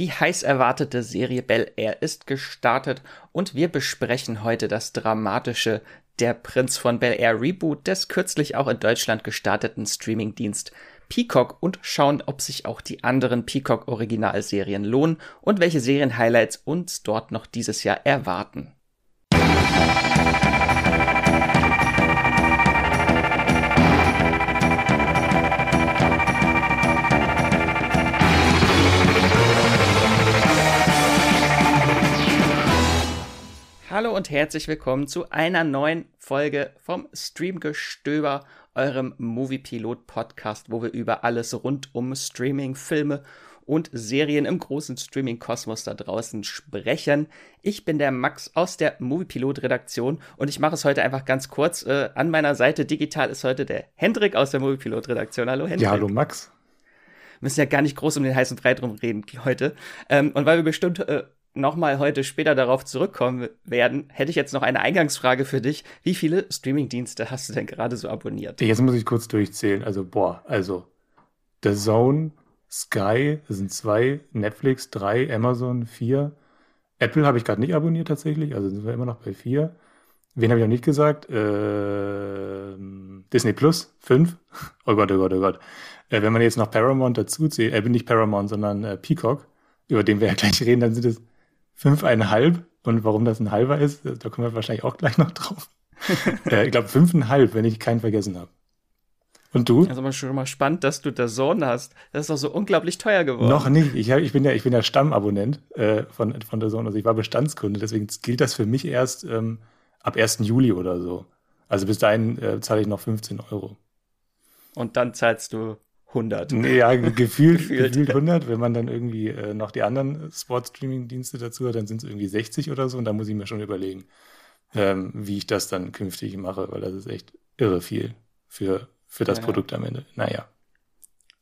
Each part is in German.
Die heiß erwartete Serie Bel Air ist gestartet und wir besprechen heute das dramatische Der Prinz von Bel Air Reboot des kürzlich auch in Deutschland gestarteten Streamingdienst Peacock und schauen, ob sich auch die anderen Peacock Originalserien lohnen und welche Serienhighlights uns dort noch dieses Jahr erwarten. Hallo und herzlich willkommen zu einer neuen Folge vom Streamgestöber, eurem Movie-Pilot-Podcast, wo wir über alles rund um Streaming, Filme und Serien im großen Streaming-Kosmos da draußen sprechen. Ich bin der Max aus der Movie-Pilot-Redaktion und ich mache es heute einfach ganz kurz. Äh, an meiner Seite digital ist heute der Hendrik aus der Movie-Pilot-Redaktion. Hallo Hendrik. Ja, hallo Max. Wir müssen ja gar nicht groß um den heißen Brei drum reden heute. Ähm, und weil wir bestimmt äh, nochmal heute später darauf zurückkommen werden, hätte ich jetzt noch eine Eingangsfrage für dich. Wie viele Streamingdienste hast du denn gerade so abonniert? Jetzt muss ich kurz durchzählen. Also, boah, also The Zone, Sky, das sind zwei, Netflix drei, Amazon vier. Apple habe ich gerade nicht abonniert tatsächlich, also sind wir immer noch bei vier. Wen habe ich noch nicht gesagt? Äh, Disney Plus, fünf. Oh Gott, oh Gott, oh Gott. Äh, wenn man jetzt noch Paramount dazu zählt, äh, nicht Paramount, sondern äh, Peacock, über den wir ja gleich reden, dann sind es fünfeinhalb. Und warum das ein halber ist, da kommen wir wahrscheinlich auch gleich noch drauf. äh, ich glaube fünfeinhalb, wenn ich keinen vergessen habe. Und du? Also mal schon mal spannend, dass du da Sohn hast. Das ist doch so unglaublich teuer geworden. Noch nicht. Ich, hab, ich bin ja, ich bin ja Stammabonnent äh, von, von der Sohn. Also ich war Bestandskunde, deswegen gilt das für mich erst ähm, ab 1. Juli oder so. Also bis dahin äh, zahle ich noch 15 Euro. Und dann zahlst du 100. Ja, gefühlt, gefühlt. gefühlt 100. Wenn man dann irgendwie äh, noch die anderen Sport-Streaming-Dienste dazu hat, dann sind es irgendwie 60 oder so. Und da muss ich mir schon überlegen, ähm, wie ich das dann künftig mache, weil das ist echt irre viel für, für das ja. Produkt am Ende. Naja.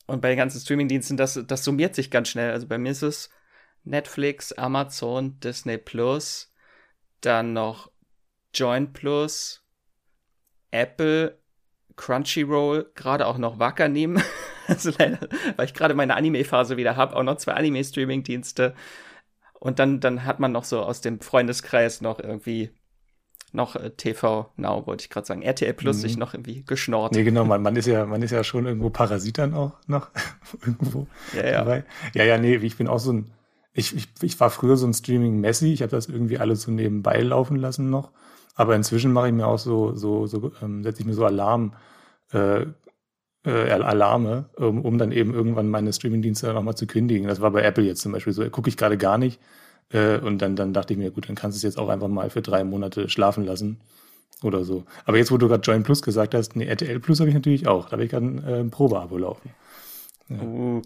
Und bei den ganzen Streaming-Diensten, das, das summiert sich ganz schnell. Also bei mir ist es Netflix, Amazon, Disney Plus, dann noch Join Plus, Apple, Crunchyroll, gerade auch noch Wacker nehmen. Also leider, weil ich gerade meine Anime-Phase wieder habe, auch noch zwei Anime-Streaming-Dienste. Und dann, dann hat man noch so aus dem Freundeskreis noch irgendwie noch äh, TV Now, wollte ich gerade sagen. RTL Plus mhm. sich noch irgendwie geschnort. Nee, genau, man, man ist ja, man ist ja schon irgendwo Parasit dann auch noch irgendwo ja, ja. dabei. Ja, ja, nee, ich bin auch so ein, ich, ich, ich war früher so ein Streaming-Messi, ich habe das irgendwie alles so nebenbei laufen lassen noch. Aber inzwischen mache ich mir auch so, so, so ähm, setze ich mir so Alarm, äh, äh, Alarme, um, um dann eben irgendwann meine Streamingdienste nochmal zu kündigen. Das war bei Apple jetzt zum Beispiel so, gucke ich gerade gar nicht. Äh, und dann, dann dachte ich mir, gut, dann kannst du es jetzt auch einfach mal für drei Monate schlafen lassen oder so. Aber jetzt, wo du gerade Join Plus gesagt hast, nee, RTL Plus habe ich natürlich auch. Da habe ich gerade ein äh, Probeabo laufen. Ja. Uh.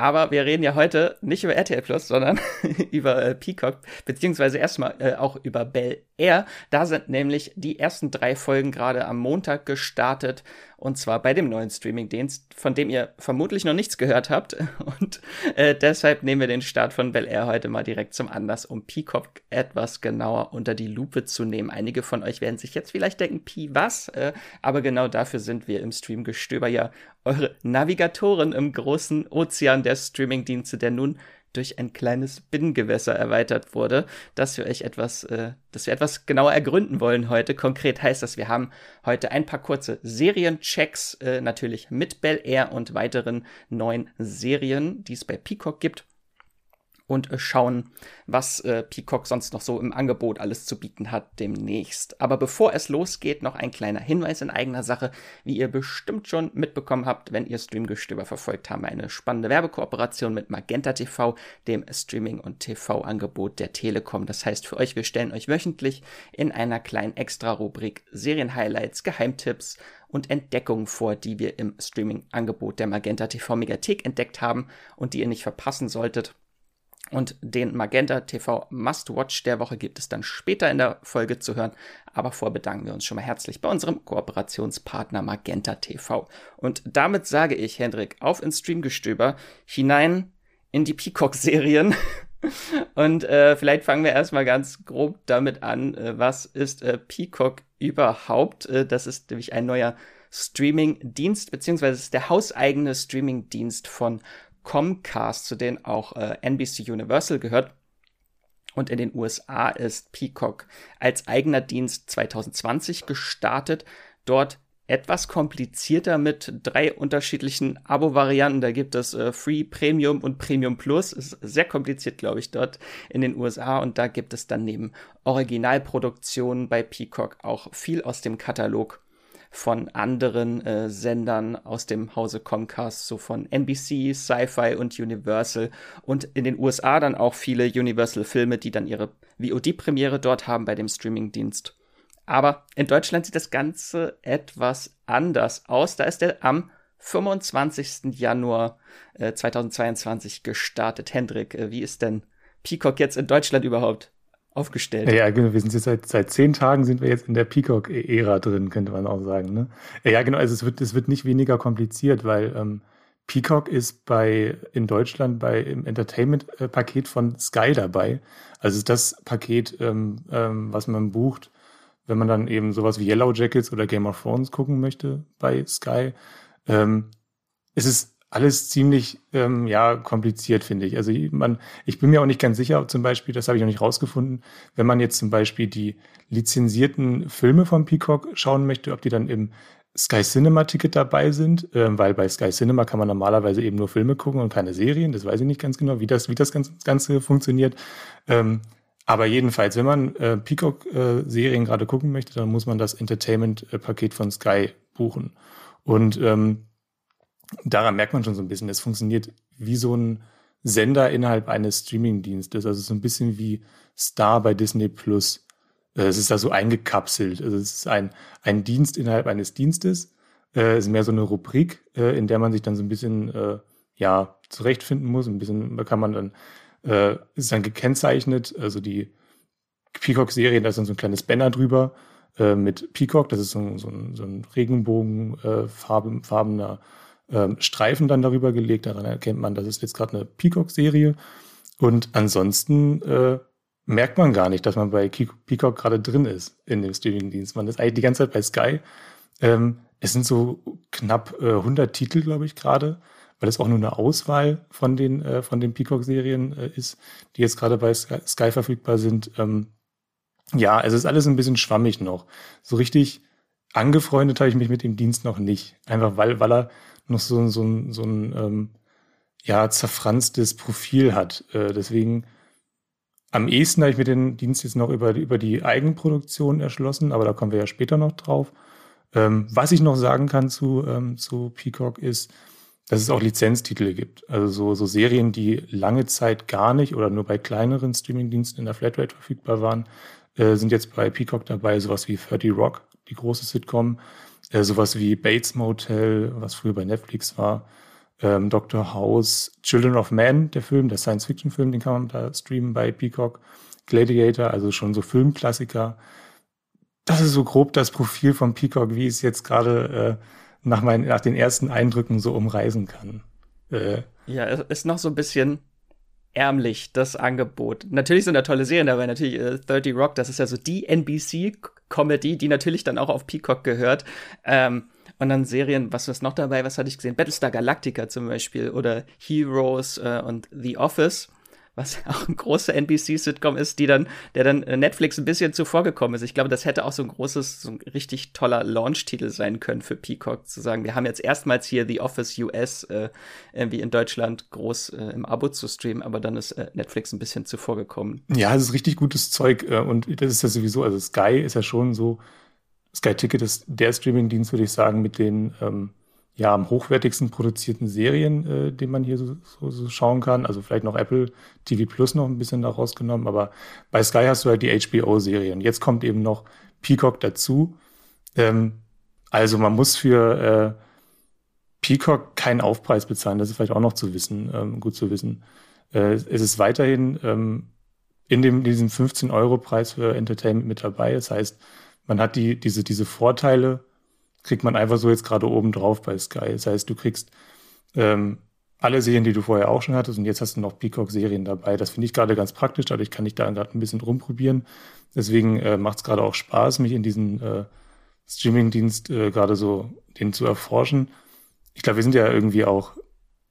Aber wir reden ja heute nicht über RTL Plus, sondern über äh, Peacock, beziehungsweise erstmal äh, auch über Bell Air. Da sind nämlich die ersten drei Folgen gerade am Montag gestartet. Und zwar bei dem neuen Streamingdienst, von dem ihr vermutlich noch nichts gehört habt. Und äh, deshalb nehmen wir den Start von Bel Air heute mal direkt zum Anlass, um Peacock etwas genauer unter die Lupe zu nehmen. Einige von euch werden sich jetzt vielleicht denken, Pi, was? Äh, aber genau dafür sind wir im Streamgestöber ja eure Navigatoren im großen Ozean der Streamingdienste, der nun durch ein kleines Binnengewässer erweitert wurde, dass wir euch etwas, äh, dass wir etwas genauer ergründen wollen heute. Konkret heißt das, wir haben heute ein paar kurze Serienchecks, äh, natürlich mit Bel Air und weiteren neuen Serien, die es bei Peacock gibt und äh, schauen, was äh, Peacock sonst noch so im Angebot alles zu bieten hat demnächst. Aber bevor es losgeht, noch ein kleiner Hinweis in eigener Sache. Wie ihr bestimmt schon mitbekommen habt, wenn ihr Streamgestöber verfolgt, haben eine spannende Werbekooperation mit Magenta TV, dem Streaming- und TV-Angebot der Telekom. Das heißt für euch, wir stellen euch wöchentlich in einer kleinen Extra-Rubrik Serienhighlights, Geheimtipps und Entdeckungen vor, die wir im Streaming-Angebot der Magenta TV Megathek entdeckt haben und die ihr nicht verpassen solltet. Und den Magenta TV Must Watch der Woche gibt es dann später in der Folge zu hören. Aber vor bedanken wir uns schon mal herzlich bei unserem Kooperationspartner Magenta TV. Und damit sage ich, Hendrik, auf ins Streamgestöber hinein in die Peacock-Serien. Und äh, vielleicht fangen wir erstmal ganz grob damit an, äh, was ist äh, Peacock überhaupt? Äh, das ist nämlich ein neuer Streaming-Dienst, beziehungsweise ist der hauseigene Streaming-Dienst von Comcast, zu denen auch äh, NBC Universal gehört. Und in den USA ist Peacock als eigener Dienst 2020 gestartet. Dort etwas komplizierter mit drei unterschiedlichen Abo-Varianten. Da gibt es äh, Free, Premium und Premium Plus. Ist sehr kompliziert, glaube ich, dort in den USA. Und da gibt es dann neben Originalproduktionen bei Peacock auch viel aus dem Katalog von anderen äh, Sendern aus dem Hause Comcast, so von NBC, Sci-Fi und Universal und in den USA dann auch viele Universal-Filme, die dann ihre VOD-Premiere dort haben bei dem Streamingdienst. Aber in Deutschland sieht das Ganze etwas anders aus. Da ist er am 25. Januar äh, 2022 gestartet. Hendrik, äh, wie ist denn Peacock jetzt in Deutschland überhaupt? Aufgestellt. Ja, genau. Wir sind jetzt seit, seit zehn Tagen sind wir jetzt in der Peacock-Ära drin, könnte man auch sagen. Ne? Ja, genau. Also es wird, es wird nicht weniger kompliziert, weil ähm, Peacock ist bei in Deutschland bei im Entertainment-Paket von Sky dabei. Also das Paket, ähm, ähm, was man bucht, wenn man dann eben sowas wie Yellow Jackets oder Game of Thrones gucken möchte bei Sky. Ähm, es ist alles ziemlich ähm, ja kompliziert, finde ich. Also man, ich bin mir auch nicht ganz sicher, zum Beispiel, das habe ich noch nicht rausgefunden, wenn man jetzt zum Beispiel die lizenzierten Filme von Peacock schauen möchte, ob die dann im Sky Cinema Ticket dabei sind, ähm, weil bei Sky Cinema kann man normalerweise eben nur Filme gucken und keine Serien. Das weiß ich nicht ganz genau, wie das, wie das Ganze, Ganze funktioniert. Ähm, aber jedenfalls, wenn man äh, Peacock-Serien äh, gerade gucken möchte, dann muss man das Entertainment-Paket von Sky buchen. Und ähm, daran merkt man schon so ein bisschen, es funktioniert wie so ein Sender innerhalb eines Streaming-Dienstes. Also so ein bisschen wie Star bei Disney Plus. Äh, es ist da so eingekapselt. Also es ist ein, ein Dienst innerhalb eines Dienstes. Äh, es ist mehr so eine Rubrik, äh, in der man sich dann so ein bisschen ja, zurechtfinden muss. Ein bisschen kann man dann, ist dann gekennzeichnet. Also die Peacock-Serie, da ist dann so ein kleines Banner drüber mit Peacock. Das ist so, ein, so ein Regenbogenfarbener ähm, Streifen dann darüber gelegt. Daran erkennt man, das ist jetzt gerade eine Peacock-Serie. Und ansonsten äh, merkt man gar nicht, dass man bei Peacock gerade drin ist in dem Streaming-Dienst. Man ist eigentlich die ganze Zeit bei Sky. Ähm, es sind so knapp äh, 100 Titel, glaube ich, gerade, weil es auch nur eine Auswahl von den, äh, von den Peacock-Serien äh, ist, die jetzt gerade bei Sky, Sky verfügbar sind. Ähm, ja, es ist alles ein bisschen schwammig noch. So richtig angefreundet habe ich mich mit dem Dienst noch nicht. Einfach weil, weil er noch so, so, ein, so ein ähm, ja, zerfranstes Profil hat. Äh, deswegen am ehesten habe ich mir den Dienst jetzt noch über, über die Eigenproduktion erschlossen, aber da kommen wir ja später noch drauf. Ähm, was ich noch sagen kann zu, ähm, zu Peacock ist, dass es auch Lizenztitel gibt. Also so, so Serien, die lange Zeit gar nicht oder nur bei kleineren Streamingdiensten in der Flatrate verfügbar waren, äh, sind jetzt bei Peacock dabei, sowas wie 30 Rock, die große Sitcom, äh, sowas wie Bates Motel, was früher bei Netflix war, ähm, Dr. House, Children of Man, der Film, der Science-Fiction-Film, den kann man da streamen bei Peacock, Gladiator, also schon so Filmklassiker. Das ist so grob das Profil von Peacock, wie es jetzt gerade äh, nach, nach den ersten Eindrücken so umreisen kann. Äh, ja, ist noch so ein bisschen ärmlich, das Angebot. Natürlich sind da tolle Serien dabei, natürlich äh, 30 Rock, das ist ja so die NBC-Comedy, die natürlich dann auch auf Peacock gehört. Ähm, und dann Serien, was ist noch dabei, was hatte ich gesehen? Battlestar Galactica zum Beispiel oder Heroes äh, und The Office was auch ein großer NBC-Sitcom ist, die dann, der dann äh, Netflix ein bisschen zuvor gekommen ist. Ich glaube, das hätte auch so ein großes, so ein richtig toller Launch-Titel sein können für Peacock, zu sagen, wir haben jetzt erstmals hier The Office US äh, irgendwie in Deutschland groß äh, im Abo zu streamen, aber dann ist äh, Netflix ein bisschen zuvor gekommen. Ja, es ist richtig gutes Zeug äh, und das ist ja sowieso, also Sky ist ja schon so, Sky Ticket ist der Streaming-Dienst, würde ich sagen, mit den ähm, ja, am hochwertigsten produzierten Serien, äh, den man hier so, so, so schauen kann. Also vielleicht noch Apple TV Plus noch ein bisschen da rausgenommen, aber bei Sky hast du halt die HBO-Serien. Jetzt kommt eben noch Peacock dazu. Ähm, also man muss für äh, Peacock keinen Aufpreis bezahlen. Das ist vielleicht auch noch zu wissen, ähm, gut zu wissen. Äh, es ist weiterhin ähm, in dem, diesem 15-Euro-Preis für Entertainment mit dabei. Das heißt, man hat die, diese, diese Vorteile, kriegt man einfach so jetzt gerade oben drauf bei Sky. Das heißt, du kriegst ähm, alle Serien, die du vorher auch schon hattest und jetzt hast du noch Peacock-Serien dabei. Das finde ich gerade ganz praktisch, dadurch kann ich da gerade ein bisschen rumprobieren. Deswegen äh, macht es gerade auch Spaß, mich in diesen äh, Streaming-Dienst äh, gerade so den zu erforschen. Ich glaube, wir sind ja irgendwie auch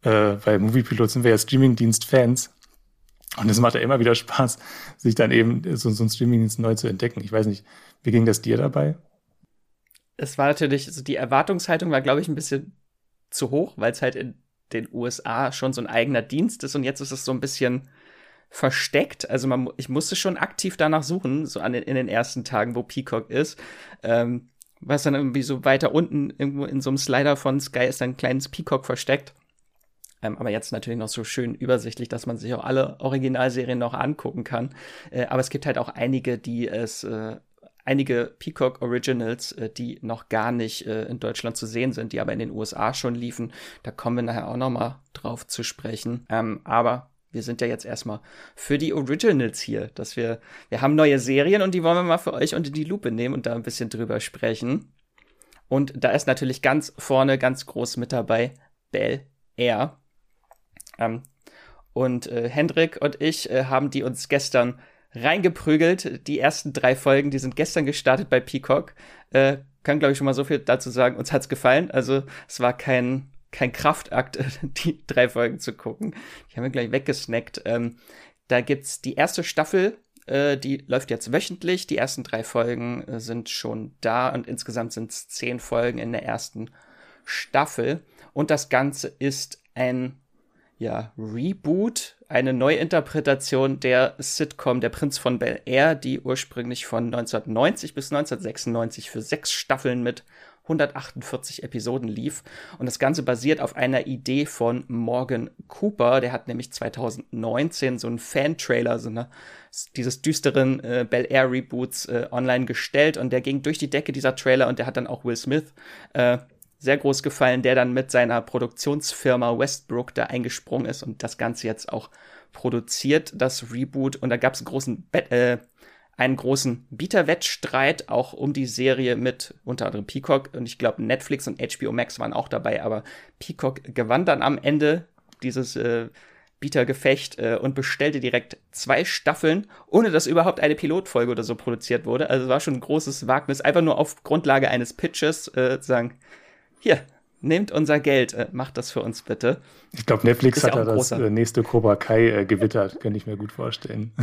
äh, bei Moviepilot sind wir ja Streamingdienst-Fans. Und es macht ja immer wieder Spaß, sich dann eben so, so ein Streamingdienst neu zu entdecken. Ich weiß nicht, wie ging das dir dabei? Es war natürlich, also die Erwartungshaltung war, glaube ich, ein bisschen zu hoch, weil es halt in den USA schon so ein eigener Dienst ist und jetzt ist es so ein bisschen versteckt. Also man, ich musste schon aktiv danach suchen, so an den, in den ersten Tagen, wo Peacock ist. Ähm, was dann irgendwie so weiter unten irgendwo in so einem Slider von Sky ist ein kleines Peacock versteckt. Ähm, aber jetzt natürlich noch so schön übersichtlich, dass man sich auch alle Originalserien noch angucken kann. Äh, aber es gibt halt auch einige, die es, äh, einige Peacock Originals, äh, die noch gar nicht äh, in Deutschland zu sehen sind, die aber in den USA schon liefen. Da kommen wir nachher auch noch mal drauf zu sprechen. Ähm, aber wir sind ja jetzt erstmal für die Originals hier, dass wir, wir haben neue Serien und die wollen wir mal für euch unter die Lupe nehmen und da ein bisschen drüber sprechen. Und da ist natürlich ganz vorne, ganz groß mit dabei Bell Air. Ähm, und äh, Hendrik und ich äh, haben die uns gestern reingeprügelt. Die ersten drei Folgen, die sind gestern gestartet bei Peacock. Äh, kann, glaube ich, schon mal so viel dazu sagen. Uns hat's gefallen. Also es war kein, kein Kraftakt, die drei Folgen zu gucken. Die haben wir gleich weggesnackt. Ähm, da gibt's die erste Staffel, äh, die läuft jetzt wöchentlich. Die ersten drei Folgen äh, sind schon da und insgesamt sind es zehn Folgen in der ersten Staffel. Und das Ganze ist ein ja, Reboot, eine Neuinterpretation der Sitcom Der Prinz von Bel Air, die ursprünglich von 1990 bis 1996 für sechs Staffeln mit 148 Episoden lief. Und das Ganze basiert auf einer Idee von Morgan Cooper. Der hat nämlich 2019 so einen Fan-Trailer, so eine, dieses düsteren äh, Bel Air Reboots äh, online gestellt und der ging durch die Decke, dieser Trailer, und der hat dann auch Will Smith äh, sehr groß gefallen, der dann mit seiner Produktionsfirma Westbrook da eingesprungen ist und das Ganze jetzt auch produziert, das Reboot. Und da gab es einen großen, Bet äh, einen großen Bieterwettstreit auch um die Serie mit unter anderem Peacock und ich glaube Netflix und HBO Max waren auch dabei, aber Peacock gewann dann am Ende dieses äh, Bietergefecht äh, und bestellte direkt zwei Staffeln, ohne dass überhaupt eine Pilotfolge oder so produziert wurde. Also war schon ein großes Wagnis, einfach nur auf Grundlage eines Pitches äh, sagen, hier, nehmt unser Geld, äh, macht das für uns bitte. Ich glaube, Netflix hat ja da das äh, nächste Cobra Kai äh, gewittert, könnte ich mir gut vorstellen.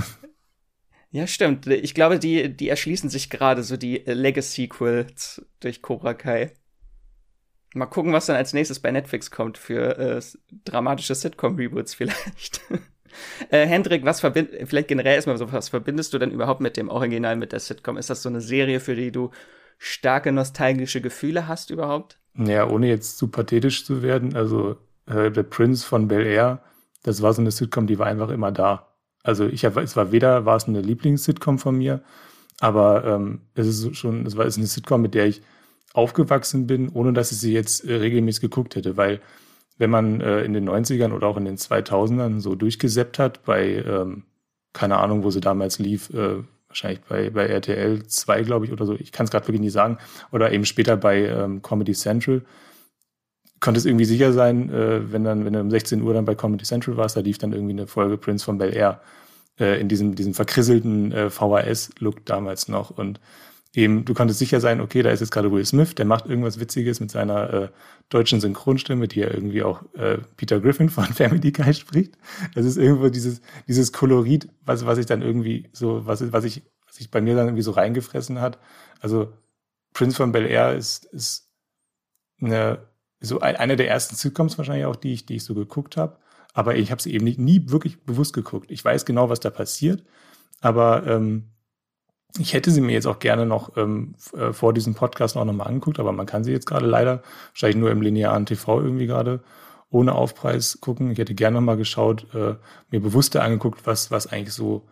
Ja, stimmt. Ich glaube, die, die erschließen sich gerade so die äh, Legacy-Sequels durch Cobra Kai. Mal gucken, was dann als nächstes bei Netflix kommt für äh, dramatische Sitcom-Reboots vielleicht. äh, Hendrik, was verbindet, vielleicht generell erstmal so, was verbindest du denn überhaupt mit dem Original, mit der Sitcom? Ist das so eine Serie, für die du starke nostalgische Gefühle hast überhaupt? Ja, ohne jetzt zu pathetisch zu werden, also äh, der Prince von Bel Air, das war so eine Sitcom, die war einfach immer da. Also ich habe, es war weder war es eine Lieblings-Sitcom von mir, aber ähm, es ist schon, es war es eine Sitcom, mit der ich aufgewachsen bin, ohne dass ich sie jetzt äh, regelmäßig geguckt hätte, weil wenn man äh, in den 90ern oder auch in den 2000ern so durchgesäppt hat bei, ähm, keine Ahnung, wo sie damals lief, äh, wahrscheinlich bei, bei RTL 2, glaube ich, oder so, ich kann es gerade wirklich nicht sagen, oder eben später bei ähm, Comedy Central, konnte es irgendwie sicher sein, äh, wenn dann, wenn du um 16 Uhr dann bei Comedy Central warst, da lief dann irgendwie eine Folge Prince von Bel Air äh, in diesem, diesem verkrisselten äh, VHS-Look damals noch. Und eben, du konntest sicher sein, okay, da ist jetzt gerade Will Smith, der macht irgendwas Witziges mit seiner äh, deutschen Synchronstimme, die ja irgendwie auch äh, Peter Griffin von Family Guy spricht. Das ist irgendwo dieses, dieses Kolorit, was, was ich dann irgendwie so, was, was ich, was sich bei mir dann irgendwie so reingefressen hat. Also Prince von Bel Air ist, ist eine, so ein, eine der ersten Sitcoms wahrscheinlich auch, die ich, die ich so geguckt habe. Aber ich habe sie eben nicht, nie wirklich bewusst geguckt. Ich weiß genau, was da passiert, aber ähm, ich hätte sie mir jetzt auch gerne noch ähm, äh, vor diesem Podcast auch nochmal angeguckt, aber man kann sie jetzt gerade leider wahrscheinlich nur im linearen TV irgendwie gerade ohne Aufpreis gucken. Ich hätte gerne nochmal geschaut, äh, mir bewusster angeguckt, was, was eigentlich so,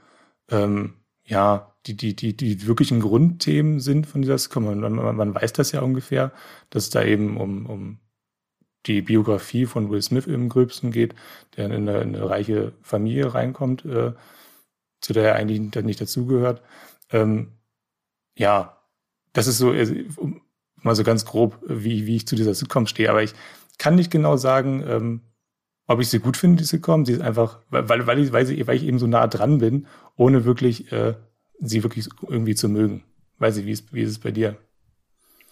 ähm, ja, die, die, die, die wirklichen Grundthemen sind von dieser Sitcom. Man, man, man weiß das ja ungefähr, dass es da eben um, um die Biografie von Will Smith im Gröbsten geht, der in eine, in eine reiche Familie reinkommt, äh, zu der er eigentlich nicht dazugehört. Ähm, ja, das ist so, also, mal so ganz grob, wie, wie ich zu dieser Sitcom stehe. Aber ich kann nicht genau sagen, ähm, ob ich sie gut finde, die Sitcom. Sie ist einfach, weil, weil, ich, weil, sie, weil ich eben so nah dran bin, ohne wirklich äh, sie wirklich irgendwie zu mögen. Weiß ich, wie ist, wie ist es bei dir?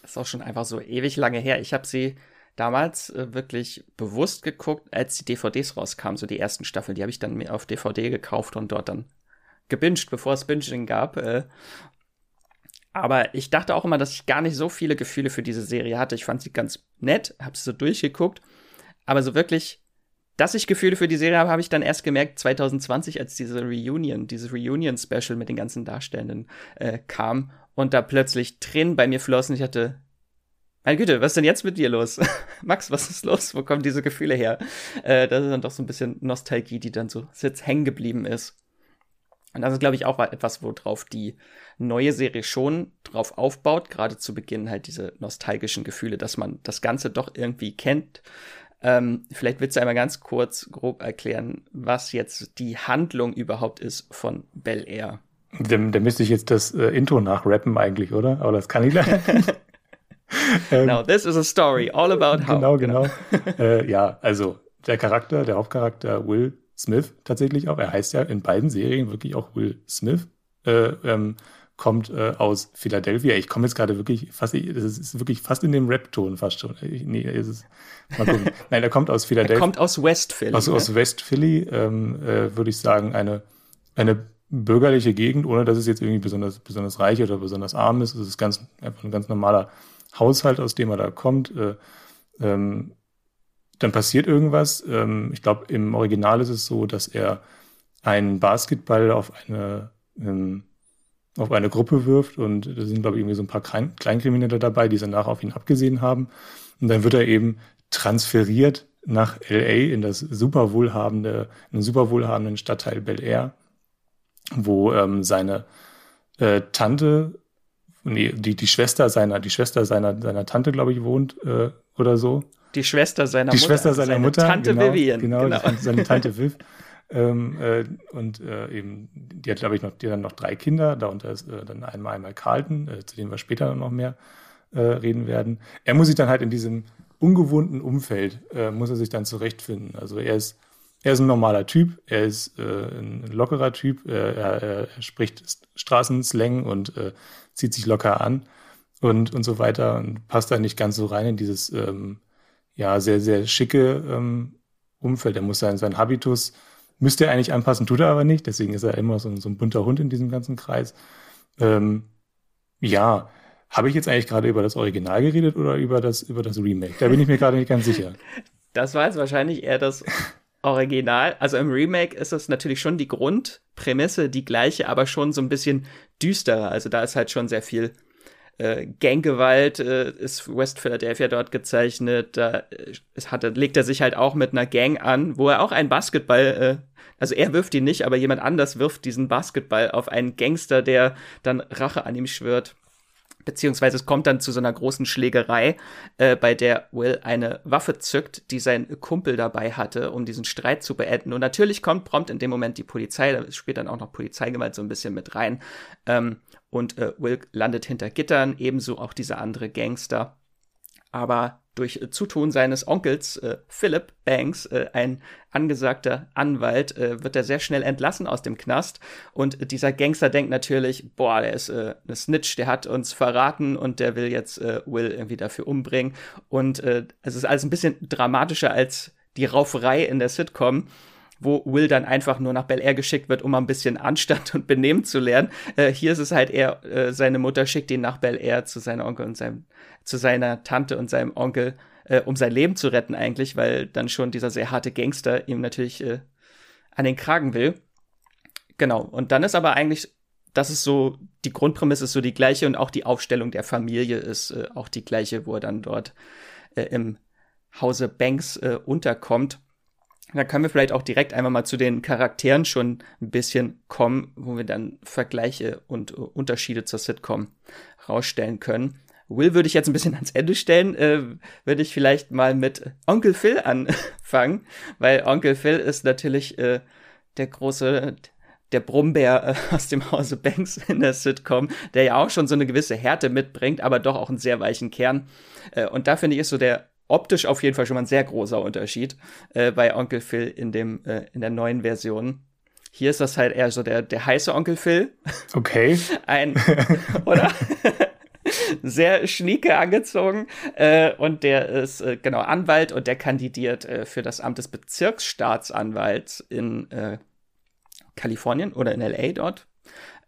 Das ist auch schon einfach so ewig lange her. Ich habe sie damals äh, wirklich bewusst geguckt, als die DVDs rauskamen, so die ersten Staffeln. Die habe ich dann auf DVD gekauft und dort dann gebinged, bevor es Binging gab. Äh. Aber ich dachte auch immer, dass ich gar nicht so viele Gefühle für diese Serie hatte. Ich fand sie ganz nett, habe sie so durchgeguckt. Aber so wirklich, dass ich Gefühle für die Serie habe, habe ich dann erst gemerkt 2020, als diese Reunion, dieses Reunion-Special mit den ganzen Darstellenden äh, kam und da plötzlich Tränen bei mir flossen. Ich hatte, meine Güte, was ist denn jetzt mit dir los? Max, was ist los? Wo kommen diese Gefühle her? Äh, das ist dann doch so ein bisschen Nostalgie, die dann so jetzt hängen geblieben ist. Und das ist, glaube ich, auch etwas, worauf die neue Serie schon drauf aufbaut, gerade zu Beginn halt diese nostalgischen Gefühle, dass man das Ganze doch irgendwie kennt. Ähm, vielleicht willst du einmal ganz kurz grob erklären, was jetzt die Handlung überhaupt ist von Bel Air. Da, da müsste ich jetzt das äh, Intro nachrappen eigentlich, oder? Aber das kann ich leider nicht. ähm, Now, this is a story all about how. Genau, genau. äh, ja, also der Charakter, der Hauptcharakter Will Smith tatsächlich auch, er heißt ja in beiden Serien wirklich auch Will Smith, äh, ähm, kommt äh, aus Philadelphia. Ich komme jetzt gerade wirklich fast, das ist wirklich fast in dem Rap-Ton fast schon. Ich, nee, ist es, mal gucken. Nein, er kommt aus Philadelphia. Er kommt aus West Philly. Aus, ne? aus West Philly, ähm, äh, würde ich sagen, eine, eine bürgerliche Gegend, ohne dass es jetzt irgendwie besonders, besonders reich oder besonders arm ist. Es ist ganz, einfach ein ganz normaler Haushalt, aus dem er da kommt. Äh, ähm, dann passiert irgendwas. Ähm, ich glaube, im Original ist es so, dass er einen Basketball auf eine, ähm, auf eine Gruppe wirft und da sind, glaube ich, irgendwie so ein paar Klein Kleinkriminelle dabei, die danach auf ihn abgesehen haben. Und dann wird er eben transferiert nach LA in das super wohlhabende, in den super wohlhabenden Stadtteil Bel Air, wo ähm, seine äh, Tante, nee, die, die Schwester seiner, die Schwester seiner, seiner Tante, glaube ich, wohnt äh, oder so. Die Schwester seiner die Mutter. Die Schwester seiner Mutter. Tante genau, Vivian. Genau, genau. seine Tante Viv. ähm, äh, und äh, eben, die hat, glaube ich, noch, die hat dann noch drei Kinder. Darunter ist äh, dann einmal einmal Carlton, äh, zu dem wir später noch mehr äh, reden werden. Er muss sich dann halt in diesem ungewohnten Umfeld, äh, muss er sich dann zurechtfinden. Also er ist, er ist ein normaler Typ, er ist ein lockerer Typ, er, er, er spricht Straßenslang und zieht sich locker an und, und so weiter und passt da nicht ganz so rein in dieses ähm, ja, sehr, sehr schicke ähm, Umfeld. Er muss sein, sein Habitus, müsste er eigentlich anpassen, tut er aber nicht. Deswegen ist er immer so, so ein bunter Hund in diesem ganzen Kreis. Ähm, ja, habe ich jetzt eigentlich gerade über das Original geredet oder über das, über das Remake? Da bin ich mir gerade nicht ganz sicher. Das war jetzt wahrscheinlich eher das Original. Also im Remake ist es natürlich schon die Grundprämisse die gleiche, aber schon so ein bisschen düsterer. Also da ist halt schon sehr viel äh, Ganggewalt äh, ist West Philadelphia dort gezeichnet. Da äh, hat, legt er sich halt auch mit einer Gang an, wo er auch einen Basketball, äh, also er wirft ihn nicht, aber jemand anders wirft diesen Basketball auf einen Gangster, der dann Rache an ihm schwört. Beziehungsweise es kommt dann zu so einer großen Schlägerei, äh, bei der Will eine Waffe zückt, die sein Kumpel dabei hatte, um diesen Streit zu beenden. Und natürlich kommt prompt in dem Moment die Polizei, da spielt dann auch noch Polizeigewalt so ein bisschen mit rein. Ähm, und äh, Will landet hinter Gittern, ebenso auch dieser andere Gangster. Aber durch äh, Zutun seines Onkels äh, Philip Banks, äh, ein angesagter Anwalt, äh, wird er sehr schnell entlassen aus dem Knast. Und dieser Gangster denkt natürlich, boah, der ist äh, eine Snitch, der hat uns verraten und der will jetzt äh, Will irgendwie dafür umbringen. Und äh, es ist alles ein bisschen dramatischer als die Rauferei in der Sitcom wo Will dann einfach nur nach Bel Air geschickt wird, um ein bisschen Anstand und Benehmen zu lernen. Äh, hier ist es halt eher, äh, seine Mutter schickt ihn nach Bel Air zu seiner Onkel und seinem, zu seiner Tante und seinem Onkel, äh, um sein Leben zu retten eigentlich, weil dann schon dieser sehr harte Gangster ihm natürlich äh, an den Kragen will. Genau. Und dann ist aber eigentlich das ist so, die Grundprämisse ist so die gleiche und auch die Aufstellung der Familie ist äh, auch die gleiche, wo er dann dort äh, im Hause Banks unterkommt. Da können wir vielleicht auch direkt einmal mal zu den Charakteren schon ein bisschen kommen, wo wir dann Vergleiche und uh, Unterschiede zur Sitcom rausstellen können. Will würde ich jetzt ein bisschen ans Ende stellen, äh, würde ich vielleicht mal mit Onkel Phil anfangen, weil Onkel Phil ist natürlich äh, der große, der Brummbär äh, aus dem Hause Banks in der Sitcom, der ja auch schon so eine gewisse Härte mitbringt, aber doch auch einen sehr weichen Kern. Äh, und da finde ich ist so der optisch auf jeden Fall schon mal ein sehr großer Unterschied äh, bei Onkel Phil in dem äh, in der neuen Version. Hier ist das halt eher so der der heiße Onkel Phil. Okay. ein oder sehr schnieke angezogen. Äh, und der ist äh, genau Anwalt und der kandidiert äh, für das Amt des Bezirksstaatsanwalts in äh, Kalifornien oder in LA dort.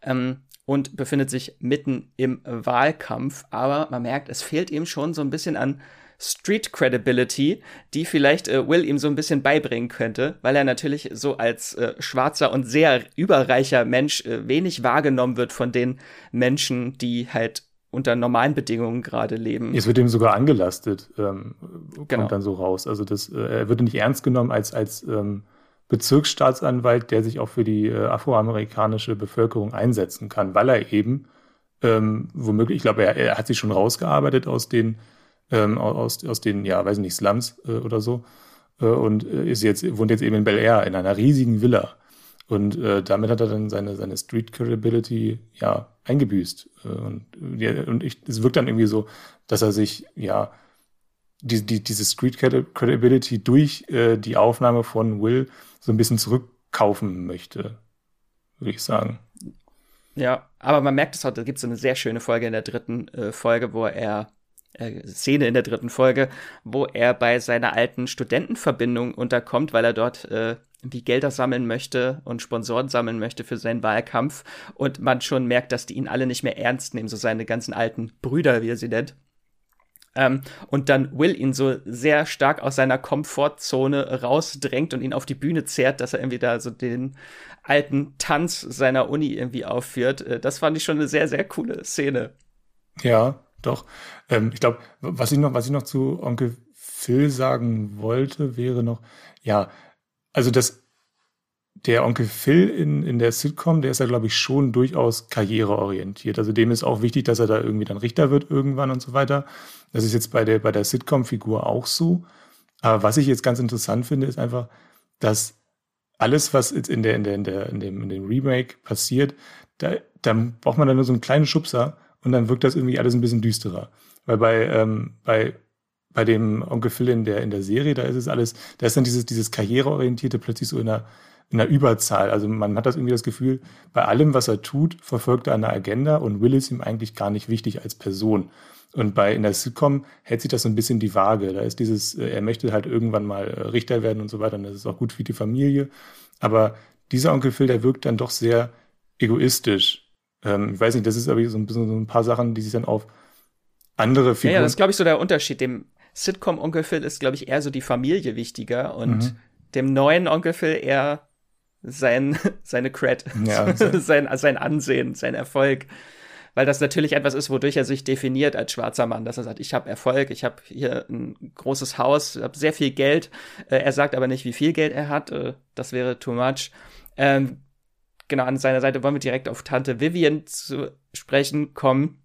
Ähm, und befindet sich mitten im Wahlkampf. Aber man merkt, es fehlt ihm schon so ein bisschen an Street Credibility, die vielleicht äh, Will ihm so ein bisschen beibringen könnte, weil er natürlich so als äh, schwarzer und sehr überreicher Mensch äh, wenig wahrgenommen wird von den Menschen, die halt unter normalen Bedingungen gerade leben. Es wird ihm sogar angelastet, ähm, kommt genau. dann so raus. Also das, äh, er wird nicht ernst genommen als, als ähm, Bezirksstaatsanwalt, der sich auch für die äh, afroamerikanische Bevölkerung einsetzen kann, weil er eben ähm, womöglich, ich glaube, er, er hat sich schon rausgearbeitet aus den ähm, aus, aus den, ja, weiß nicht, Slums äh, oder so. Äh, und äh, ist jetzt, wohnt jetzt eben in Bel Air in einer riesigen Villa. Und äh, damit hat er dann seine, seine Street Credibility ja eingebüßt. Äh, und, ja, und ich, es wirkt dann irgendwie so, dass er sich ja die, die, diese Street Credibility durch äh, die Aufnahme von Will so ein bisschen zurückkaufen möchte, würde ich sagen. Ja, aber man merkt es auch, da gibt es so eine sehr schöne Folge in der dritten äh, Folge, wo er äh, Szene in der dritten Folge, wo er bei seiner alten Studentenverbindung unterkommt, weil er dort äh, wie Gelder sammeln möchte und Sponsoren sammeln möchte für seinen Wahlkampf und man schon merkt, dass die ihn alle nicht mehr ernst nehmen, so seine ganzen alten Brüder, wie er sie nennt. Ähm, und dann Will ihn so sehr stark aus seiner Komfortzone rausdrängt und ihn auf die Bühne zerrt, dass er irgendwie da so den alten Tanz seiner Uni irgendwie aufführt. Äh, das fand ich schon eine sehr, sehr coole Szene. Ja, doch. Ähm, ich glaube, was ich noch, was ich noch zu Onkel Phil sagen wollte, wäre noch, ja, also das, der Onkel Phil in, in der Sitcom, der ist ja, glaube ich, schon durchaus karriereorientiert. Also dem ist auch wichtig, dass er da irgendwie dann Richter wird irgendwann und so weiter. Das ist jetzt bei der, bei der Sitcom-Figur auch so. Aber was ich jetzt ganz interessant finde, ist einfach, dass alles, was jetzt in der, in der, in der, in dem, in dem Remake passiert, da, da braucht man dann nur so einen kleinen Schubser und dann wirkt das irgendwie alles ein bisschen düsterer. Weil bei, ähm, bei, bei dem Onkel Phil in der, in der Serie, da ist es alles, da ist dann dieses, dieses Karriereorientierte plötzlich so in einer, in einer Überzahl. Also man hat das irgendwie das Gefühl, bei allem, was er tut, verfolgt er eine Agenda und Will ist ihm eigentlich gar nicht wichtig als Person. Und bei in der Sitcom hält sich das so ein bisschen die Waage. Da ist dieses, äh, er möchte halt irgendwann mal äh, Richter werden und so weiter. Und das ist auch gut für die Familie. Aber dieser Onkel Phil, der wirkt dann doch sehr egoistisch ähm, ich weiß nicht, das ist aber so ein bisschen so ein paar Sachen, die sich dann auf andere Figuren. Ja, ja das ist, glaube ich, so der Unterschied. Dem Sitcom-Onkel Phil ist, glaube ich, eher so die Familie wichtiger und mhm. dem neuen Onkel Phil eher sein, seine Cred, ja, sein, sein Ansehen, sein Erfolg. Weil das natürlich etwas ist, wodurch er sich definiert als schwarzer Mann, dass er sagt, ich habe Erfolg, ich habe hier ein großes Haus, habe sehr viel Geld. Äh, er sagt aber nicht, wie viel Geld er hat. Äh, das wäre too much. Ähm, genau, an seiner Seite wollen wir direkt auf Tante Vivian zu sprechen kommen.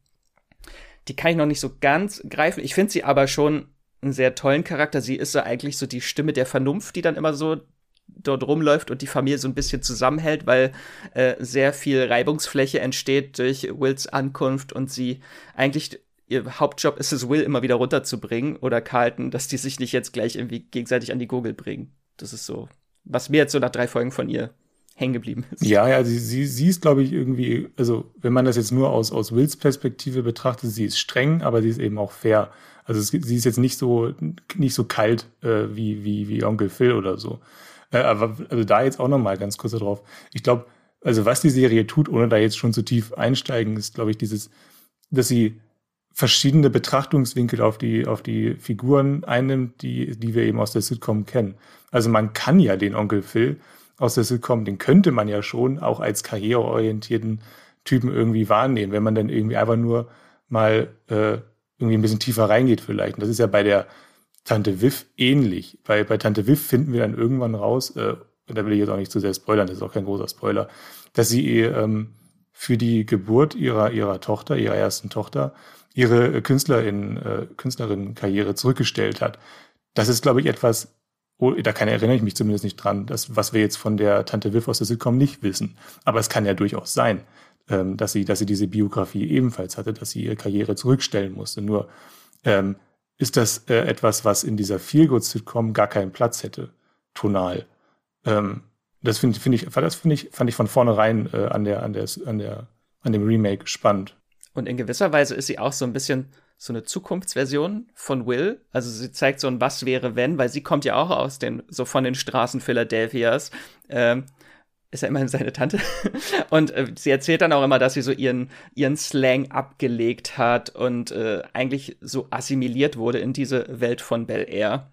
Die kann ich noch nicht so ganz greifen. Ich finde sie aber schon einen sehr tollen Charakter. Sie ist so eigentlich so die Stimme der Vernunft, die dann immer so dort rumläuft und die Familie so ein bisschen zusammenhält, weil äh, sehr viel Reibungsfläche entsteht durch Wills Ankunft und sie eigentlich ihr Hauptjob ist es, Will immer wieder runterzubringen oder Carlton, dass die sich nicht jetzt gleich irgendwie gegenseitig an die Gurgel bringen. Das ist so, was mir jetzt so nach drei Folgen von ihr hängen geblieben ist. Ja, ja, sie, sie, sie ist, glaube ich, irgendwie, also wenn man das jetzt nur aus, aus Wills Perspektive betrachtet, sie ist streng, aber sie ist eben auch fair. Also es, sie ist jetzt nicht so, nicht so kalt äh, wie, wie, wie Onkel Phil oder so. Äh, aber also da jetzt auch nochmal ganz kurz darauf. Ich glaube, also was die Serie tut, ohne da jetzt schon zu tief einsteigen, ist, glaube ich, dieses, dass sie verschiedene Betrachtungswinkel auf die, auf die Figuren einnimmt, die, die wir eben aus der Sitcom kennen. Also man kann ja den Onkel Phil aus der Sitcom, den könnte man ja schon auch als karriereorientierten Typen irgendwie wahrnehmen, wenn man dann irgendwie einfach nur mal äh, irgendwie ein bisschen tiefer reingeht vielleicht. Und das ist ja bei der Tante Viv ähnlich. Bei, bei Tante Viv finden wir dann irgendwann raus, äh, und da will ich jetzt auch nicht zu sehr spoilern, das ist auch kein großer Spoiler, dass sie ähm, für die Geburt ihrer, ihrer Tochter, ihrer ersten Tochter, ihre Künstlerin, äh, Künstlerinnenkarriere zurückgestellt hat. Das ist, glaube ich, etwas, Oh, da kann erinnere ich mich zumindest nicht dran, das, was wir jetzt von der Tante Viv aus der Sitcom nicht wissen. Aber es kann ja durchaus sein, ähm, dass sie, dass sie diese Biografie ebenfalls hatte, dass sie ihre Karriere zurückstellen musste. Nur ähm, ist das äh, etwas, was in dieser Feelgood-Sitcom gar keinen Platz hätte, tonal. Ähm, das finde find ich, das finde ich, fand ich von vornherein äh, an der, an der, an der, an dem Remake spannend. Und in gewisser Weise ist sie auch so ein bisschen so eine Zukunftsversion von Will. Also sie zeigt so ein Was wäre wenn, weil sie kommt ja auch aus den, so von den Straßen Philadelphias. Ähm, ist ja immerhin seine Tante. Und äh, sie erzählt dann auch immer, dass sie so ihren, ihren Slang abgelegt hat und äh, eigentlich so assimiliert wurde in diese Welt von Bel Air.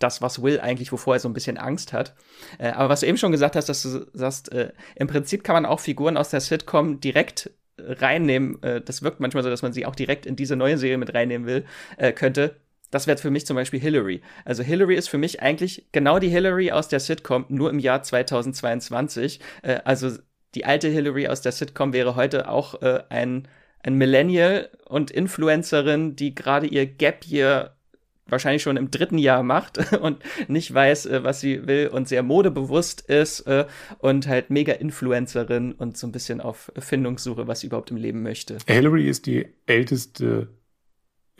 Das, was Will eigentlich, wovor er so ein bisschen Angst hat. Äh, aber was du eben schon gesagt hast, dass du sagst, äh, im Prinzip kann man auch Figuren aus der Sitcom direkt reinnehmen. Äh, das wirkt manchmal so, dass man sie auch direkt in diese neue Serie mit reinnehmen will, äh, könnte. Das wäre für mich zum Beispiel Hillary. Also Hillary ist für mich eigentlich genau die Hillary aus der Sitcom, nur im Jahr 2022. Äh, also die alte Hillary aus der Sitcom wäre heute auch äh, ein, ein Millennial und Influencerin, die gerade ihr Gap Year wahrscheinlich schon im dritten Jahr macht und nicht weiß, äh, was sie will und sehr modebewusst ist äh, und halt mega Influencerin und so ein bisschen auf Findungssuche, was sie überhaupt im Leben möchte. Hillary ist die älteste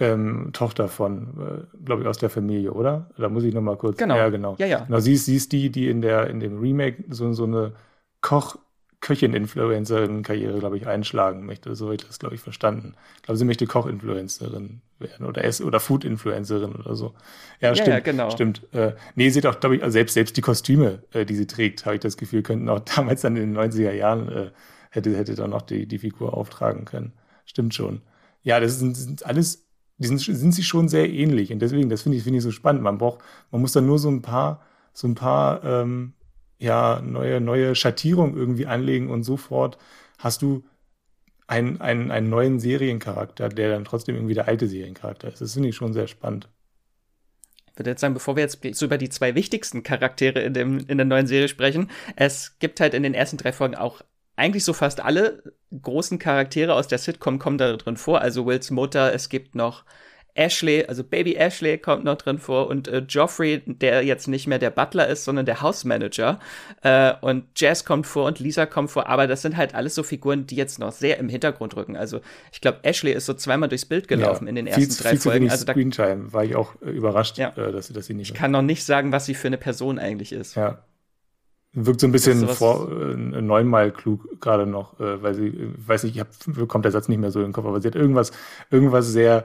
ähm, Tochter von, äh, glaube ich, aus der Familie, oder? Da muss ich noch mal kurz. Genau. Ja, genau. Ja, ja. Genau, sie, ist, sie ist die, die in der in dem Remake so, so eine Koch Köchin-Influencerin-Karriere, glaube ich, einschlagen möchte. So habe ich das, glaube ich, verstanden. Ich glaube, sie möchte Koch-Influencerin werden oder Ess- oder Food-Influencerin oder so. Ja, stimmt. Ja, genau. Stimmt. Äh, nee, sie hat auch, glaube ich, also selbst, selbst die Kostüme, äh, die sie trägt, habe ich das Gefühl, könnten auch damals dann in den 90er Jahren äh, hätte, hätte dann noch die, die Figur auftragen können. Stimmt schon. Ja, das sind, sind alles, die sind, sind sie schon sehr ähnlich. Und deswegen, das finde ich, finde ich so spannend. Man braucht, man muss dann nur so ein paar, so ein paar, ähm, ja, neue, neue Schattierung irgendwie anlegen und sofort hast du einen, einen, einen neuen Seriencharakter, der dann trotzdem irgendwie der alte Seriencharakter ist. Das finde ich schon sehr spannend. Ich würde jetzt sagen, bevor wir jetzt so über die zwei wichtigsten Charaktere in, dem, in der neuen Serie sprechen, es gibt halt in den ersten drei Folgen auch eigentlich so fast alle großen Charaktere aus der Sitcom kommen da drin vor. Also Wills Mutter, es gibt noch Ashley, also Baby Ashley kommt noch drin vor und äh, Joffrey, der jetzt nicht mehr der Butler ist, sondern der Hausmanager. Äh, und Jazz kommt vor und Lisa kommt vor, aber das sind halt alles so Figuren, die jetzt noch sehr im Hintergrund rücken. Also ich glaube, Ashley ist so zweimal durchs Bild gelaufen ja, in den ersten viel, drei viel Folgen. Zu also da Screentime war ich auch äh, überrascht, ja. Äh, dass, sie, dass sie nicht. Ich kann noch nicht sagen, was sie für eine Person eigentlich ist. Ja. Wirkt so ein bisschen vor, äh, neunmal klug gerade noch, äh, weil sie, ich weiß nicht, ich hab, kommt der Satz nicht mehr so in den Kopf, aber sie hat irgendwas, irgendwas sehr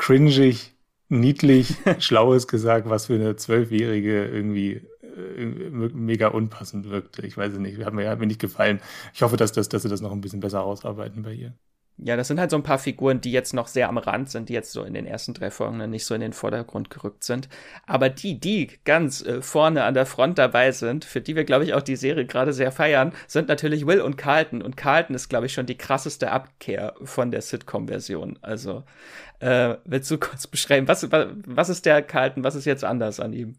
cringig, niedlich, Schlaues gesagt, was für eine Zwölfjährige irgendwie äh, mega unpassend wirkte. Ich weiß es nicht, hat mir, hat mir nicht gefallen. Ich hoffe, dass, dass, dass sie das noch ein bisschen besser ausarbeiten bei ihr. Ja, das sind halt so ein paar Figuren, die jetzt noch sehr am Rand sind, die jetzt so in den ersten drei Folgen nicht so in den Vordergrund gerückt sind. Aber die, die ganz äh, vorne an der Front dabei sind, für die wir, glaube ich, auch die Serie gerade sehr feiern, sind natürlich Will und Carlton. Und Carlton ist, glaube ich, schon die krasseste Abkehr von der Sitcom-Version. Also, äh, willst du kurz beschreiben, was, was, was ist der Carlton, was ist jetzt anders an ihm?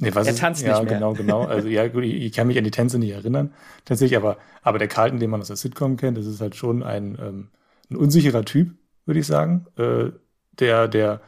Nee, was er tanzt ist, nicht ja, mehr. genau, genau. Also ja, gut, ich, ich, kann mich an die Tänze nicht erinnern, tatsächlich, aber, aber der Carlton, den man aus der Sitcom kennt, das ist halt schon ein, ähm, ein unsicherer Typ, würde ich sagen, äh, der, der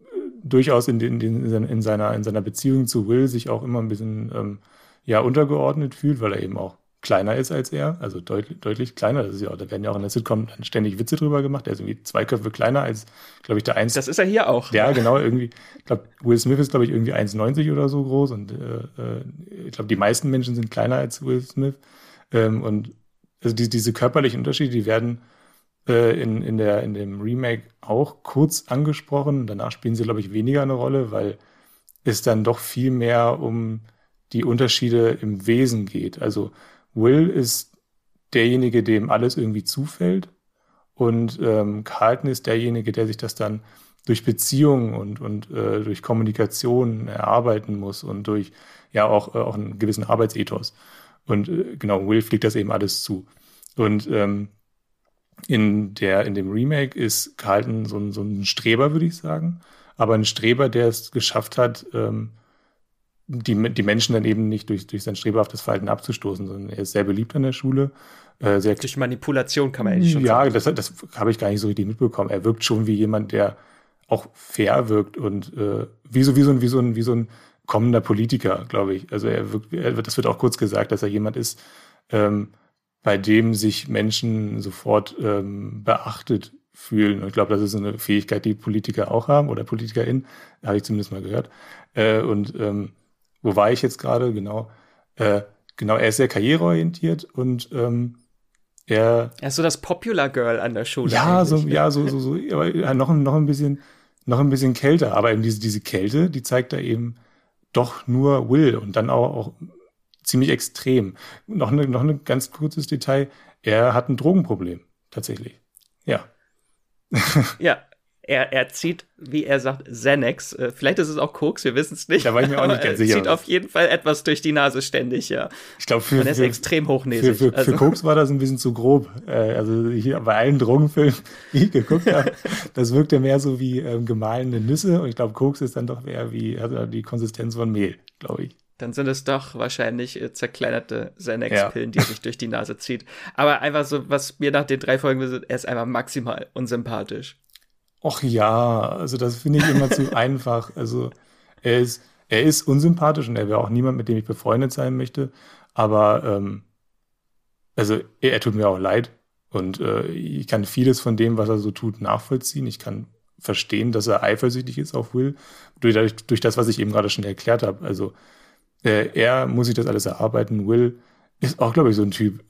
äh, durchaus in, den, in, in, seiner, in seiner Beziehung zu Will sich auch immer ein bisschen ähm, ja, untergeordnet fühlt, weil er eben auch kleiner ist als er, also deutlich, deutlich kleiner. Das ist ja, da werden ja auch in der Sitcom dann ständig Witze drüber gemacht. Er ist irgendwie zwei Köpfe kleiner als, glaube ich, der eins. Das ist er hier auch. Ja, genau, irgendwie. Ich glaube, Will Smith ist, glaube ich, irgendwie 1,90 oder so groß und äh, äh ich glaube, die meisten Menschen sind kleiner als Will Smith. Ähm, und also die, diese körperlichen Unterschiede, die werden äh, in, in, der, in dem Remake auch kurz angesprochen. Danach spielen sie, glaube ich, weniger eine Rolle, weil es dann doch viel mehr um die Unterschiede im Wesen geht. Also Will ist derjenige, dem alles irgendwie zufällt. Und ähm, Carlton ist derjenige, der sich das dann durch Beziehungen und, und äh, durch Kommunikation erarbeiten muss und durch ja auch, äh, auch einen gewissen Arbeitsethos. Und äh, genau, Will fliegt das eben alles zu. Und ähm, in, der, in dem Remake ist Carlton so ein, so ein Streber, würde ich sagen. Aber ein Streber, der es geschafft hat, ähm, die, die Menschen dann eben nicht durch, durch sein streberhaftes Verhalten abzustoßen, sondern er ist sehr beliebt an der Schule. Äh, sehr durch Manipulation kann man eigentlich schon ja, sagen. Ja, das, das habe ich gar nicht so richtig mitbekommen. Er wirkt schon wie jemand, der auch fair wirkt und äh, wie, so, wie, so ein, wie, so ein, wie so ein kommender Politiker, glaube ich. Also er wirkt, er, das wird auch kurz gesagt, dass er jemand ist, ähm, bei dem sich Menschen sofort ähm, beachtet fühlen. Und ich glaube, das ist eine Fähigkeit, die Politiker auch haben oder PolitikerInnen, habe ich zumindest mal gehört. Äh, und ähm, wo war ich jetzt gerade? Genau. Äh, genau, er ist sehr karriereorientiert und ähm, er, er ist so das Popular Girl an der Schule. Ja, so, ne? ja, so, so, so, aber noch, noch ein bisschen, noch ein bisschen kälter. Aber eben diese, diese Kälte, die zeigt er eben doch nur Will und dann auch, auch ziemlich extrem. Noch, eine, noch ein ganz kurzes Detail. Er hat ein Drogenproblem, tatsächlich. Ja. ja, er, er zieht, wie er sagt, Xanax. Äh, vielleicht ist es auch Koks, wir wissen es nicht. Da war ich mir auch nicht ganz sicher. Er zieht auf jeden Fall etwas durch die Nase ständig, ja. Ich glaube, für, für, extrem hochnäsig. Für, für, also. für Koks war das ein bisschen zu grob. Äh, also hier bei allen Drogenfilmen, die ich geguckt habe, das wirkte mehr so wie ähm, gemahlene Nüsse. Und ich glaube, Koks ist dann doch eher wie also die Konsistenz von Mehl, glaube ich. Dann sind es doch wahrscheinlich äh, zerkleinerte Xanax-Pillen, ja. die sich durch die Nase zieht. Aber einfach so, was mir nach den drei Folgen ist, er ist einfach maximal unsympathisch. Och ja, also das finde ich immer zu einfach. Also er ist, er ist unsympathisch und er wäre auch niemand, mit dem ich befreundet sein möchte. Aber ähm, also er, er tut mir auch leid und äh, ich kann vieles von dem, was er so tut, nachvollziehen. Ich kann verstehen, dass er eifersüchtig ist auf Will durch, durch das, was ich eben gerade schon erklärt habe. Also äh, er muss sich das alles erarbeiten. Will ist auch, glaube ich, so ein Typ.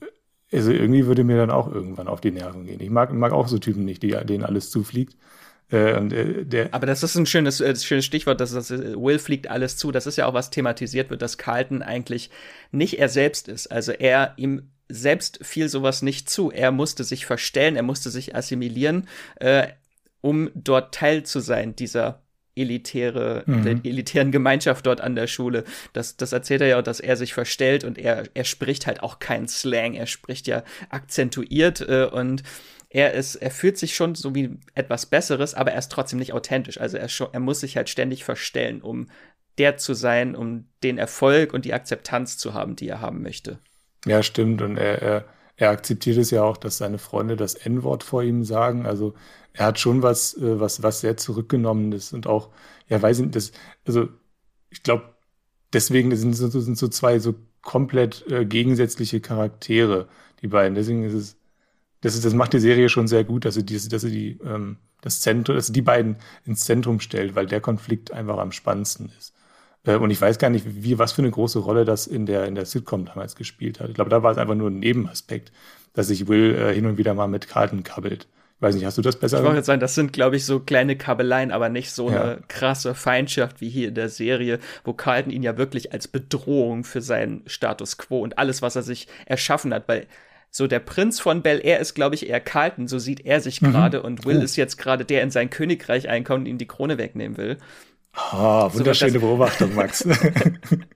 Also irgendwie würde mir dann auch irgendwann auf die Nerven gehen. Ich mag, mag auch so Typen nicht, die, denen alles zufliegt. Äh, und, äh, Aber das ist ein schönes, äh, schönes Stichwort, dass das äh, Will fliegt alles zu. Das ist ja auch was thematisiert wird, dass Carlton eigentlich nicht er selbst ist. Also er ihm selbst fiel sowas nicht zu. Er musste sich verstellen, er musste sich assimilieren, äh, um dort Teil zu sein dieser elitäre, mhm. der elitären Gemeinschaft dort an der Schule. Das, das erzählt er ja auch, dass er sich verstellt und er, er spricht halt auch keinen Slang. Er spricht ja akzentuiert äh, und er ist, er fühlt sich schon so wie etwas Besseres, aber er ist trotzdem nicht authentisch. Also er, schon, er muss sich halt ständig verstellen, um der zu sein, um den Erfolg und die Akzeptanz zu haben, die er haben möchte. Ja, stimmt. Und er, er, er akzeptiert es ja auch, dass seine Freunde das N-Wort vor ihm sagen. Also er hat schon was, äh, was, was sehr zurückgenommenes und auch, ja, weiß nicht, das, also ich glaube, deswegen sind sind so zwei so komplett äh, gegensätzliche Charaktere, die beiden. Deswegen ist es das, ist, das macht die Serie schon sehr gut, dass sie, die, dass sie die, ähm, das Zentrum, dass sie die beiden ins Zentrum stellt, weil der Konflikt einfach am spannendsten ist. Äh, und ich weiß gar nicht, wie, was für eine große Rolle das in der, in der Sitcom damals gespielt hat. Ich glaube, da war es einfach nur ein Nebenaspekt, dass sich Will äh, hin und wieder mal mit Carlton kabbelt. Ich weiß nicht, hast du das besser? Ich wollte jetzt sagen, das sind, glaube ich, so kleine Kabeleien, aber nicht so ja. eine krasse Feindschaft wie hier in der Serie, wo Carlton ihn ja wirklich als Bedrohung für seinen Status quo und alles, was er sich erschaffen hat, weil so der Prinz von Bel Air ist, glaube ich, eher Carlton, so sieht er sich gerade. Mhm. Und Will oh. ist jetzt gerade der in sein Königreich einkommt und ihm die Krone wegnehmen will. Oh, wunderschöne so, Beobachtung, Max.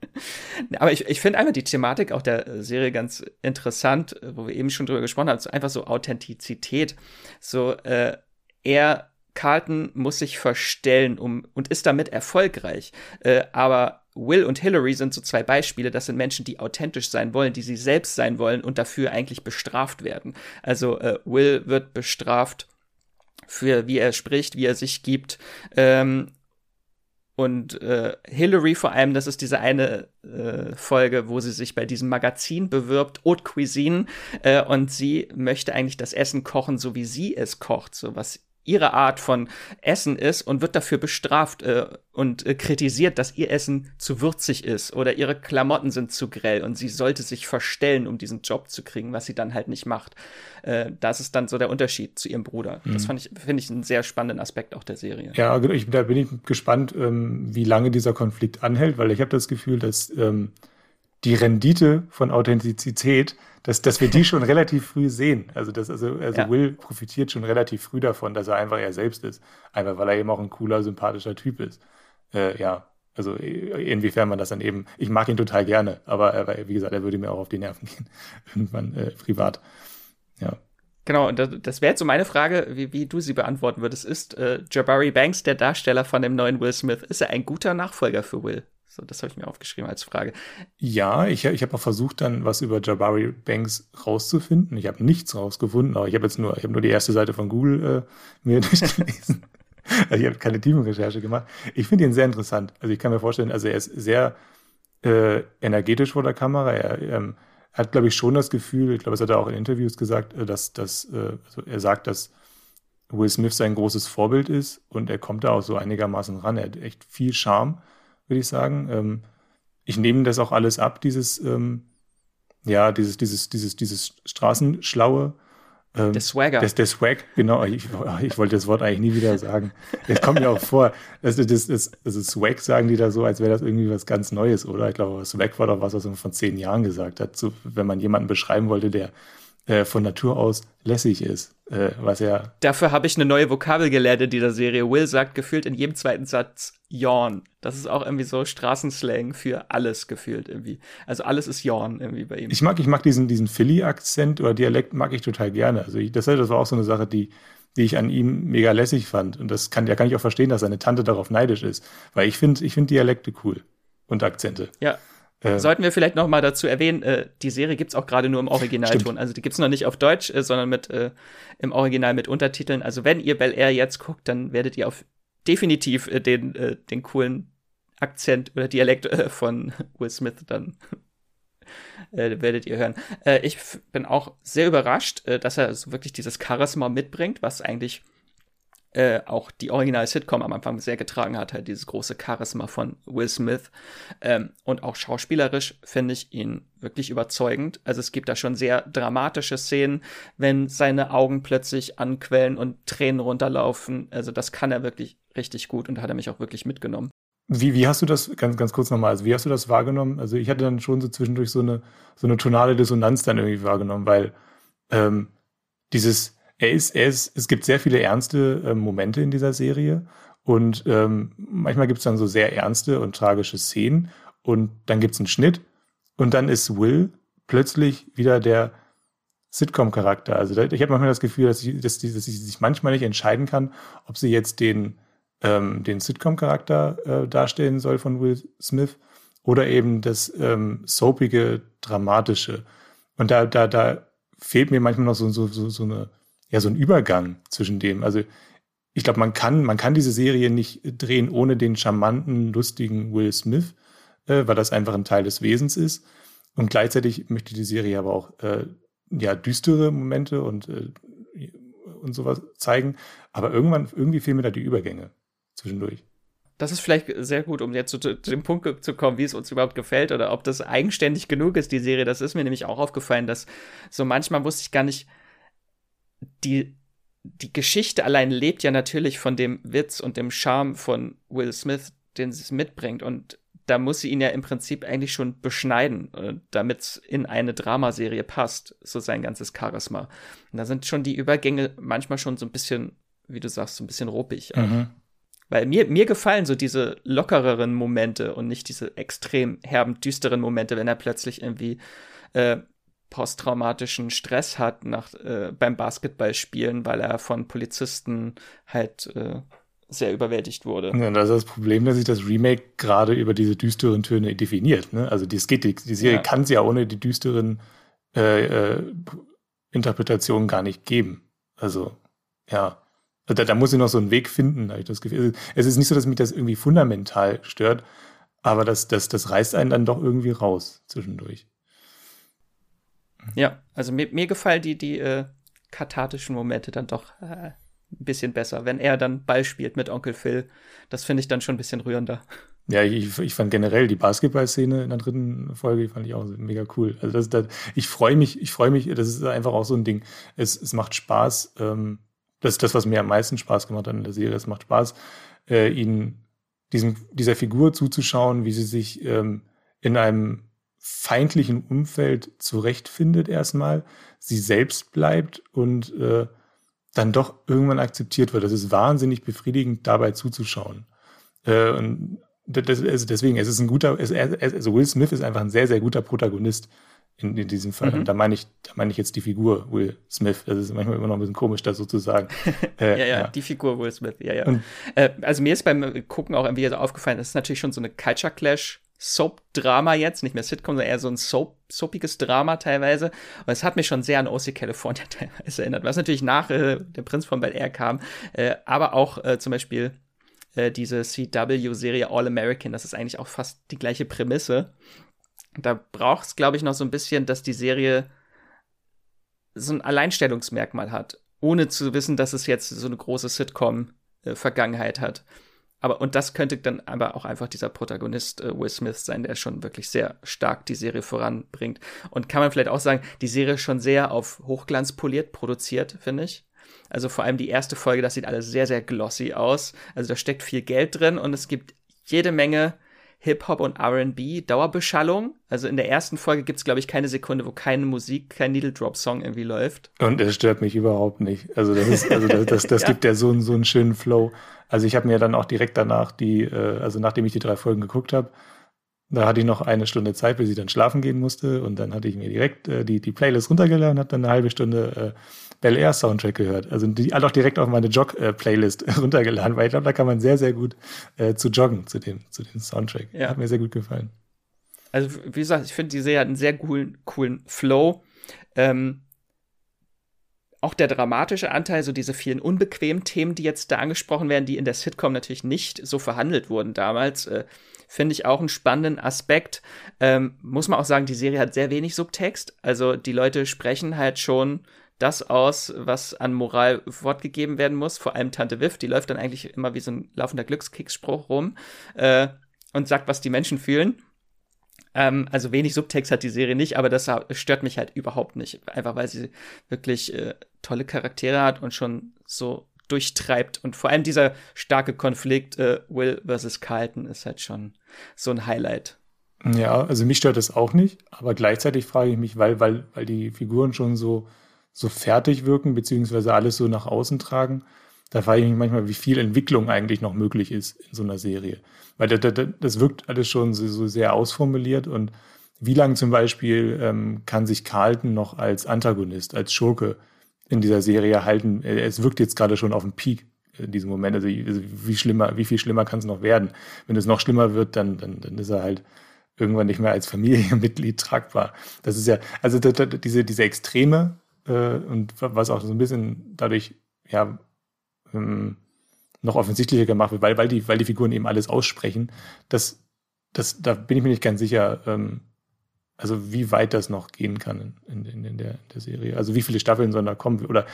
Aber ich, ich finde einfach die Thematik auch der Serie ganz interessant, wo wir eben schon drüber gesprochen haben, so einfach so Authentizität. So, äh, er, Carlton, muss sich verstellen um, und ist damit erfolgreich. Äh, aber Will und Hillary sind so zwei Beispiele. Das sind Menschen, die authentisch sein wollen, die sie selbst sein wollen und dafür eigentlich bestraft werden. Also äh, Will wird bestraft für wie er spricht, wie er sich gibt. Ähm, und äh, Hillary vor allem, das ist diese eine äh, Folge, wo sie sich bei diesem Magazin bewirbt, Haute Cuisine, äh, und sie möchte eigentlich das Essen kochen, so wie sie es kocht, so was ihre Art von Essen ist und wird dafür bestraft äh, und äh, kritisiert, dass ihr Essen zu würzig ist oder ihre Klamotten sind zu grell und sie sollte sich verstellen, um diesen Job zu kriegen, was sie dann halt nicht macht. Äh, das ist dann so der Unterschied zu ihrem Bruder. Mhm. Das fand ich, finde ich, einen sehr spannenden Aspekt auch der Serie. Ja, genau, ich, da bin ich gespannt, ähm, wie lange dieser Konflikt anhält, weil ich habe das Gefühl, dass ähm, die Rendite von Authentizität dass, dass wir die schon relativ früh sehen. Also, das, also, also ja. Will profitiert schon relativ früh davon, dass er einfach er selbst ist. Einfach weil er eben auch ein cooler, sympathischer Typ ist. Äh, ja, also inwiefern man das dann eben, ich mag ihn total gerne, aber er, wie gesagt, er würde mir auch auf die Nerven gehen, irgendwann äh, privat. Ja. Genau, und das, das wäre jetzt so meine Frage, wie, wie du sie beantworten würdest. Ist äh, Jabari Banks, der Darsteller von dem neuen Will Smith, ist er ein guter Nachfolger für Will? So, das habe ich mir aufgeschrieben als Frage. Ja, ich, ich habe auch versucht, dann was über Jabari Banks rauszufinden. Ich habe nichts rausgefunden, aber ich habe jetzt nur, ich habe nur die erste Seite von Google äh, mir durchgelesen. also ich habe keine Tiefenrecherche gemacht. Ich finde ihn sehr interessant. Also ich kann mir vorstellen, also er ist sehr äh, energetisch vor der Kamera. Er ähm, hat, glaube ich, schon das Gefühl, ich glaube, das hat er auch in Interviews gesagt, äh, dass, dass äh, also er sagt, dass Will Smith sein großes Vorbild ist und er kommt da auch so einigermaßen ran. Er hat echt viel Charme würde ich sagen. Ähm, ich nehme das auch alles ab, dieses, ähm, Ja, dieses, dieses, dieses, dieses Straßenschlaue. Ähm, der Swagger. Der, der Swag, genau. Ich, ich wollte das Wort eigentlich nie wieder sagen. Es kommt mir auch vor, das, das, das, das ist Swag sagen die da so, als wäre das irgendwie was ganz Neues, oder? Ich glaube, Swag war doch was, was man von zehn Jahren gesagt hat. So, wenn man jemanden beschreiben wollte, der äh, von Natur aus lässig ist, äh, was ja. Dafür habe ich eine neue Vokabel gelernt in dieser Serie. Will sagt gefühlt in jedem zweiten Satz Yawn. Das ist auch irgendwie so Straßenslang für alles gefühlt irgendwie. Also alles ist Yawn irgendwie bei ihm. Ich mag, ich mag diesen, diesen Philly-Akzent oder Dialekt mag ich total gerne. Also ich, das, das war auch so eine Sache, die, die ich an ihm mega lässig fand. Und das kann, ja kann ich auch verstehen, dass seine Tante darauf neidisch ist. Weil ich finde, ich finde Dialekte cool. Und Akzente. Ja, äh, Sollten wir vielleicht noch mal dazu erwähnen, äh, die Serie gibt's auch gerade nur im Originalton. Stimmt. Also die gibt's noch nicht auf Deutsch, äh, sondern mit äh, im Original mit Untertiteln. Also wenn ihr Bel Air jetzt guckt, dann werdet ihr auf definitiv äh, den, äh, den coolen Akzent oder Dialekt äh, von Will Smith dann äh, werdet ihr hören. Äh, ich bin auch sehr überrascht, dass er so wirklich dieses Charisma mitbringt, was eigentlich äh, auch die Original-Sitcom am Anfang sehr getragen hat, halt dieses große Charisma von Will Smith. Ähm, und auch schauspielerisch finde ich ihn wirklich überzeugend. Also es gibt da schon sehr dramatische Szenen, wenn seine Augen plötzlich anquellen und Tränen runterlaufen. Also das kann er wirklich richtig gut und da hat er mich auch wirklich mitgenommen. Wie, wie hast du das, ganz, ganz kurz nochmal, also wie hast du das wahrgenommen? Also ich hatte dann schon so zwischendurch so eine, so eine tonale Dissonanz dann irgendwie wahrgenommen, weil ähm, dieses, er ist, er ist, es gibt sehr viele ernste äh, Momente in dieser Serie und ähm, manchmal gibt es dann so sehr ernste und tragische Szenen und dann gibt es einen Schnitt und dann ist Will plötzlich wieder der Sitcom-Charakter. Also ich habe manchmal das Gefühl, dass, ich, dass, dass ich sich manchmal nicht entscheiden kann, ob sie jetzt den, ähm, den Sitcom-Charakter äh, darstellen soll von Will Smith oder eben das ähm, soapige, dramatische. Und da, da, da fehlt mir manchmal noch so, so, so, so eine ja so ein Übergang zwischen dem. Also ich glaube, man kann, man kann diese Serie nicht drehen ohne den charmanten, lustigen Will Smith, äh, weil das einfach ein Teil des Wesens ist. Und gleichzeitig möchte die Serie aber auch äh, ja düstere Momente und äh, und sowas zeigen. Aber irgendwann irgendwie fehlen mir da die Übergänge zwischendurch. Das ist vielleicht sehr gut, um jetzt zu, zu, dem Punkt zu kommen, wie es uns überhaupt gefällt oder ob das eigenständig genug ist, die Serie. Das ist mir nämlich auch aufgefallen, dass so manchmal wusste ich gar nicht, die, die Geschichte allein lebt ja natürlich von dem Witz und dem Charme von Will Smith, den sie mitbringt. Und da muss sie ihn ja im Prinzip eigentlich schon beschneiden, äh, damit es in eine Dramaserie passt, so sein ganzes Charisma. Und da sind schon die Übergänge manchmal schon so ein bisschen, wie du sagst, so ein bisschen ruppig. Mhm. Weil mir, mir gefallen so diese lockereren Momente und nicht diese extrem herben, düsteren Momente, wenn er plötzlich irgendwie äh, posttraumatischen Stress hat nach, äh, beim Basketballspielen, weil er von Polizisten halt äh, sehr überwältigt wurde. Ja, das ist das Problem, dass sich das Remake gerade über diese düsteren Töne definiert. Ne? Also die, geht, die, die Serie ja. kann es ja ohne die düsteren äh, äh, Interpretationen gar nicht geben. Also, ja. Da, da muss ich noch so einen Weg finden, habe ich das Gefühl. Es ist nicht so, dass mich das irgendwie fundamental stört, aber das, das, das reißt einen dann doch irgendwie raus zwischendurch. Ja, also mir, mir gefallen die, die äh, kathartischen Momente dann doch äh, ein bisschen besser. Wenn er dann Ball spielt mit Onkel Phil, das finde ich dann schon ein bisschen rührender. Ja, ich, ich fand generell die Basketballszene in der dritten Folge, die fand ich auch mega cool. Also das, das, ich freue mich, ich freue mich, das ist einfach auch so ein Ding. Es, es macht Spaß. Ähm, das ist das, was mir am meisten Spaß gemacht hat in der Serie. Es macht Spaß, äh, ihnen diesem, dieser Figur zuzuschauen, wie sie sich ähm, in einem feindlichen Umfeld zurechtfindet erstmal, sie selbst bleibt und äh, dann doch irgendwann akzeptiert wird. Das ist wahnsinnig befriedigend, dabei zuzuschauen. Äh, und das, also deswegen, es ist ein guter, es, also Will Smith ist einfach ein sehr, sehr guter Protagonist in, in diesem Fall. Mhm. Und da meine ich, da meine ich jetzt die Figur Will Smith. Das ist manchmal immer noch ein bisschen komisch, das sozusagen. Äh, ja, ja, ja, die Figur Will Smith, ja, ja. Und, äh, also mir ist beim Gucken auch irgendwie so aufgefallen, das ist natürlich schon so eine Culture Clash Soap-Drama jetzt, nicht mehr Sitcom, sondern eher so ein Soap, soapiges Drama teilweise. Und es hat mich schon sehr an OC California teilweise erinnert, was natürlich nach äh, Der Prinz von Bel Air kam, äh, aber auch äh, zum Beispiel äh, diese CW-Serie All American, das ist eigentlich auch fast die gleiche Prämisse. Da braucht es, glaube ich, noch so ein bisschen, dass die Serie so ein Alleinstellungsmerkmal hat, ohne zu wissen, dass es jetzt so eine große Sitcom-Vergangenheit hat. aber und das könnte dann aber auch einfach dieser Protagonist äh, Will Smith sein, der schon wirklich sehr stark die Serie voranbringt. Und kann man vielleicht auch sagen, die Serie ist schon sehr auf Hochglanz poliert produziert, finde ich. Also vor allem die erste Folge, das sieht alles sehr, sehr glossy aus. Also da steckt viel Geld drin und es gibt jede Menge Hip-Hop und RB, Dauerbeschallung. Also in der ersten Folge gibt es, glaube ich, keine Sekunde, wo keine Musik, kein Needle-Drop-Song irgendwie läuft. Und es stört mich überhaupt nicht. Also das ist, also das, das, das ja. gibt ja so, so einen schönen Flow. Also ich habe mir dann auch direkt danach die, äh, also nachdem ich die drei Folgen geguckt habe, da hatte ich noch eine Stunde Zeit, bis ich dann schlafen gehen musste. Und dann hatte ich mir direkt äh, die, die Playlist runtergeladen und habe dann eine halbe Stunde äh, Bel Air Soundtrack gehört. Also die alle auch direkt auf meine Jog-Playlist runtergeladen, weil ich glaube, da kann man sehr, sehr gut äh, zu joggen zu dem, zu dem Soundtrack. Ja. Hat mir sehr gut gefallen. Also, wie gesagt, ich finde, die Serie hat einen sehr coolen, coolen Flow. Ähm, auch der dramatische Anteil, so diese vielen unbequemen Themen, die jetzt da angesprochen werden, die in der Sitcom natürlich nicht so verhandelt wurden damals, äh, finde ich auch einen spannenden Aspekt. Ähm, muss man auch sagen, die Serie hat sehr wenig Subtext. Also die Leute sprechen halt schon das aus, was an Moral fortgegeben werden muss. Vor allem Tante Viv, die läuft dann eigentlich immer wie so ein laufender Glückskicksspruch rum äh, und sagt, was die Menschen fühlen. Ähm, also wenig Subtext hat die Serie nicht, aber das stört mich halt überhaupt nicht. Einfach weil sie wirklich äh, tolle Charaktere hat und schon so durchtreibt. Und vor allem dieser starke Konflikt äh, Will versus Carlton ist halt schon so ein Highlight. Ja, also mich stört das auch nicht, aber gleichzeitig frage ich mich, weil, weil, weil die Figuren schon so, so fertig wirken, beziehungsweise alles so nach außen tragen, da frage ich mich manchmal, wie viel Entwicklung eigentlich noch möglich ist in so einer Serie. Weil das, das, das wirkt alles schon so, so, sehr ausformuliert und wie lange zum Beispiel ähm, kann sich Carlton noch als Antagonist, als Schurke in dieser Serie halten. Es wirkt jetzt gerade schon auf dem Peak in diesem Moment. Also, also wie schlimmer, wie viel schlimmer kann es noch werden? Wenn es noch schlimmer wird, dann, dann, dann ist er halt irgendwann nicht mehr als Familienmitglied tragbar. Das ist ja, also diese, diese Extreme äh, und was auch so ein bisschen dadurch ja ähm, noch offensichtlicher gemacht wird, weil, weil, die, weil die Figuren eben alles aussprechen, das, das, da bin ich mir nicht ganz sicher, ähm, also wie weit das noch gehen kann in, in, in, der, in der Serie. Also wie viele Staffeln sollen da kommen oder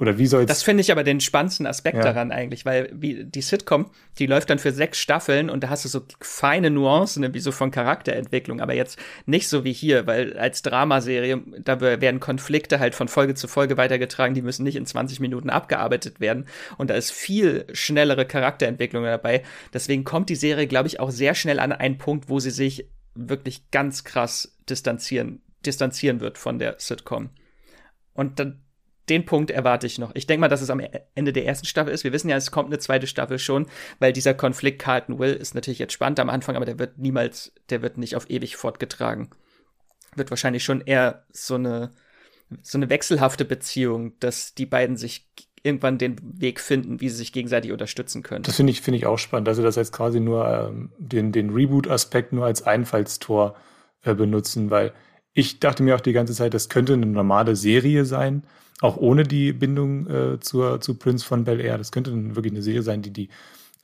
oder wie soll Das finde ich aber den spannendsten Aspekt ja. daran eigentlich, weil wie die Sitcom, die läuft dann für sechs Staffeln und da hast du so feine Nuancen, ne, wie so von Charakterentwicklung, aber jetzt nicht so wie hier, weil als Dramaserie, da werden Konflikte halt von Folge zu Folge weitergetragen, die müssen nicht in 20 Minuten abgearbeitet werden und da ist viel schnellere Charakterentwicklung dabei. Deswegen kommt die Serie, glaube ich, auch sehr schnell an einen Punkt, wo sie sich wirklich ganz krass distanzieren, distanzieren wird von der Sitcom. Und dann den Punkt erwarte ich noch. Ich denke mal, dass es am Ende der ersten Staffel ist. Wir wissen ja, es kommt eine zweite Staffel schon, weil dieser Konflikt Carlton Will ist natürlich jetzt spannend am Anfang, aber der wird niemals, der wird nicht auf ewig fortgetragen. Wird wahrscheinlich schon eher so eine, so eine wechselhafte Beziehung, dass die beiden sich irgendwann den Weg finden, wie sie sich gegenseitig unterstützen können. Das finde ich, finde ich auch spannend, dass sie das jetzt quasi nur ähm, den, den Reboot-Aspekt nur als Einfallstor äh, benutzen, weil ich dachte mir auch die ganze Zeit, das könnte eine normale Serie sein, auch ohne die Bindung äh, zur, zu Prince von Bel Air. Das könnte dann wirklich eine Serie sein, die die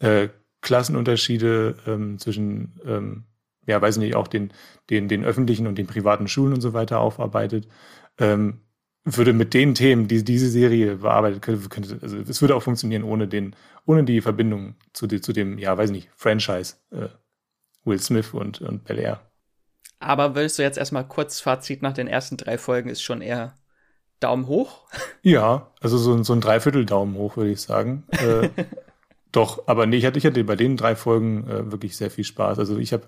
äh, Klassenunterschiede ähm, zwischen, ähm, ja, weiß nicht, auch den, den, den öffentlichen und den privaten Schulen und so weiter aufarbeitet. Ähm, würde mit den Themen, die diese Serie bearbeitet, könnte, könnte also es würde auch funktionieren ohne den, ohne die Verbindung zu, die, zu dem, ja, weiß nicht, Franchise äh, Will Smith und, und Bel Air. Aber würdest du jetzt erstmal kurz Fazit nach den ersten drei Folgen ist schon eher Daumen hoch? Ja, also so, so ein Dreiviertel Daumen hoch, würde ich sagen. Äh, doch, aber nee, ich hatte, ich hatte bei den drei Folgen äh, wirklich sehr viel Spaß. Also ich habe,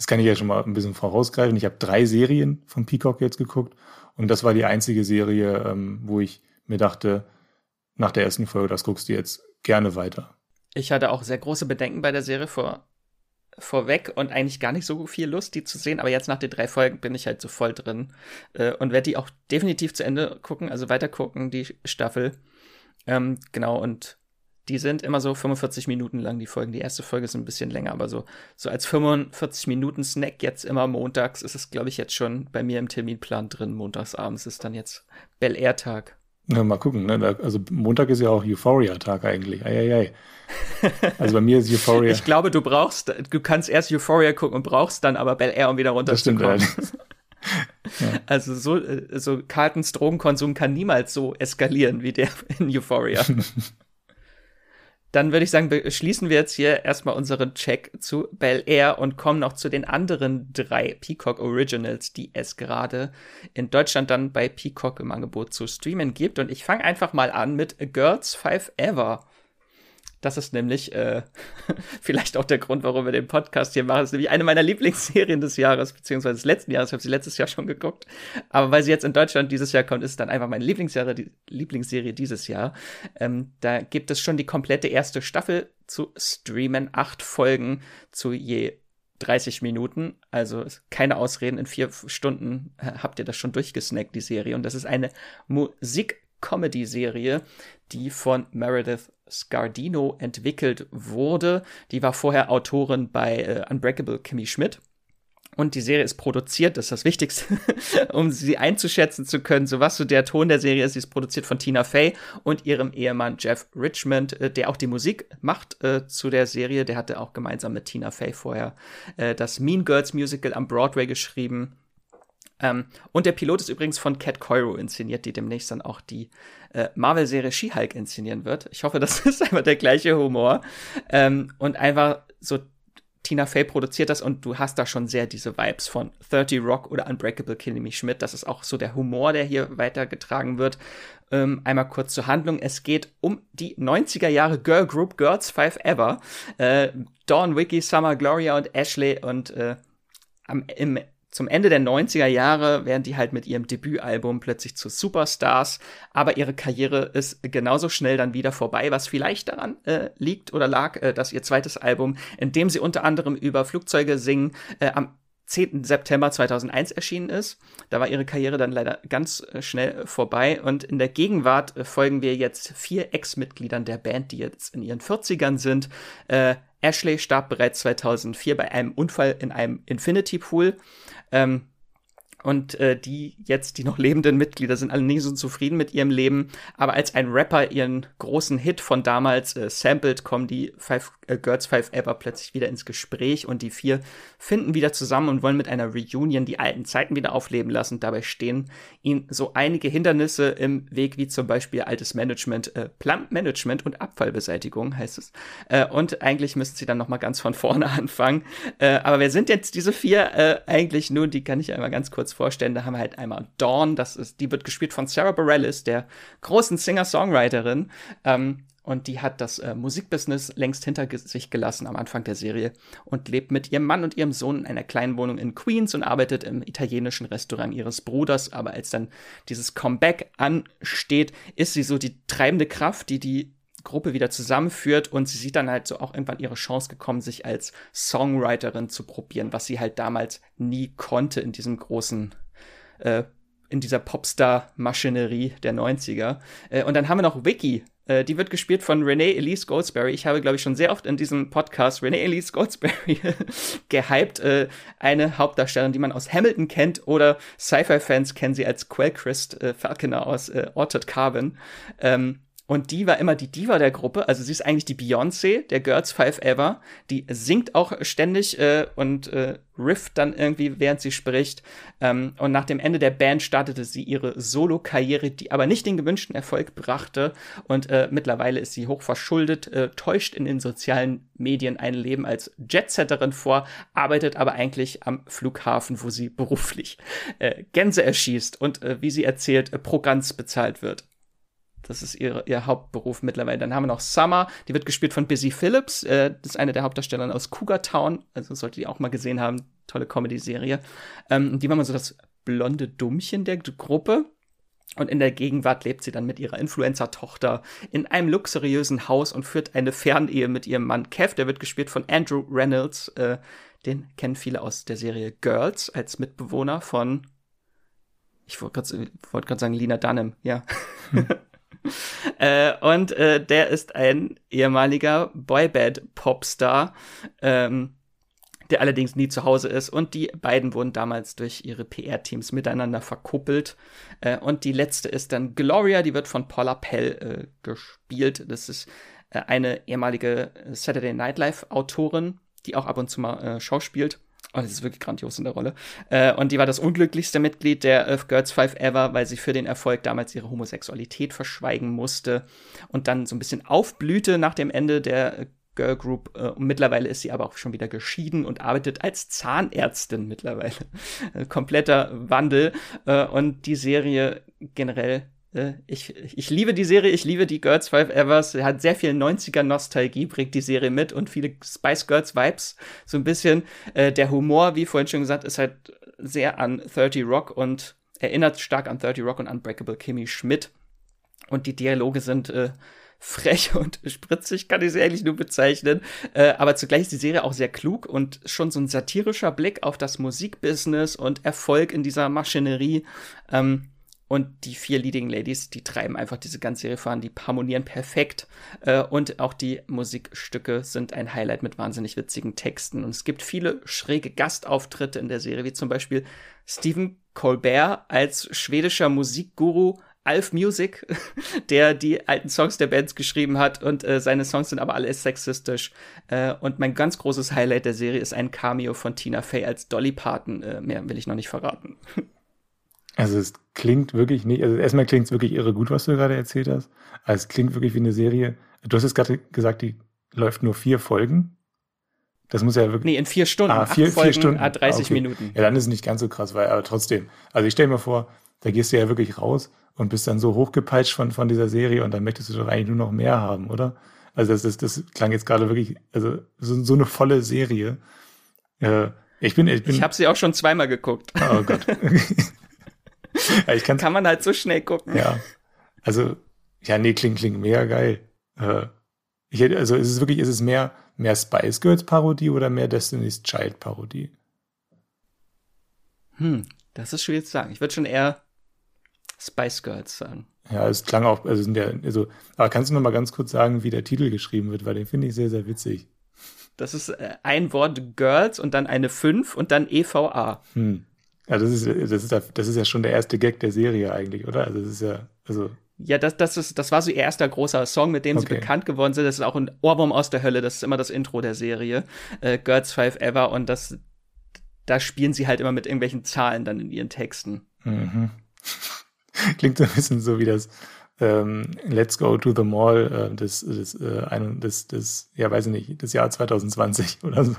das kann ich ja schon mal ein bisschen vorausgreifen, ich habe drei Serien von Peacock jetzt geguckt und das war die einzige Serie, ähm, wo ich mir dachte, nach der ersten Folge, das guckst du jetzt gerne weiter. Ich hatte auch sehr große Bedenken bei der Serie vor vorweg und eigentlich gar nicht so viel Lust, die zu sehen. Aber jetzt nach den drei Folgen bin ich halt so voll drin äh, und werde die auch definitiv zu Ende gucken, also weiter gucken, die Staffel. Ähm, genau, und die sind immer so 45 Minuten lang, die Folgen. Die erste Folge ist ein bisschen länger, aber so, so als 45 Minuten Snack jetzt immer montags ist es, glaube ich, jetzt schon bei mir im Terminplan drin. Montagsabends ist dann jetzt Bel Air Tag. Ja, mal gucken, ne? Also Montag ist ja auch Euphoria-Tag eigentlich. Eieiei. Also bei mir ist Euphoria. ich glaube, du brauchst, du kannst erst Euphoria gucken und brauchst dann aber Bel Air, um wieder runterzukommen. Das stimmt, ja. Also so, so Carltons Drogenkonsum kann niemals so eskalieren wie der in Euphoria. dann würde ich sagen, schließen wir jetzt hier erstmal unseren Check zu Bel Air und kommen noch zu den anderen drei Peacock Originals, die es gerade in Deutschland dann bei Peacock im Angebot zu streamen gibt. Und ich fange einfach mal an mit Girls Five Ever. Das ist nämlich äh, vielleicht auch der Grund, warum wir den Podcast hier machen. Das ist nämlich eine meiner Lieblingsserien des Jahres, beziehungsweise des letzten Jahres. Ich habe sie letztes Jahr schon geguckt. Aber weil sie jetzt in Deutschland dieses Jahr kommt, ist es dann einfach meine Lieblingsserie, die Lieblingsserie dieses Jahr. Ähm, da gibt es schon die komplette erste Staffel zu streamen. Acht Folgen zu je 30 Minuten, also keine Ausreden, in vier Stunden äh, habt ihr das schon durchgesnackt, die Serie. Und das ist eine Musik-Comedy-Serie, die von Meredith Scardino entwickelt wurde. Die war vorher Autorin bei äh, Unbreakable Kimmy Schmidt. Und die Serie ist produziert, das ist das Wichtigste, um sie einzuschätzen zu können, so was so der Ton der Serie ist. Sie ist produziert von Tina Fey und ihrem Ehemann Jeff Richmond, äh, der auch die Musik macht äh, zu der Serie. Der hatte auch gemeinsam mit Tina Fey vorher äh, das Mean Girls Musical am Broadway geschrieben. Ähm, und der Pilot ist übrigens von Cat Coiro inszeniert, die demnächst dann auch die äh, Marvel-Serie She-Hulk inszenieren wird. Ich hoffe, das ist einfach der gleiche Humor. Ähm, und einfach so Tina Fey produziert das und du hast da schon sehr diese Vibes von 30 Rock oder Unbreakable Kimmy Schmidt. Das ist auch so der Humor, der hier weitergetragen wird. Ähm, einmal kurz zur Handlung. Es geht um die 90er Jahre Girl Group Girls Five Ever. Äh, Dawn, Vicky, Summer, Gloria und Ashley und äh, am, im zum Ende der 90er Jahre werden die halt mit ihrem Debütalbum plötzlich zu Superstars, aber ihre Karriere ist genauso schnell dann wieder vorbei, was vielleicht daran äh, liegt oder lag, äh, dass ihr zweites Album, in dem sie unter anderem über Flugzeuge singen, äh, am 10. September 2001 erschienen ist. Da war ihre Karriere dann leider ganz äh, schnell vorbei und in der Gegenwart äh, folgen wir jetzt vier Ex-Mitgliedern der Band, die jetzt in ihren 40ern sind. Äh, Ashley starb bereits 2004 bei einem Unfall in einem Infinity Pool. Ähm, und äh, die jetzt, die noch lebenden Mitglieder, sind alle nicht so zufrieden mit ihrem Leben. Aber als ein Rapper ihren großen Hit von damals äh, sampled, kommen die Five, äh, Girls Five Ever plötzlich wieder ins Gespräch und die vier finden wieder zusammen und wollen mit einer Reunion die alten Zeiten wieder aufleben lassen. Dabei stehen ihnen so einige Hindernisse im Weg, wie zum Beispiel altes Management, äh, Plumpmanagement und Abfallbeseitigung heißt es. Äh, und eigentlich müssen sie dann noch mal ganz von vorne anfangen. Äh, aber wer sind jetzt diese vier äh, eigentlich nun? Die kann ich einmal ganz kurz kurz vorstellen. Da haben wir halt einmal Dawn, das ist, die wird gespielt von Sarah Bareilles, der großen Singer-Songwriterin. Ähm, und die hat das äh, Musikbusiness längst hinter sich gelassen am Anfang der Serie und lebt mit ihrem Mann und ihrem Sohn in einer kleinen Wohnung in Queens und arbeitet im italienischen Restaurant ihres Bruders. Aber als dann dieses Comeback ansteht, ist sie so die treibende Kraft, die die Gruppe wieder zusammenführt und sie sieht dann halt so auch irgendwann ihre Chance gekommen, sich als Songwriterin zu probieren, was sie halt damals nie konnte in diesem großen, äh, in dieser Popstar-Maschinerie der 90er. Äh, und dann haben wir noch Vicky. Äh, die wird gespielt von Renee Elise Goldsberry. Ich habe, glaube ich, schon sehr oft in diesem Podcast Renee Elise Goldsberry gehypt. Äh, eine Hauptdarstellerin, die man aus Hamilton kennt oder Sci-Fi-Fans kennen sie als Quellchrist äh, Falconer aus äh, Altered Carbon. Ähm, und die war immer die Diva der Gruppe. Also sie ist eigentlich die Beyoncé der Girls Five Ever. Die singt auch ständig äh, und äh, rifft dann irgendwie, während sie spricht. Ähm, und nach dem Ende der Band startete sie ihre Solo-Karriere, die aber nicht den gewünschten Erfolg brachte. Und äh, mittlerweile ist sie hochverschuldet, äh, täuscht in den sozialen Medien ein Leben als Jetsetterin vor, arbeitet aber eigentlich am Flughafen, wo sie beruflich äh, Gänse erschießt und äh, wie sie erzählt, pro ganz bezahlt wird. Das ist ihr, ihr Hauptberuf mittlerweile. Dann haben wir noch Summer, die wird gespielt von Busy Phillips. Äh, das ist eine der Hauptdarsteller aus Cougar Town. Also solltet ihr auch mal gesehen haben. Tolle Comedy-Serie. Ähm, die war mal so das blonde Dummchen der Gruppe. Und in der Gegenwart lebt sie dann mit ihrer Influencer-Tochter in einem luxuriösen Haus und führt eine Fерnehe mit ihrem Mann Kev. Der wird gespielt von Andrew Reynolds. Äh, den kennen viele aus der Serie Girls als Mitbewohner von, ich wollte gerade wollt sagen, Lina Dunham, ja. Hm. äh, und äh, der ist ein ehemaliger Boyband-Popstar, ähm, der allerdings nie zu Hause ist. Und die beiden wurden damals durch ihre PR-Teams miteinander verkuppelt. Äh, und die letzte ist dann Gloria, die wird von Paula Pell äh, gespielt. Das ist äh, eine ehemalige Saturday Night Live-Autorin, die auch ab und zu mal äh, schauspielt Oh, das ist wirklich grandios in der Rolle. Äh, und die war das unglücklichste Mitglied der Earth Girls Five ever, weil sie für den Erfolg damals ihre Homosexualität verschweigen musste und dann so ein bisschen aufblühte nach dem Ende der Girl Group. Äh, und mittlerweile ist sie aber auch schon wieder geschieden und arbeitet als Zahnärztin mittlerweile. Kompletter Wandel. Äh, und die Serie generell ich, ich liebe die Serie, ich liebe die Girls Five Evers. Sie hat sehr viel 90er Nostalgie, bringt die Serie mit und viele Spice Girls Vibes. So ein bisschen. Äh, der Humor, wie vorhin schon gesagt, ist halt sehr an 30 Rock und erinnert stark an 30 Rock und Unbreakable Kimmy Schmidt. Und die Dialoge sind äh, frech und spritzig, kann ich sie eigentlich nur bezeichnen. Äh, aber zugleich ist die Serie auch sehr klug und schon so ein satirischer Blick auf das Musikbusiness und Erfolg in dieser Maschinerie. Ähm, und die vier Leading Ladies, die treiben einfach diese ganze Serie voran, die harmonieren perfekt. Äh, und auch die Musikstücke sind ein Highlight mit wahnsinnig witzigen Texten. Und es gibt viele schräge Gastauftritte in der Serie, wie zum Beispiel Stephen Colbert als schwedischer Musikguru Alf Music, der die alten Songs der Bands geschrieben hat und äh, seine Songs sind aber alle sexistisch. Äh, und mein ganz großes Highlight der Serie ist ein Cameo von Tina Fey als Dolly Parton. Mehr will ich noch nicht verraten. Also es klingt wirklich nicht, also erstmal klingt es wirklich irre gut, was du gerade erzählt hast. Also es klingt wirklich wie eine Serie. Du hast jetzt gerade gesagt, die läuft nur vier Folgen. Das muss ja wirklich. Nee, in vier Stunden. Ah, vier, Folgen, vier Stunden. Ah, 30 okay. Minuten. Ja, dann ist es nicht ganz so krass, weil, aber trotzdem. Also ich stelle mir vor, da gehst du ja wirklich raus und bist dann so hochgepeitscht von, von dieser Serie und dann möchtest du doch eigentlich nur noch mehr haben, oder? Also das, das, das klang jetzt gerade wirklich, also so, so eine volle Serie. Äh, ich bin, ich bin. Ich habe sie auch schon zweimal geguckt. Oh Gott. ja, ich Kann man halt so schnell gucken. Ja. Also, ja, nee, klingt, klingt mega geil. Äh, ich hätte, also ist es wirklich, ist es mehr, mehr Spice Girls Parodie oder mehr Destiny's Child Parodie? Hm, das ist schwierig zu sagen. Ich würde schon eher Spice Girls sagen. Ja, es klang auch, also sind ja, also, aber kannst du noch mal ganz kurz sagen, wie der Titel geschrieben wird, weil den finde ich sehr, sehr witzig. Das ist äh, ein Wort Girls und dann eine 5 und dann EVA. Hm. Ja, das ist, das ist, das ist ja schon der erste Gag der Serie eigentlich, oder? Also, das ist ja, also. Ja, das, das, ist, das war so ihr erster großer Song, mit dem okay. sie bekannt geworden sind. Das ist auch ein Ohrwurm aus der Hölle. Das ist immer das Intro der Serie. Äh, Girls Five Ever. Und das, da spielen sie halt immer mit irgendwelchen Zahlen dann in ihren Texten. Mhm. Klingt so ein bisschen so wie das ähm, Let's Go to the Mall äh, des, des, äh, ein, des, des, ja, weiß ich nicht, des Jahr 2020 oder so.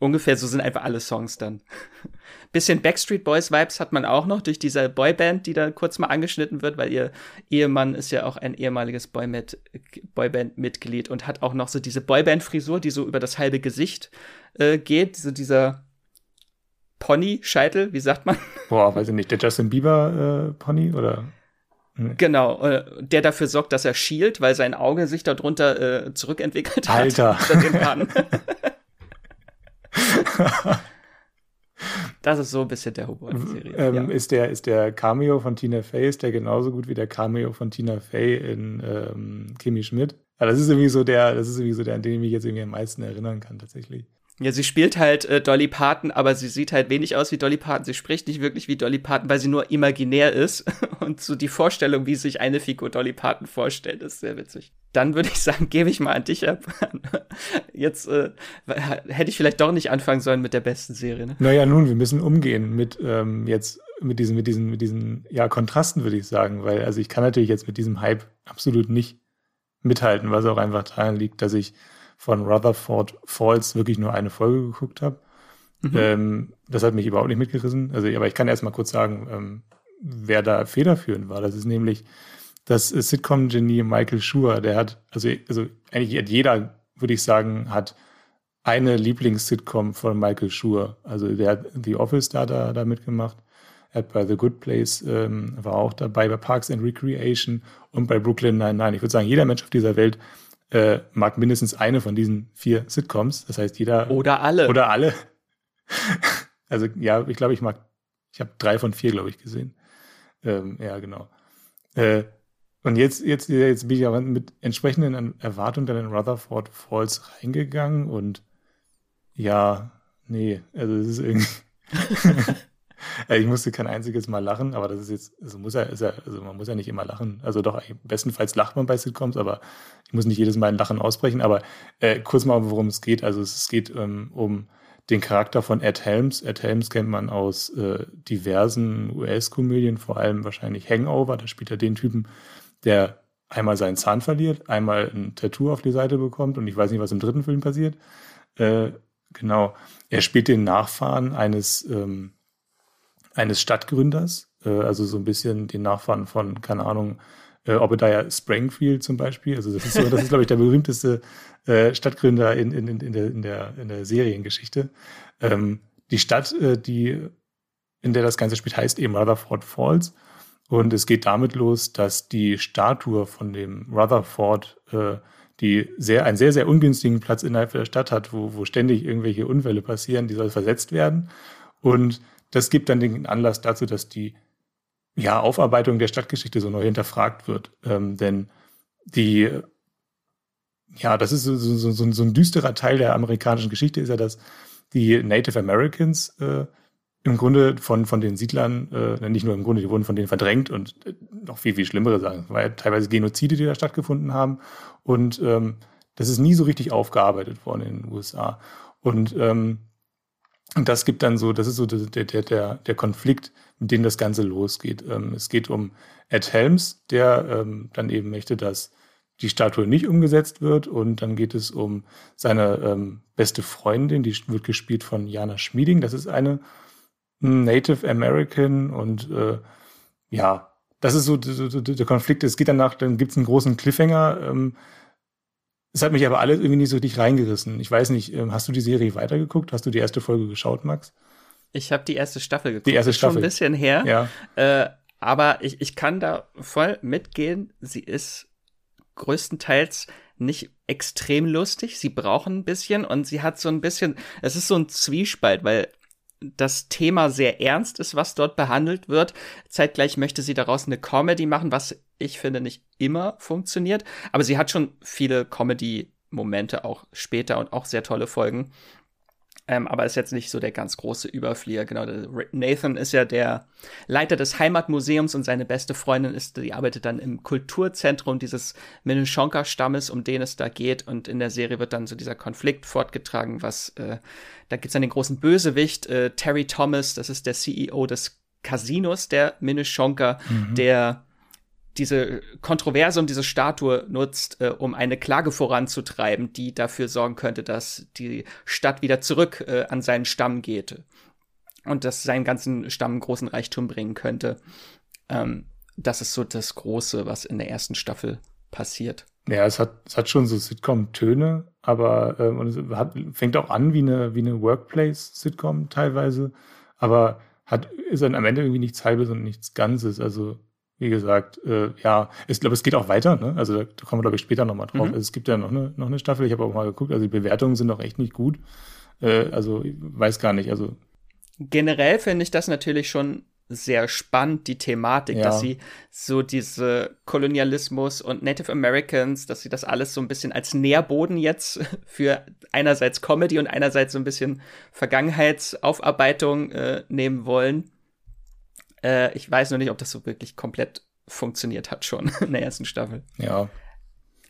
Ungefähr so sind einfach alle Songs dann. Bisschen Backstreet Boys Vibes hat man auch noch durch diese Boyband, die da kurz mal angeschnitten wird, weil ihr Ehemann ist ja auch ein ehemaliges Boyband-Mitglied und hat auch noch so diese Boyband-Frisur, die so über das halbe Gesicht äh, geht. So dieser Pony-Scheitel, wie sagt man? Boah, weiß ich nicht, der Justin Bieber-Pony äh, oder? Genau, äh, der dafür sorgt, dass er schielt, weil sein Auge sich darunter äh, zurückentwickelt hat. Alter. das ist so ein bisschen der Humor der Serie. Ähm, ja. ist, der, ist der Cameo von Tina Fey, ist der genauso gut wie der Cameo von Tina Fey in ähm, Kimi Schmidt? Ja, das ist irgendwie so der, das ist irgendwie so der, an den ich mich jetzt irgendwie am meisten erinnern kann, tatsächlich. Ja, sie spielt halt äh, Dolly Parton, aber sie sieht halt wenig aus wie Dolly Parton. Sie spricht nicht wirklich wie Dolly Parton, weil sie nur imaginär ist. Und so die Vorstellung, wie sich eine Figur Dolly Parton vorstellt, ist sehr witzig. Dann würde ich sagen, gebe ich mal an dich ab. Jetzt äh, hätte ich vielleicht doch nicht anfangen sollen mit der besten Serie. Ne? Naja, nun, wir müssen umgehen mit ähm, jetzt mit diesen, mit diesen, mit diesen ja, Kontrasten, würde ich sagen. Weil, also ich kann natürlich jetzt mit diesem Hype absolut nicht mithalten, was auch einfach daran liegt, dass ich von Rutherford Falls wirklich nur eine Folge geguckt habe. Mhm. Ähm, das hat mich überhaupt nicht mitgerissen. Also, aber ich kann erst mal kurz sagen, ähm, wer da federführend war. Das ist nämlich das Sitcom-Genie Michael Schur. Der hat, also, also eigentlich hat jeder, würde ich sagen, hat eine Lieblings-Sitcom von Michael Schur. Also der hat The Office da, da, da mitgemacht. Er hat bei The Good Place ähm, war auch dabei, bei Parks and Recreation und bei Brooklyn Nine-Nine. Ich würde sagen, jeder Mensch auf dieser Welt äh, mag mindestens eine von diesen vier Sitcoms. Das heißt, jeder. Oder alle. Oder alle. also ja, ich glaube, ich mag, ich habe drei von vier, glaube ich, gesehen. Ähm, ja, genau. Äh, und jetzt, jetzt, jetzt bin ich ja mit entsprechenden Erwartungen dann in Rutherford Falls reingegangen und ja, nee, also es ist irgendwie. ich musste kein einziges Mal lachen, aber das ist jetzt, also muss ja, ja, also man muss ja nicht immer lachen. Also doch, bestenfalls lacht man bei Sitcoms, aber ich muss nicht jedes Mal ein Lachen ausbrechen. Aber äh, kurz mal, worum es geht. Also es geht ähm, um den Charakter von Ed Helms. Ed Helms kennt man aus äh, diversen US-Komödien, vor allem wahrscheinlich Hangover. Da spielt er den Typen, der einmal seinen Zahn verliert, einmal ein Tattoo auf die Seite bekommt und ich weiß nicht, was im dritten Film passiert. Äh, genau. Er spielt den Nachfahren eines, ähm, eines Stadtgründers, äh, also so ein bisschen den Nachfahren von, keine Ahnung, äh, Obadiah Springfield zum Beispiel. Also das ist, so, das ist glaube ich, der berühmteste äh, Stadtgründer in, in, in, der, in, der, in der Seriengeschichte. Ähm, die Stadt, äh, die, in der das Ganze spielt, heißt eben Rutherford Falls. Und es geht damit los, dass die Statue von dem Rutherford, äh, die sehr, einen sehr, sehr ungünstigen Platz innerhalb der Stadt hat, wo, wo ständig irgendwelche Unfälle passieren, die soll versetzt werden. Und das gibt dann den Anlass dazu, dass die ja, Aufarbeitung der Stadtgeschichte so neu hinterfragt wird. Ähm, denn die, ja, das ist so, so, so, so, ein düsterer Teil der amerikanischen Geschichte, ist ja, dass die Native Americans äh, im Grunde von, von den Siedlern, äh, nicht nur im Grunde, die wurden von denen verdrängt und äh, noch viel, viel schlimmere Sachen, weil teilweise Genozide, die da stattgefunden haben. Und ähm, das ist nie so richtig aufgearbeitet worden in den USA. Und ähm, und das gibt dann so, das ist so der, der, der, der Konflikt, mit dem das Ganze losgeht. Ähm, es geht um Ed Helms, der ähm, dann eben möchte, dass die Statue nicht umgesetzt wird. Und dann geht es um seine ähm, beste Freundin, die wird gespielt von Jana Schmieding. Das ist eine Native American und äh, ja, das ist so der Konflikt. Es geht danach, dann gibt es einen großen Cliffhanger. Ähm, es hat mich aber alles irgendwie nicht so richtig reingerissen. Ich weiß nicht, ähm, hast du die Serie weitergeguckt? Hast du die erste Folge geschaut, Max? Ich habe die erste Staffel geguckt. Die erste Staffel. Ist schon ein bisschen her. Ja. Äh, aber ich, ich kann da voll mitgehen. Sie ist größtenteils nicht extrem lustig. Sie brauchen ein bisschen und sie hat so ein bisschen, es ist so ein Zwiespalt, weil das Thema sehr ernst ist, was dort behandelt wird. Zeitgleich möchte sie daraus eine Comedy machen, was ich finde nicht immer funktioniert. Aber sie hat schon viele Comedy-Momente auch später und auch sehr tolle Folgen. Ähm, aber ist jetzt nicht so der ganz große Überflieger. Genau, Nathan ist ja der Leiter des Heimatmuseums und seine beste Freundin ist, die arbeitet dann im Kulturzentrum dieses Minnetonka-Stammes, um den es da geht. Und in der Serie wird dann so dieser Konflikt fortgetragen, was, äh, da gibt's dann den großen Bösewicht, äh, Terry Thomas, das ist der CEO des Casinos der Minnetonka, mhm. der diese Kontroverse um diese Statue nutzt, äh, um eine Klage voranzutreiben, die dafür sorgen könnte, dass die Stadt wieder zurück äh, an seinen Stamm geht und dass seinen ganzen Stamm großen Reichtum bringen könnte. Ähm, das ist so das Große, was in der ersten Staffel passiert. Ja, es hat, es hat schon so Sitcom-Töne, aber ähm, und es hat, fängt auch an wie eine, wie eine Workplace-Sitcom teilweise, aber hat, ist dann am Ende irgendwie nichts Halbes und nichts Ganzes. Also wie gesagt, äh, ja, ich glaube, es geht auch weiter. Ne? Also da, da kommen wir, glaube ich, später nochmal drauf. Mhm. Also, es gibt ja noch eine, noch eine Staffel. Ich habe auch mal geguckt. Also die Bewertungen sind doch echt nicht gut. Äh, also ich weiß gar nicht. Also generell finde ich das natürlich schon sehr spannend, die Thematik, ja. dass sie so diese Kolonialismus und Native Americans, dass sie das alles so ein bisschen als Nährboden jetzt für einerseits Comedy und einerseits so ein bisschen Vergangenheitsaufarbeitung äh, nehmen wollen. Äh, ich weiß noch nicht, ob das so wirklich komplett funktioniert hat schon in der ersten Staffel. Ja.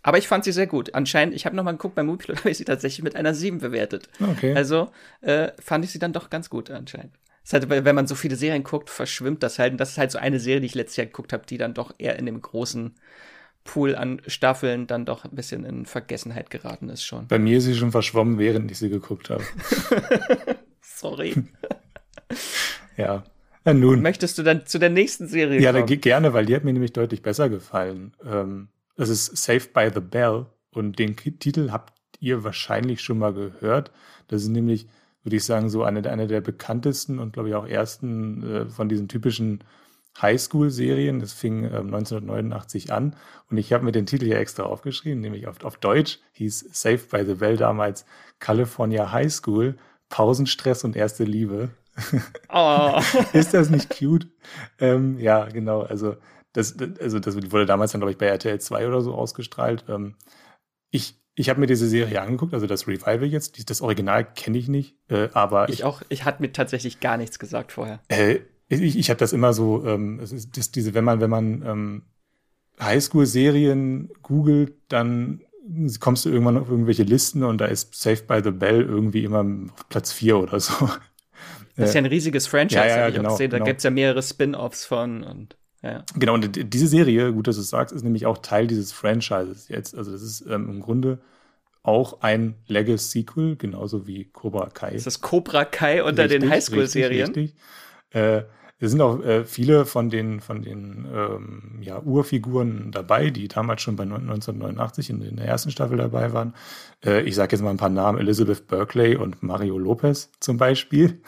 Aber ich fand sie sehr gut. Anscheinend, ich habe noch mal geguckt, bei Moviepilot habe ich sie tatsächlich mit einer 7 bewertet. Okay. Also äh, fand ich sie dann doch ganz gut anscheinend. Halt, wenn man so viele Serien guckt, verschwimmt das halt. Und das ist halt so eine Serie, die ich letztes Jahr geguckt habe, die dann doch eher in dem großen Pool an Staffeln dann doch ein bisschen in Vergessenheit geraten ist schon. Bei mir ist sie schon verschwommen, während ich sie geguckt habe. Sorry. ja. Na nun. Möchtest du dann zu der nächsten Serie ja, kommen? Ja, gerne, weil die hat mir nämlich deutlich besser gefallen. Ähm, das ist Saved by the Bell und den Titel habt ihr wahrscheinlich schon mal gehört. Das ist nämlich, würde ich sagen, so eine, eine der bekanntesten und glaube ich auch ersten äh, von diesen typischen Highschool-Serien. Das fing äh, 1989 an und ich habe mir den Titel hier extra aufgeschrieben, nämlich auf, auf Deutsch hieß Saved by the Bell damals California High School, Pausenstress und erste Liebe. Oh. ist das nicht cute? Ähm, ja, genau. Also das, also das wurde damals dann, glaube ich, bei RTL 2 oder so ausgestrahlt. Ähm, ich ich habe mir diese Serie angeguckt, also das Revival jetzt. Das Original kenne ich nicht, äh, aber ich, ich auch. Ich hatte mir tatsächlich gar nichts gesagt vorher. Äh, ich ich habe das immer so. Ähm, es ist das, diese, wenn man wenn man ähm, Highschool-Serien googelt, dann kommst du irgendwann auf irgendwelche Listen und da ist Saved by the Bell irgendwie immer auf Platz 4 oder so. Das ist ja ein riesiges Franchise, ja, ja, ich genau, auch gesehen. Da genau. gibt's ja mehrere Spin-offs von und ja. Genau, und diese Serie, gut, dass du es sagst, ist nämlich auch Teil dieses Franchises jetzt. Also das ist ähm, im Grunde auch ein Legacy-Sequel, genauso wie Cobra Kai. Ist das Cobra Kai unter den Richtig, Highschool-Serien? Richtig, richtig. Äh, es sind auch äh, viele von den, von den ähm, ja, Urfiguren dabei, die damals schon bei 1989 in, in der ersten Staffel dabei waren. Äh, ich sage jetzt mal ein paar Namen: Elizabeth Berkeley und Mario Lopez zum Beispiel.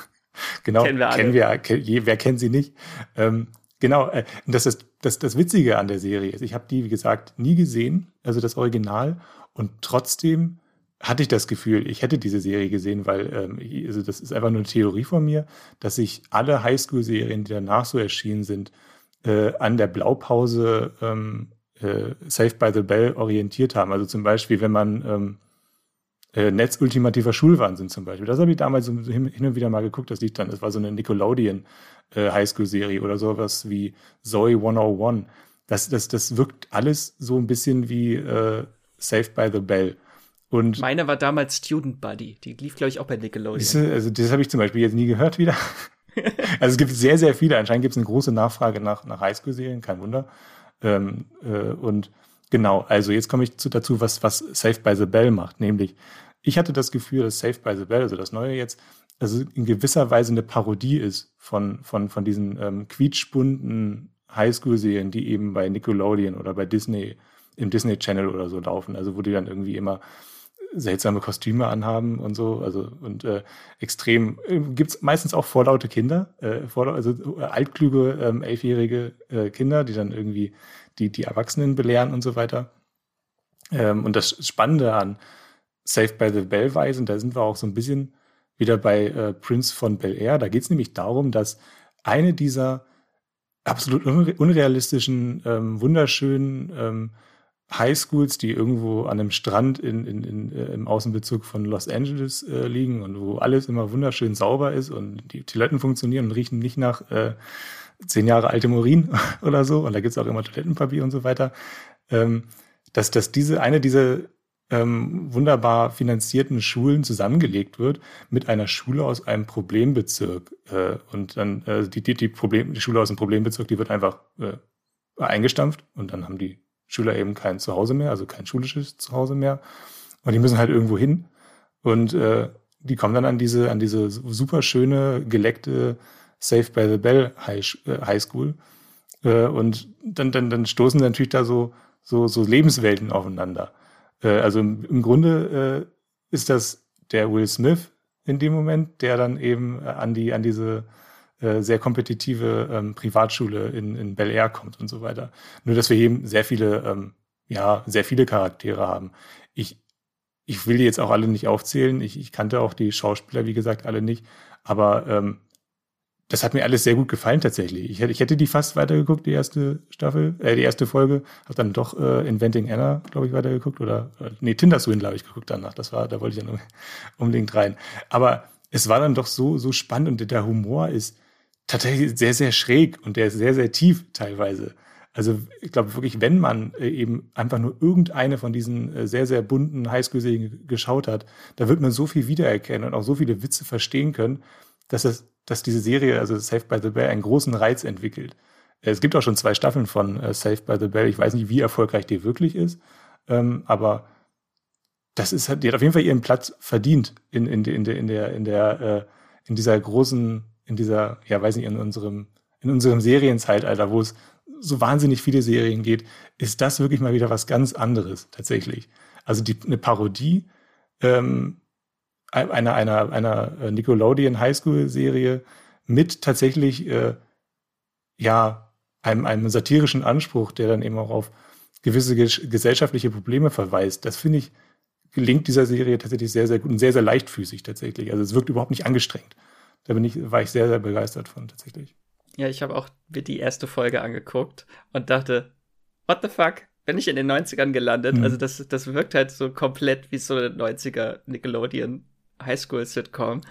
genau, Kennen wir alle. Kennen wir, ke- je, wer kennt sie nicht? Ähm, genau, äh, das ist das, das Witzige an der Serie ist, ich habe die, wie gesagt, nie gesehen, also das Original, und trotzdem hatte ich das Gefühl, ich hätte diese Serie gesehen, weil ähm, ich- also das ist einfach nur eine Theorie von mir, dass sich alle Highschool-Serien, die danach so erschienen sind, äh, an der Blaupause ähm, äh, Saved by the Bell orientiert haben. Also zum Beispiel, wenn man ähm, äh, Netz ultimativer Schulwahnsinn zum Beispiel. Das habe ich damals so hin, und wieder mal geguckt. Das liegt dann, das war so eine Nickelodeon äh, Highschool-Serie oder sowas wie Zoe 101. Das, das, das wirkt alles so ein bisschen wie äh, Saved by the Bell. Und Meine war damals Student Buddy. Die lief, glaube ich, auch bei Nickelodeon. Also das habe ich zum Beispiel jetzt nie gehört wieder. also es gibt sehr, sehr viele. Anscheinend gibt es eine große Nachfrage nach, nach Highschool-Serien, kein Wunder. Ähm, äh, und genau, also jetzt komme ich zu, dazu, was, was Saved by the Bell macht. Nämlich, ich hatte das Gefühl, dass Saved by the Bell, also das Neue jetzt, also in gewisser Weise eine Parodie ist von, von, von diesen ähm, quietschbunten Highschool-Serien, die eben bei Nickelodeon oder bei Disney, im Disney Channel oder so laufen. Also wo die dann irgendwie immer seltsame Kostüme anhaben und so, also und äh, extrem äh, gibt's meistens auch vorlaute Kinder, äh, vorlau also äh, altkluge ähm, elfjährige äh, Kinder, die dann irgendwie die die Erwachsenen belehren und so weiter. Ähm, und das Spannende an Saved by the Bell Weisen, da sind wir auch so ein bisschen wieder bei äh, Prince von Bel Air. Da geht's nämlich darum, dass eine dieser absolut unre unrealistischen, ähm, wunderschönen ähm, Highschools, die irgendwo an einem Strand in, in, in, äh, im Außenbezirk von Los Angeles äh, liegen und wo alles immer wunderschön sauber ist und die Toiletten funktionieren und riechen nicht nach äh, zehn Jahre alte Urin oder so. Und da gibt's auch immer Toilettenpapier und so weiter. Ähm, dass, dass diese eine dieser ähm, wunderbar finanzierten Schulen zusammengelegt wird mit einer Schule aus einem Problembezirk. Äh, und dann äh, die, die, die, Problem, die Schule aus dem Problembezirk, die wird einfach äh, eingestampft und dann haben die Schüler eben kein Zuhause mehr, also kein schulisches Zuhause mehr. Und die müssen halt irgendwo hin. Und äh, die kommen dann an diese, an diese super schöne, geleckte Safe by the Bell High, äh, High School. Äh, und dann, dann, dann stoßen natürlich da so, so, so Lebenswelten aufeinander. Äh, also im, im Grunde äh, ist das der Will Smith in dem Moment, der dann eben an die, an diese äh, sehr kompetitive ähm, Privatschule in, in Bel Air kommt und so weiter. Nur, dass wir eben sehr viele, ähm, ja, sehr viele Charaktere haben. Ich, ich will die jetzt auch alle nicht aufzählen. Ich, ich kannte auch die Schauspieler, wie gesagt, alle nicht. Aber ähm, das hat mir alles sehr gut gefallen tatsächlich. Ich hätte, ich hätte die fast weitergeguckt, die erste Staffel, äh, die erste Folge. Hab dann doch äh, Inventing Anna, glaube ich, weitergeguckt. Oder, oder nee, Tinder Swindle habe ich geguckt danach. Das war, da wollte ich dann unbedingt rein. Aber es war dann doch so, so spannend und der Humor ist tatsächlich sehr, sehr schräg und der ist sehr, sehr tief teilweise. Also ich glaube wirklich, wenn man äh, eben einfach nur irgendeine von diesen äh, sehr, sehr bunten Highschool-Serien geschaut hat, da wird man so viel wiedererkennen und auch so viele Witze verstehen können, dass, es, dass diese Serie, also Saved by the Bell, einen großen Reiz entwickelt. Es gibt auch schon zwei Staffeln von äh, Saved by the Bell. Ich weiß nicht, wie erfolgreich die wirklich ist, ähm, aber das ist, die hat auf jeden Fall ihren Platz verdient in, in, in in der, in der, äh, in dieser großen, in dieser, ja, weiß nicht, in unserem, in unserem Serienzeitalter, wo es so wahnsinnig viele Serien geht, ist das wirklich mal wieder was ganz anderes, tatsächlich. Also die, eine Parodie ähm, einer, einer, einer Nickelodeon Highschool-Serie mit tatsächlich, äh, ja, einem, einem satirischen Anspruch, der dann eben auch auf gewisse ges gesellschaftliche Probleme verweist. Das finde ich, gelingt dieser Serie tatsächlich sehr, sehr gut und sehr, sehr leichtfüßig tatsächlich. Also es wirkt überhaupt nicht angestrengt. Da bin ich, war ich sehr, sehr begeistert von tatsächlich. Ja, ich habe auch mir die erste Folge angeguckt und dachte, what the fuck? Bin ich in den 90ern gelandet? Mhm. Also das, das wirkt halt so komplett wie so eine 90er Nickelodeon Highschool-Sitcom.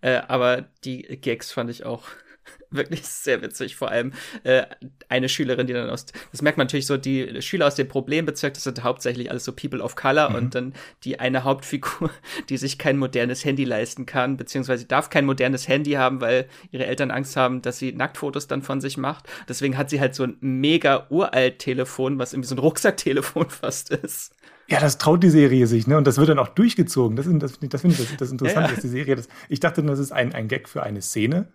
Äh, aber die Gags fand ich auch wirklich sehr witzig. Vor allem äh, eine Schülerin, die dann aus, das merkt man natürlich so, die Schüler aus dem Problembezirk, das sind hauptsächlich alles so People of Color mhm. und dann die eine Hauptfigur, die sich kein modernes Handy leisten kann, beziehungsweise darf kein modernes Handy haben, weil ihre Eltern Angst haben, dass sie Nacktfotos dann von sich macht. Deswegen hat sie halt so ein mega uralt Telefon, was irgendwie so ein Rucksacktelefon fast ist. Ja, das traut die Serie sich, ne? Und das wird dann auch durchgezogen. Das, das, das finde ich das, das Interessante, ja. dass die Serie das. Ich dachte, das ist ein, ein Gag für eine Szene.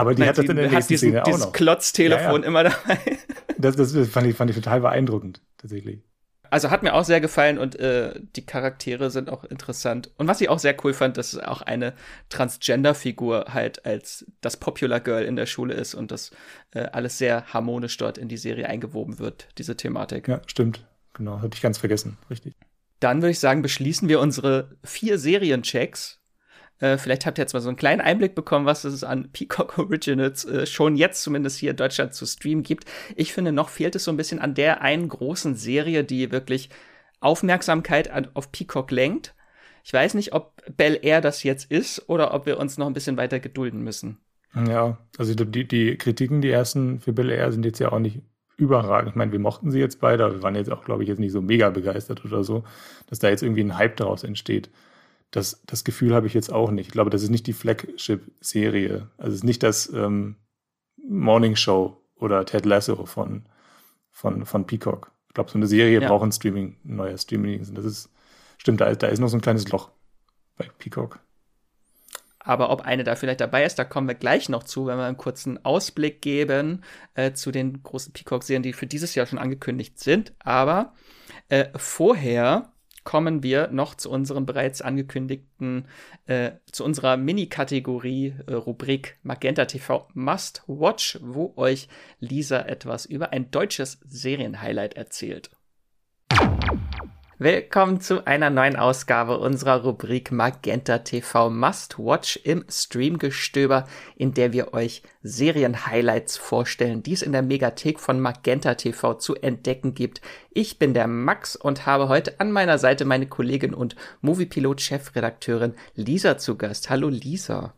Aber die Nein, hat das in der nächsten diesen, Szene auch dieses noch. Klotztelefon ja, ja. immer dabei. Das, das fand, ich, fand ich total beeindruckend, tatsächlich. Also hat mir auch sehr gefallen und äh, die Charaktere sind auch interessant. Und was ich auch sehr cool fand, dass es auch eine Transgender-Figur halt als das Popular Girl in der Schule ist und dass äh, alles sehr harmonisch dort in die Serie eingewoben wird, diese Thematik. Ja, stimmt. Genau, habe ich ganz vergessen. Richtig. Dann würde ich sagen, beschließen wir unsere vier Serienchecks äh, vielleicht habt ihr jetzt mal so einen kleinen Einblick bekommen, was es an Peacock Originals äh, schon jetzt zumindest hier in Deutschland zu streamen gibt. Ich finde, noch fehlt es so ein bisschen an der einen großen Serie, die wirklich Aufmerksamkeit an, auf Peacock lenkt. Ich weiß nicht, ob Bel Air das jetzt ist oder ob wir uns noch ein bisschen weiter gedulden müssen. Ja, also die, die Kritiken, die ersten für Bel Air sind jetzt ja auch nicht überragend. Ich meine, wir mochten sie jetzt beide, aber wir waren jetzt auch, glaube ich, jetzt nicht so mega begeistert oder so, dass da jetzt irgendwie ein Hype daraus entsteht. Das, das Gefühl habe ich jetzt auch nicht. Ich glaube, das ist nicht die Flagship-Serie. Also es ist nicht das ähm, Morning Show oder Ted Lasso von, von, von Peacock. Ich glaube, so eine Serie ja. braucht ein Streaming, ein neuer Streaming. Das ist, stimmt, da ist, da ist noch so ein kleines Loch bei Peacock. Aber ob eine da vielleicht dabei ist, da kommen wir gleich noch zu, wenn wir einen kurzen Ausblick geben äh, zu den großen Peacock-Serien, die für dieses Jahr schon angekündigt sind. Aber äh, vorher kommen wir noch zu unserem bereits angekündigten, äh, zu unserer Mini-Kategorie, äh, Rubrik Magenta TV Must Watch, wo euch Lisa etwas über ein deutsches Serienhighlight erzählt. Willkommen zu einer neuen Ausgabe unserer Rubrik Magenta TV Must Watch im Streamgestöber, in der wir euch Serienhighlights vorstellen, die es in der Megathek von Magenta TV zu entdecken gibt. Ich bin der Max und habe heute an meiner Seite meine Kollegin und Moviepilot-Chefredakteurin Lisa zu Gast. Hallo Lisa.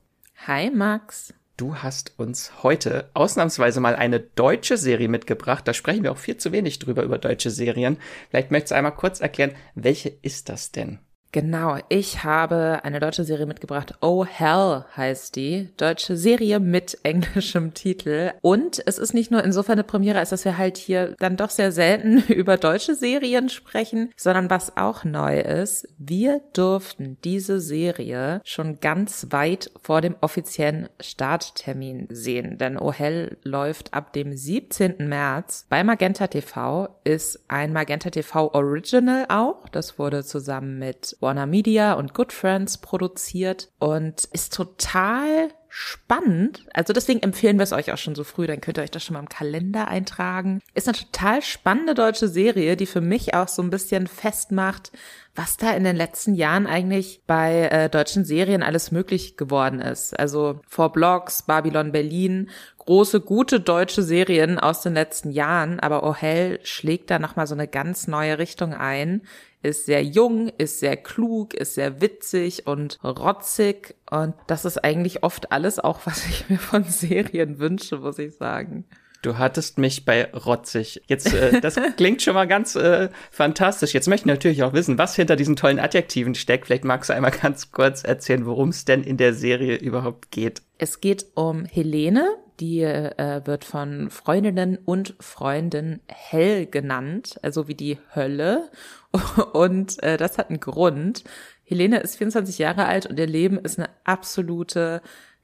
Hi Max. Du hast uns heute ausnahmsweise mal eine deutsche Serie mitgebracht. Da sprechen wir auch viel zu wenig drüber über deutsche Serien. Vielleicht möchtest du einmal kurz erklären, welche ist das denn? Genau, ich habe eine deutsche Serie mitgebracht. Oh Hell heißt die. Deutsche Serie mit englischem Titel. Und es ist nicht nur insofern eine Premiere, als dass wir halt hier dann doch sehr selten über deutsche Serien sprechen, sondern was auch neu ist, wir durften diese Serie schon ganz weit vor dem offiziellen Starttermin sehen. Denn Oh Hell läuft ab dem 17. März bei Magenta TV, ist ein Magenta TV Original auch. Das wurde zusammen mit Warner Media und Good Friends produziert und ist total spannend. Also deswegen empfehlen wir es euch auch schon so früh, dann könnt ihr euch das schon mal im Kalender eintragen. Ist eine total spannende deutsche Serie, die für mich auch so ein bisschen festmacht, was da in den letzten Jahren eigentlich bei äh, deutschen Serien alles möglich geworden ist. Also Four Blocks, Babylon Berlin, große, gute deutsche Serien aus den letzten Jahren, aber Oh Hell schlägt da nochmal so eine ganz neue Richtung ein, ist sehr jung, ist sehr klug, ist sehr witzig und rotzig. Und das ist eigentlich oft alles auch, was ich mir von Serien wünsche, muss ich sagen. Du hattest mich bei rotzig. Jetzt, äh, das klingt schon mal ganz äh, fantastisch. Jetzt möchte ich natürlich auch wissen, was hinter diesen tollen Adjektiven steckt. Vielleicht magst du einmal ganz kurz erzählen, worum es denn in der Serie überhaupt geht. Es geht um Helene, die äh, wird von Freundinnen und Freunden hell genannt, also wie die Hölle. Und äh, das hat einen Grund. Helene ist 24 Jahre alt und ihr Leben ist eine absolute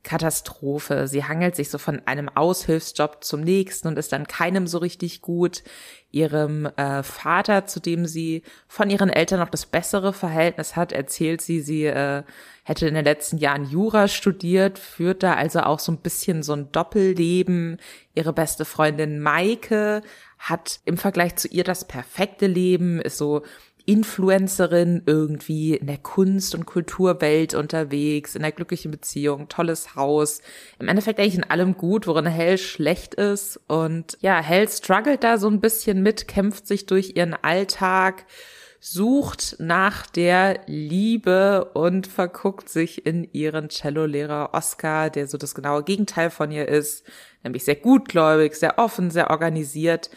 Katastrophe. Sie hangelt sich so von einem Aushilfsjob zum nächsten und ist dann keinem so richtig gut. Ihrem äh, Vater, zu dem sie von ihren Eltern noch das bessere Verhältnis hat, erzählt sie, sie äh, hätte in den letzten Jahren Jura studiert, führt da also auch so ein bisschen so ein Doppelleben. Ihre beste Freundin Maike hat im Vergleich zu ihr das perfekte Leben, ist so Influencerin irgendwie in der Kunst- und Kulturwelt unterwegs, in der glücklichen Beziehung, tolles Haus. Im Endeffekt eigentlich in allem gut, worin Hell schlecht ist. Und ja, Hell struggelt da so ein bisschen mit, kämpft sich durch ihren Alltag, sucht nach der Liebe und verguckt sich in ihren Cellolehrer Oscar, der so das genaue Gegenteil von ihr ist, nämlich sehr gutgläubig, sehr offen, sehr organisiert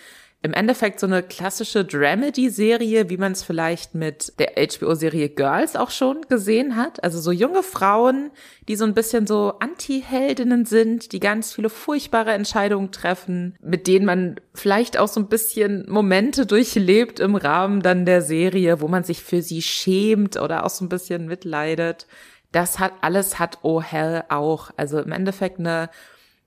im Endeffekt so eine klassische Dramedy-Serie, wie man es vielleicht mit der HBO-Serie Girls auch schon gesehen hat. Also so junge Frauen, die so ein bisschen so Anti-Heldinnen sind, die ganz viele furchtbare Entscheidungen treffen, mit denen man vielleicht auch so ein bisschen Momente durchlebt im Rahmen dann der Serie, wo man sich für sie schämt oder auch so ein bisschen mitleidet. Das hat alles hat Oh Hell auch. Also im Endeffekt eine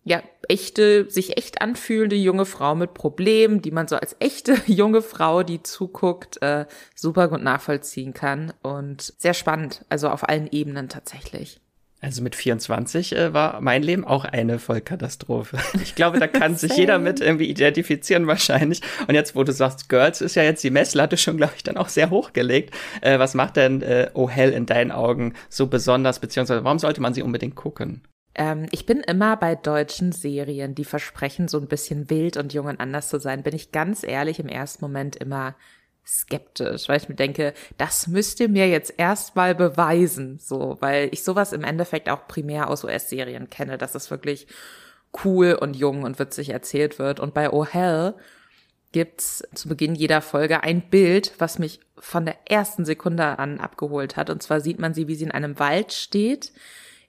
ja, echte, sich echt anfühlende junge Frau mit Problemen, die man so als echte junge Frau, die zuguckt, äh, super gut nachvollziehen kann. Und sehr spannend, also auf allen Ebenen tatsächlich. Also mit 24 äh, war mein Leben auch eine Vollkatastrophe. Ich glaube, da kann sich jeder mit irgendwie identifizieren wahrscheinlich. Und jetzt, wo du sagst, Girls ist ja jetzt die Messlatte schon, glaube ich, dann auch sehr hochgelegt. Äh, was macht denn äh, Oh Hell in deinen Augen so besonders, beziehungsweise warum sollte man sie unbedingt gucken? Ähm, ich bin immer bei deutschen Serien, die versprechen, so ein bisschen wild und jung und anders zu sein, bin ich ganz ehrlich im ersten Moment immer skeptisch, weil ich mir denke, das müsst ihr mir jetzt erstmal beweisen, so, weil ich sowas im Endeffekt auch primär aus US-Serien kenne, dass es wirklich cool und jung und witzig erzählt wird. Und bei Oh Hell gibt's zu Beginn jeder Folge ein Bild, was mich von der ersten Sekunde an abgeholt hat. Und zwar sieht man sie, wie sie in einem Wald steht,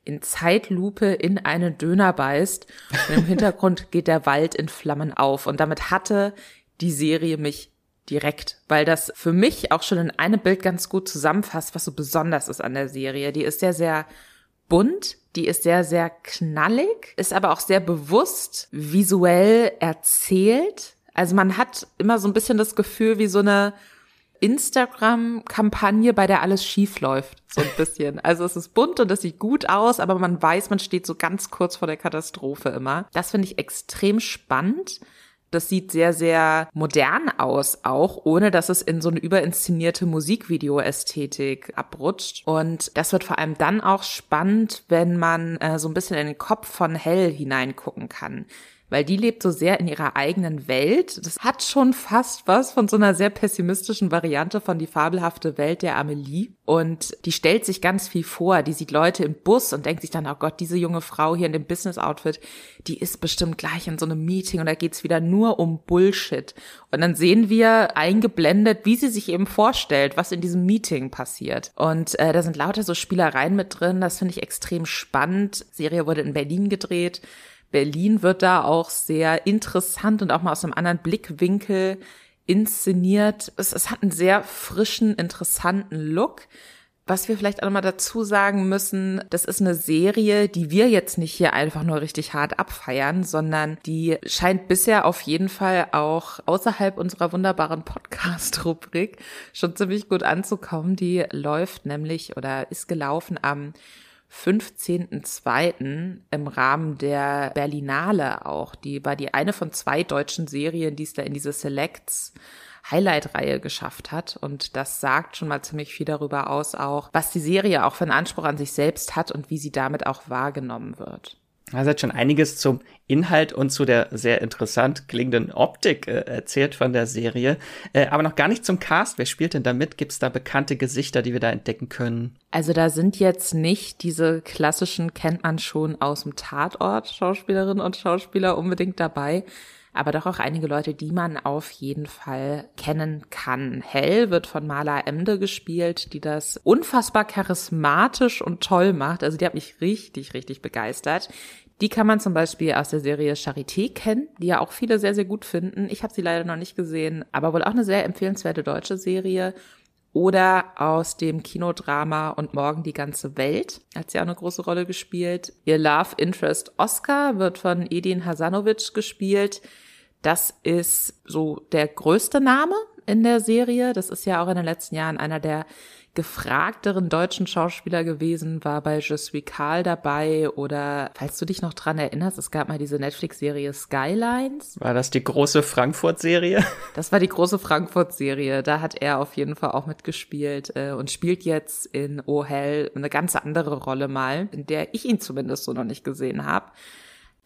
in Zeitlupe in einen Döner beißt. Und im Hintergrund geht der Wald in Flammen auf. Und damit hatte die Serie mich direkt, weil das für mich auch schon in einem Bild ganz gut zusammenfasst, was so besonders ist an der Serie. Die ist sehr, sehr bunt, die ist sehr, sehr knallig, ist aber auch sehr bewusst visuell erzählt. Also man hat immer so ein bisschen das Gefühl, wie so eine Instagram-Kampagne, bei der alles schief läuft, so ein bisschen. Also es ist bunt und es sieht gut aus, aber man weiß, man steht so ganz kurz vor der Katastrophe immer. Das finde ich extrem spannend. Das sieht sehr, sehr modern aus, auch ohne dass es in so eine überinszenierte Musikvideo-Ästhetik abrutscht. Und das wird vor allem dann auch spannend, wenn man äh, so ein bisschen in den Kopf von Hell hineingucken kann weil die lebt so sehr in ihrer eigenen Welt. Das hat schon fast was von so einer sehr pessimistischen Variante von die fabelhafte Welt der Amelie. Und die stellt sich ganz viel vor. Die sieht Leute im Bus und denkt sich dann, oh Gott, diese junge Frau hier in dem Business-Outfit, die ist bestimmt gleich in so einem Meeting und da geht's wieder nur um Bullshit. Und dann sehen wir eingeblendet, wie sie sich eben vorstellt, was in diesem Meeting passiert. Und äh, da sind lauter so Spielereien mit drin. Das finde ich extrem spannend. Die Serie wurde in Berlin gedreht. Berlin wird da auch sehr interessant und auch mal aus einem anderen Blickwinkel inszeniert. Es, es hat einen sehr frischen, interessanten Look. Was wir vielleicht auch nochmal dazu sagen müssen, das ist eine Serie, die wir jetzt nicht hier einfach nur richtig hart abfeiern, sondern die scheint bisher auf jeden Fall auch außerhalb unserer wunderbaren Podcast-Rubrik schon ziemlich gut anzukommen. Die läuft nämlich oder ist gelaufen am 15.02. im Rahmen der Berlinale auch. Die war die eine von zwei deutschen Serien, die es da in diese Selects Highlight-Reihe geschafft hat. Und das sagt schon mal ziemlich viel darüber aus, auch was die Serie auch für einen Anspruch an sich selbst hat und wie sie damit auch wahrgenommen wird. Also hat schon einiges zum Inhalt und zu der sehr interessant klingenden Optik äh, erzählt von der Serie, äh, aber noch gar nicht zum Cast. Wer spielt denn da mit? Gibt es da bekannte Gesichter, die wir da entdecken können? Also da sind jetzt nicht diese klassischen, kennt man schon aus dem Tatort, Schauspielerinnen und Schauspieler unbedingt dabei aber doch auch einige Leute, die man auf jeden Fall kennen kann. Hell wird von Marla Emde gespielt, die das unfassbar charismatisch und toll macht. Also die hat mich richtig, richtig begeistert. Die kann man zum Beispiel aus der Serie Charité kennen, die ja auch viele sehr, sehr gut finden. Ich habe sie leider noch nicht gesehen, aber wohl auch eine sehr empfehlenswerte deutsche Serie. Oder aus dem Kinodrama Und Morgen die ganze Welt hat sie auch eine große Rolle gespielt. Ihr Love Interest Oscar wird von Edin Hasanovic gespielt. Das ist so der größte Name in der Serie. Das ist ja auch in den letzten Jahren einer der gefragteren deutschen Schauspieler gewesen, war bei Je suis Karl dabei oder falls du dich noch dran erinnerst, es gab mal diese Netflix-Serie Skylines. War das die große Frankfurt-Serie? Das war die große Frankfurt-Serie. Da hat er auf jeden Fall auch mitgespielt äh, und spielt jetzt in Oh Hell eine ganz andere Rolle mal, in der ich ihn zumindest so noch nicht gesehen habe.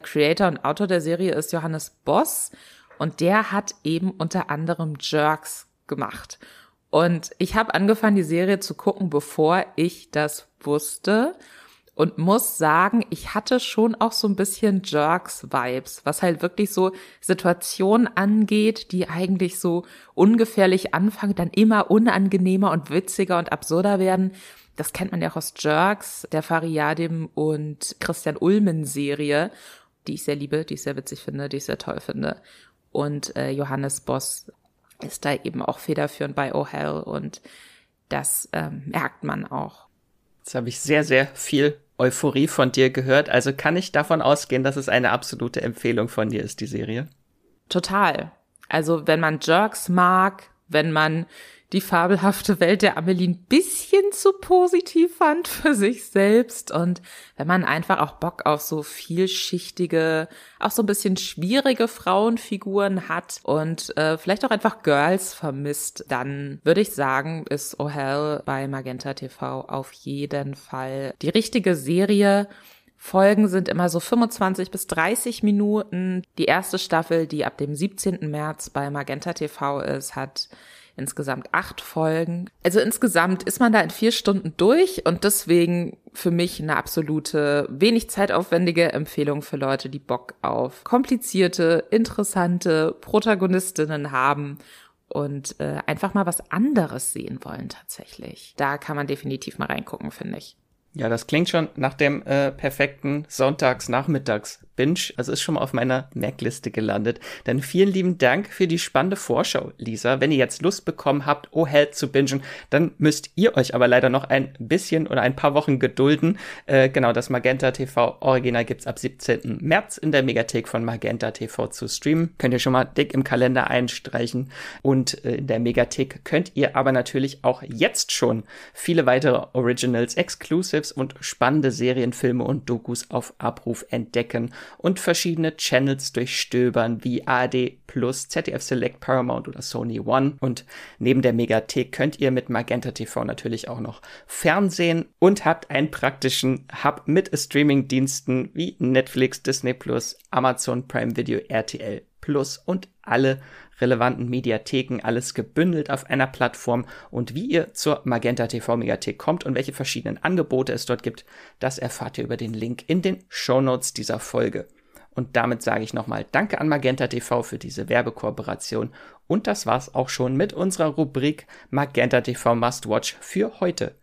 Creator und Autor der Serie ist Johannes Boss und der hat eben unter anderem Jerks gemacht. Und ich habe angefangen, die Serie zu gucken, bevor ich das wusste und muss sagen, ich hatte schon auch so ein bisschen Jerks-Vibes, was halt wirklich so Situationen angeht, die eigentlich so ungefährlich anfangen, dann immer unangenehmer und witziger und absurder werden. Das kennt man ja auch aus Jerks, der Fariadim und Christian Ulmen Serie, die ich sehr liebe, die ich sehr witzig finde, die ich sehr toll finde. Und äh, Johannes Boss ist da eben auch federführend bei Oh Hell und das ähm, merkt man auch. Jetzt habe ich sehr, sehr viel Euphorie von dir gehört. Also kann ich davon ausgehen, dass es eine absolute Empfehlung von dir ist, die Serie? Total. Also wenn man Jerks mag, wenn man die fabelhafte Welt der Amelie ein bisschen zu positiv fand für sich selbst und wenn man einfach auch Bock auf so vielschichtige, auch so ein bisschen schwierige Frauenfiguren hat und äh, vielleicht auch einfach Girls vermisst, dann würde ich sagen, ist Oh Hell bei Magenta TV auf jeden Fall die richtige Serie. Folgen sind immer so 25 bis 30 Minuten. Die erste Staffel, die ab dem 17. März bei Magenta TV ist, hat insgesamt acht Folgen. Also insgesamt ist man da in vier Stunden durch und deswegen für mich eine absolute, wenig zeitaufwendige Empfehlung für Leute, die Bock auf komplizierte, interessante Protagonistinnen haben und äh, einfach mal was anderes sehen wollen tatsächlich. Da kann man definitiv mal reingucken, finde ich. Ja, das klingt schon nach dem äh, perfekten Sonntags-Nachmittags Binge, also ist schon mal auf meiner Merkliste gelandet. Dann vielen lieben Dank für die spannende Vorschau, Lisa. Wenn ihr jetzt Lust bekommen habt, Oh Hell zu bingen, dann müsst ihr euch aber leider noch ein bisschen oder ein paar Wochen gedulden. Äh, genau, das Magenta TV Original gibt's ab 17. März in der Megathek von Magenta TV zu streamen. Könnt ihr schon mal dick im Kalender einstreichen. Und äh, in der Megathek könnt ihr aber natürlich auch jetzt schon viele weitere Originals, Exclusives und spannende Serienfilme und Dokus auf Abruf entdecken und verschiedene Channels durchstöbern wie Plus, ZDF Select, Paramount oder Sony One. Und neben der Megathek könnt ihr mit Magenta TV natürlich auch noch Fernsehen und habt einen praktischen Hub mit Streaming-Diensten wie Netflix, Disney Amazon Prime Video, RTL Plus und alle relevanten Mediatheken, alles gebündelt auf einer Plattform. Und wie ihr zur Magenta TV Mediathek kommt und welche verschiedenen Angebote es dort gibt, das erfahrt ihr über den Link in den Show Notes dieser Folge. Und damit sage ich nochmal Danke an Magenta TV für diese Werbekooperation. Und das war's auch schon mit unserer Rubrik Magenta TV Must Watch für heute.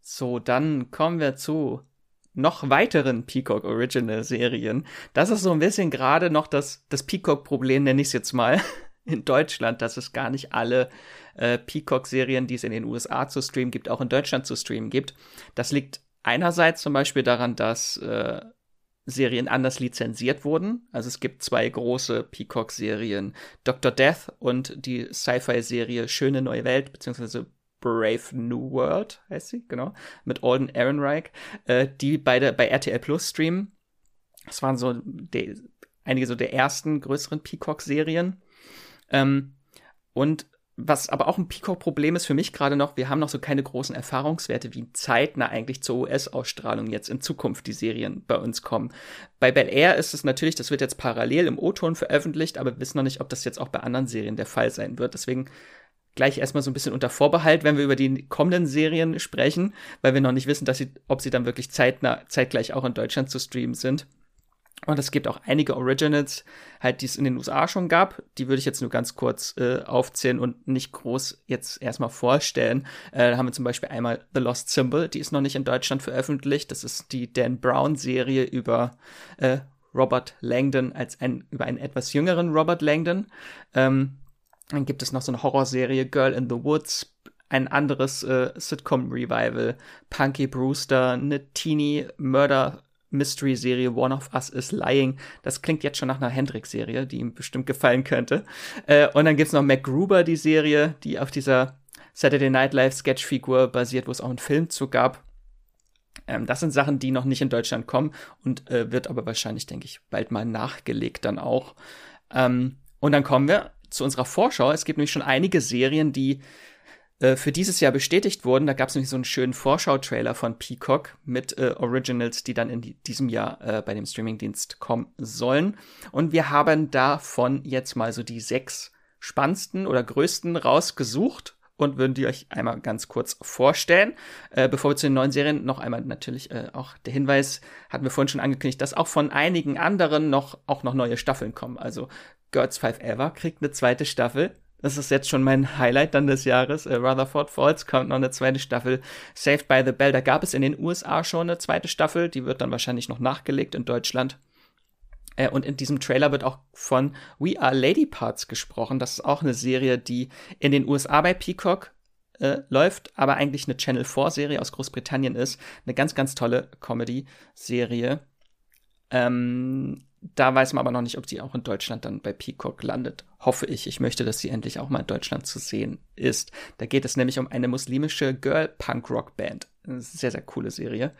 So, dann kommen wir zu noch weiteren Peacock Original Serien. Das ist so ein bisschen gerade noch das, das Peacock-Problem, nenne ich es jetzt mal, in Deutschland, dass es gar nicht alle äh, Peacock-Serien, die es in den USA zu streamen gibt, auch in Deutschland zu streamen gibt. Das liegt einerseits zum Beispiel daran, dass äh, Serien anders lizenziert wurden. Also es gibt zwei große Peacock-Serien, Dr. Death und die Sci-Fi-Serie Schöne Neue Welt, beziehungsweise Brave New World, heißt sie, genau, mit Alden Ehrenreich, äh, die beide bei RTL Plus streamen. Das waren so die, einige so der ersten größeren Peacock-Serien. Ähm, und was aber auch ein Peacock-Problem ist für mich gerade noch, wir haben noch so keine großen Erfahrungswerte, wie zeitnah eigentlich zur US-Ausstrahlung jetzt in Zukunft die Serien bei uns kommen. Bei Bel Air ist es natürlich, das wird jetzt parallel im O-Ton veröffentlicht, aber wir wissen noch nicht, ob das jetzt auch bei anderen Serien der Fall sein wird. Deswegen gleich erstmal so ein bisschen unter Vorbehalt, wenn wir über die kommenden Serien sprechen, weil wir noch nicht wissen, dass sie, ob sie dann wirklich zeitnah, zeitgleich auch in Deutschland zu streamen sind. Und es gibt auch einige Originals, halt, die es in den USA schon gab. Die würde ich jetzt nur ganz kurz äh, aufzählen und nicht groß jetzt erstmal vorstellen. Äh, da haben wir zum Beispiel einmal The Lost Symbol, die ist noch nicht in Deutschland veröffentlicht. Das ist die Dan Brown-Serie über äh, Robert Langdon als ein, über einen etwas jüngeren Robert Langdon. Ähm, dann gibt es noch so eine Horrorserie Girl in the Woods, ein anderes äh, Sitcom-Revival, Punky Brewster, eine Teenie Murder Mystery-Serie One of Us is Lying. Das klingt jetzt schon nach einer Hendrix-Serie, die ihm bestimmt gefallen könnte. Äh, und dann gibt's noch MacGruber, die Serie, die auf dieser Saturday Night Live Sketch-Figur basiert, wo es auch einen Film zu gab. Ähm, das sind Sachen, die noch nicht in Deutschland kommen und äh, wird aber wahrscheinlich, denke ich, bald mal nachgelegt dann auch. Ähm, und dann kommen wir zu unserer Vorschau. Es gibt nämlich schon einige Serien, die äh, für dieses Jahr bestätigt wurden. Da gab es nämlich so einen schönen Vorschau-Trailer von Peacock mit äh, Originals, die dann in die, diesem Jahr äh, bei dem Streamingdienst kommen sollen. Und wir haben davon jetzt mal so die sechs spannendsten oder größten rausgesucht und würden die euch einmal ganz kurz vorstellen. Äh, bevor wir zu den neuen Serien noch einmal natürlich äh, auch der Hinweis, hatten wir vorhin schon angekündigt, dass auch von einigen anderen noch auch noch neue Staffeln kommen. Also Girls Five Ever kriegt eine zweite Staffel. Das ist jetzt schon mein Highlight dann des Jahres. Äh, Rutherford Falls kommt noch eine zweite Staffel. Saved by the Bell, da gab es in den USA schon eine zweite Staffel. Die wird dann wahrscheinlich noch nachgelegt in Deutschland. Äh, und in diesem Trailer wird auch von We Are Lady Parts gesprochen. Das ist auch eine Serie, die in den USA bei Peacock äh, läuft, aber eigentlich eine Channel 4 Serie aus Großbritannien ist. Eine ganz, ganz tolle Comedy-Serie. Ähm, da weiß man aber noch nicht, ob sie auch in Deutschland dann bei Peacock landet. Hoffe ich. Ich möchte, dass sie endlich auch mal in Deutschland zu sehen ist. Da geht es nämlich um eine muslimische Girl-Punk-Rock-Band. Sehr, sehr coole Serie.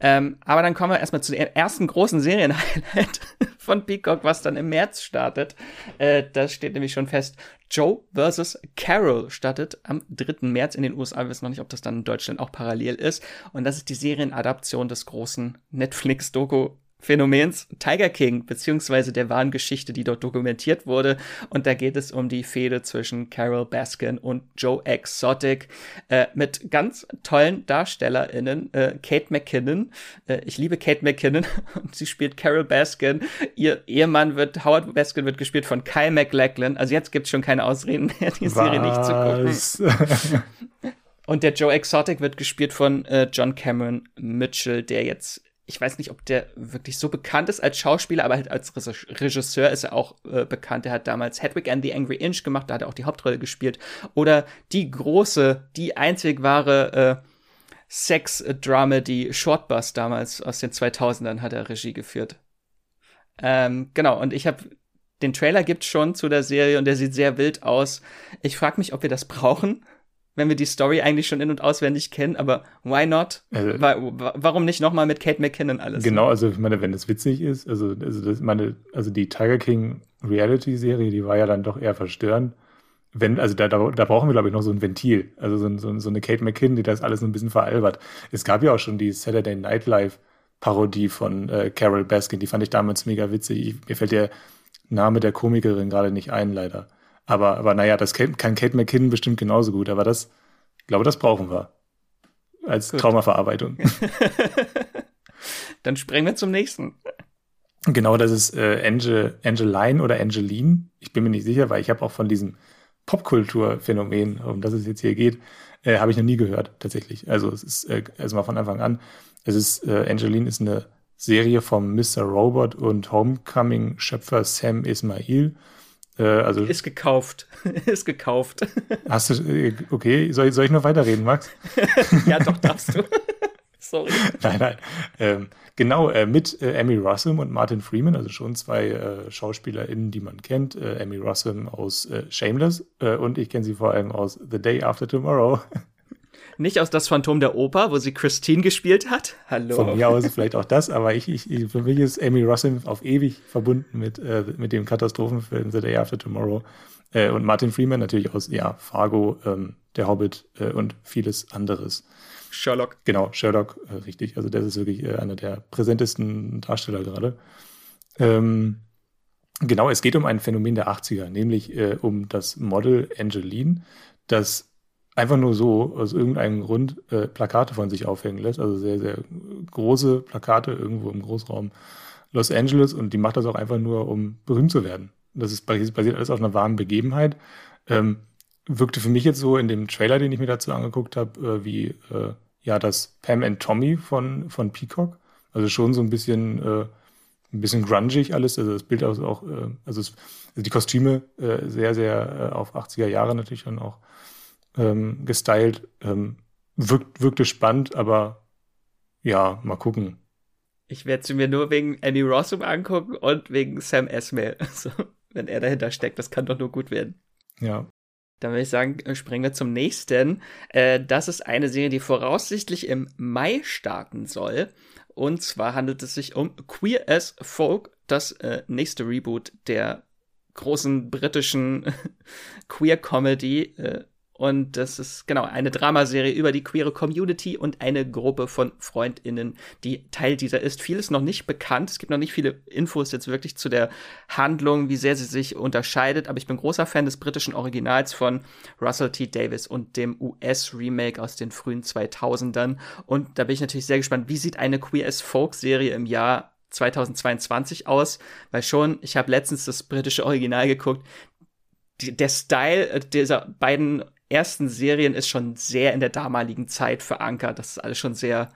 Ähm, aber dann kommen wir erstmal zu der ersten großen Serienhighlight von Peacock, was dann im März startet. Äh, das steht nämlich schon fest. Joe vs. Carol startet am 3. März in den USA. Wir wissen noch nicht, ob das dann in Deutschland auch parallel ist. Und das ist die Serienadaption des großen Netflix-Doku Phänomens Tiger King, beziehungsweise der wahren Geschichte, die dort dokumentiert wurde. Und da geht es um die Fehde zwischen Carol Baskin und Joe Exotic äh, mit ganz tollen DarstellerInnen. Äh, Kate McKinnon, äh, ich liebe Kate McKinnon und sie spielt Carol Baskin. Ihr Ehemann wird, Howard Baskin wird gespielt von Kyle McLachlan. Also jetzt gibt es schon keine Ausreden mehr, die Serie nicht zu gucken. und der Joe Exotic wird gespielt von äh, John Cameron Mitchell, der jetzt ich weiß nicht, ob der wirklich so bekannt ist als Schauspieler, aber halt als Regisseur ist er auch äh, bekannt. Er hat damals Hedwig and the Angry Inch gemacht, da hat er auch die Hauptrolle gespielt. Oder die große, die einzig wahre äh, Sex-Dramedy Shortbus damals aus den 2000ern hat er Regie geführt. Ähm, genau, und ich habe den Trailer gibt's schon zu der Serie und der sieht sehr wild aus. Ich frage mich, ob wir das brauchen wenn wir die Story eigentlich schon in- und auswendig kennen, aber why not? Also, warum nicht nochmal mit Kate McKinnon alles? Genau, also ich meine, wenn es witzig ist, also, also, das, meine, also die Tiger King Reality-Serie, die war ja dann doch eher verstörend. Wenn, also da, da, da brauchen wir, glaube ich, noch so ein Ventil. Also so, so, so eine Kate McKinnon, die das alles so ein bisschen veralbert. Es gab ja auch schon die Saturday Night Live Parodie von äh, Carol Baskin, die fand ich damals mega witzig. Ich, mir fällt der Name der Komikerin gerade nicht ein, leider. Aber, aber naja, das kann Kate McKinnon bestimmt genauso gut. Aber das, ich glaube, das brauchen wir. Als gut. Traumaverarbeitung. Dann springen wir zum nächsten. Genau, das ist äh, Angel, Angeline oder Angeline. Ich bin mir nicht sicher, weil ich habe auch von diesem Popkulturphänomen, um das es jetzt hier geht, äh, habe ich noch nie gehört, tatsächlich. Also es ist äh, also mal von Anfang an. Es ist, äh, Angeline ist eine Serie vom Mr. Robot und Homecoming-Schöpfer Sam Ismail. Äh, also, ist gekauft. ist gekauft. Hast du, äh, okay, soll, soll ich noch weiterreden, Max? ja, doch, darfst du. Sorry. Nein, nein. Ähm, genau, äh, mit äh, Amy Rossum und Martin Freeman, also schon zwei äh, SchauspielerInnen, die man kennt. Äh, Amy Rossum aus äh, Shameless und ich kenne sie vor allem aus The Day After Tomorrow. Nicht aus Das Phantom der Oper, wo sie Christine gespielt hat. Hallo. Von mir aus vielleicht auch das, aber ich, ich, für mich ist Amy Rossum auf ewig verbunden mit, äh, mit dem Katastrophenfilm The Day After Tomorrow. Äh, und Martin Freeman natürlich aus, ja, Fargo, ähm, Der Hobbit äh, und vieles anderes. Sherlock. Genau, Sherlock, äh, richtig. Also das ist wirklich äh, einer der präsentesten Darsteller gerade. Ähm, genau, es geht um ein Phänomen der 80er, nämlich äh, um das Model Angeline, das einfach nur so aus irgendeinem Grund äh, Plakate von sich aufhängen lässt, also sehr, sehr große Plakate irgendwo im Großraum Los Angeles und die macht das auch einfach nur, um berühmt zu werden. Das ist basiert alles auf einer wahren Begebenheit. Ähm, wirkte für mich jetzt so in dem Trailer, den ich mir dazu angeguckt habe, äh, wie äh, ja das Pam and Tommy von, von Peacock. Also schon so ein bisschen, äh, ein bisschen grungig alles. Also das Bild auch, äh, also, es, also die Kostüme äh, sehr, sehr äh, auf 80er Jahre natürlich dann auch ähm, gestylt. Ähm, wirkt, wirkte spannend, aber ja, mal gucken. Ich werde sie mir nur wegen Annie Rossum angucken und wegen Sam Esmail. Also, wenn er dahinter steckt, das kann doch nur gut werden. Ja. Dann würde ich sagen, springen wir zum nächsten. Äh, das ist eine Serie, die voraussichtlich im Mai starten soll. Und zwar handelt es sich um Queer as Folk, das äh, nächste Reboot der großen britischen Queer Comedy. Äh, Und das ist genau eine Dramaserie über die queere Community und eine Gruppe von FreundInnen, die Teil dieser ist. Vieles noch nicht bekannt. Es gibt noch nicht viele Infos jetzt wirklich zu der Handlung, wie sehr sie sich unterscheidet. Aber ich bin großer Fan des britischen Originals von Russell T. Davis und dem US-Remake aus den frühen 2000ern. Und da bin ich natürlich sehr gespannt, wie sieht eine Queer as Folk-Serie im Jahr 2022 aus, weil schon, ich habe letztens das britische Original geguckt, der Style dieser beiden ersten Serien ist schon sehr in der damaligen Zeit verankert. Das ist alles schon sehr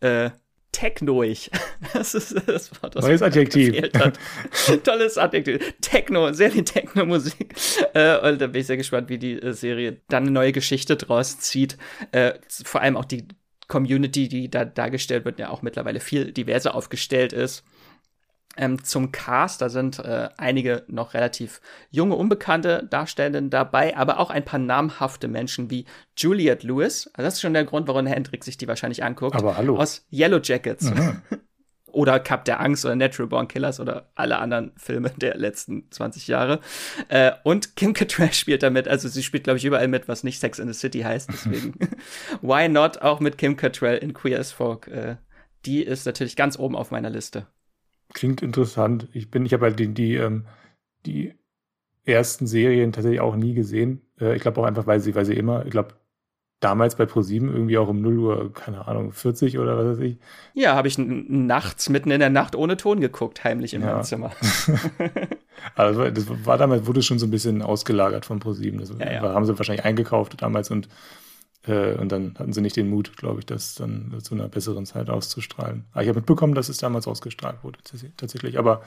äh, technoig. Das ist das Wort, was Neues Adjektiv. Tolles Adjektiv. Techno, sehr viel Techno-Musik. Äh, und da bin ich sehr gespannt, wie die äh, Serie dann eine neue Geschichte draus zieht. Äh, vor allem auch die Community, die da dargestellt wird, ja auch mittlerweile viel diverser aufgestellt ist. Ähm, zum Cast, da sind äh, einige noch relativ junge, unbekannte Darstellenden dabei, aber auch ein paar namhafte Menschen wie Juliette Lewis. Also das ist schon der Grund, warum Hendrik sich die wahrscheinlich anguckt. Aber hallo. Aus Yellow Jackets. Mhm. oder Cup der Angst oder Natural Born Killers oder alle anderen Filme der letzten 20 Jahre. Äh, und Kim Cattrall spielt damit, also sie spielt, glaube ich, überall mit, was nicht Sex in the City heißt. Deswegen, why not auch mit Kim Cattrall in Queer as Folk? Äh, die ist natürlich ganz oben auf meiner Liste. Klingt interessant. Ich bin, ich habe halt die, die, ähm, die ersten Serien tatsächlich auch nie gesehen. Äh, ich glaube auch einfach, weil sie, weil sie immer, ich glaube, damals bei ProSieben irgendwie auch um 0 Uhr, keine Ahnung, 40 oder was weiß ich. Ja, habe ich nachts mitten in der Nacht ohne Ton geguckt, heimlich im ja. Wohnzimmer. also das war damals, wurde schon so ein bisschen ausgelagert von ProSieben. Das ja, ja. haben sie wahrscheinlich eingekauft damals und äh, und dann hatten sie nicht den Mut, glaube ich, das dann zu einer besseren Zeit auszustrahlen. Aber ich habe mitbekommen, dass es damals ausgestrahlt wurde, tatsächlich. Aber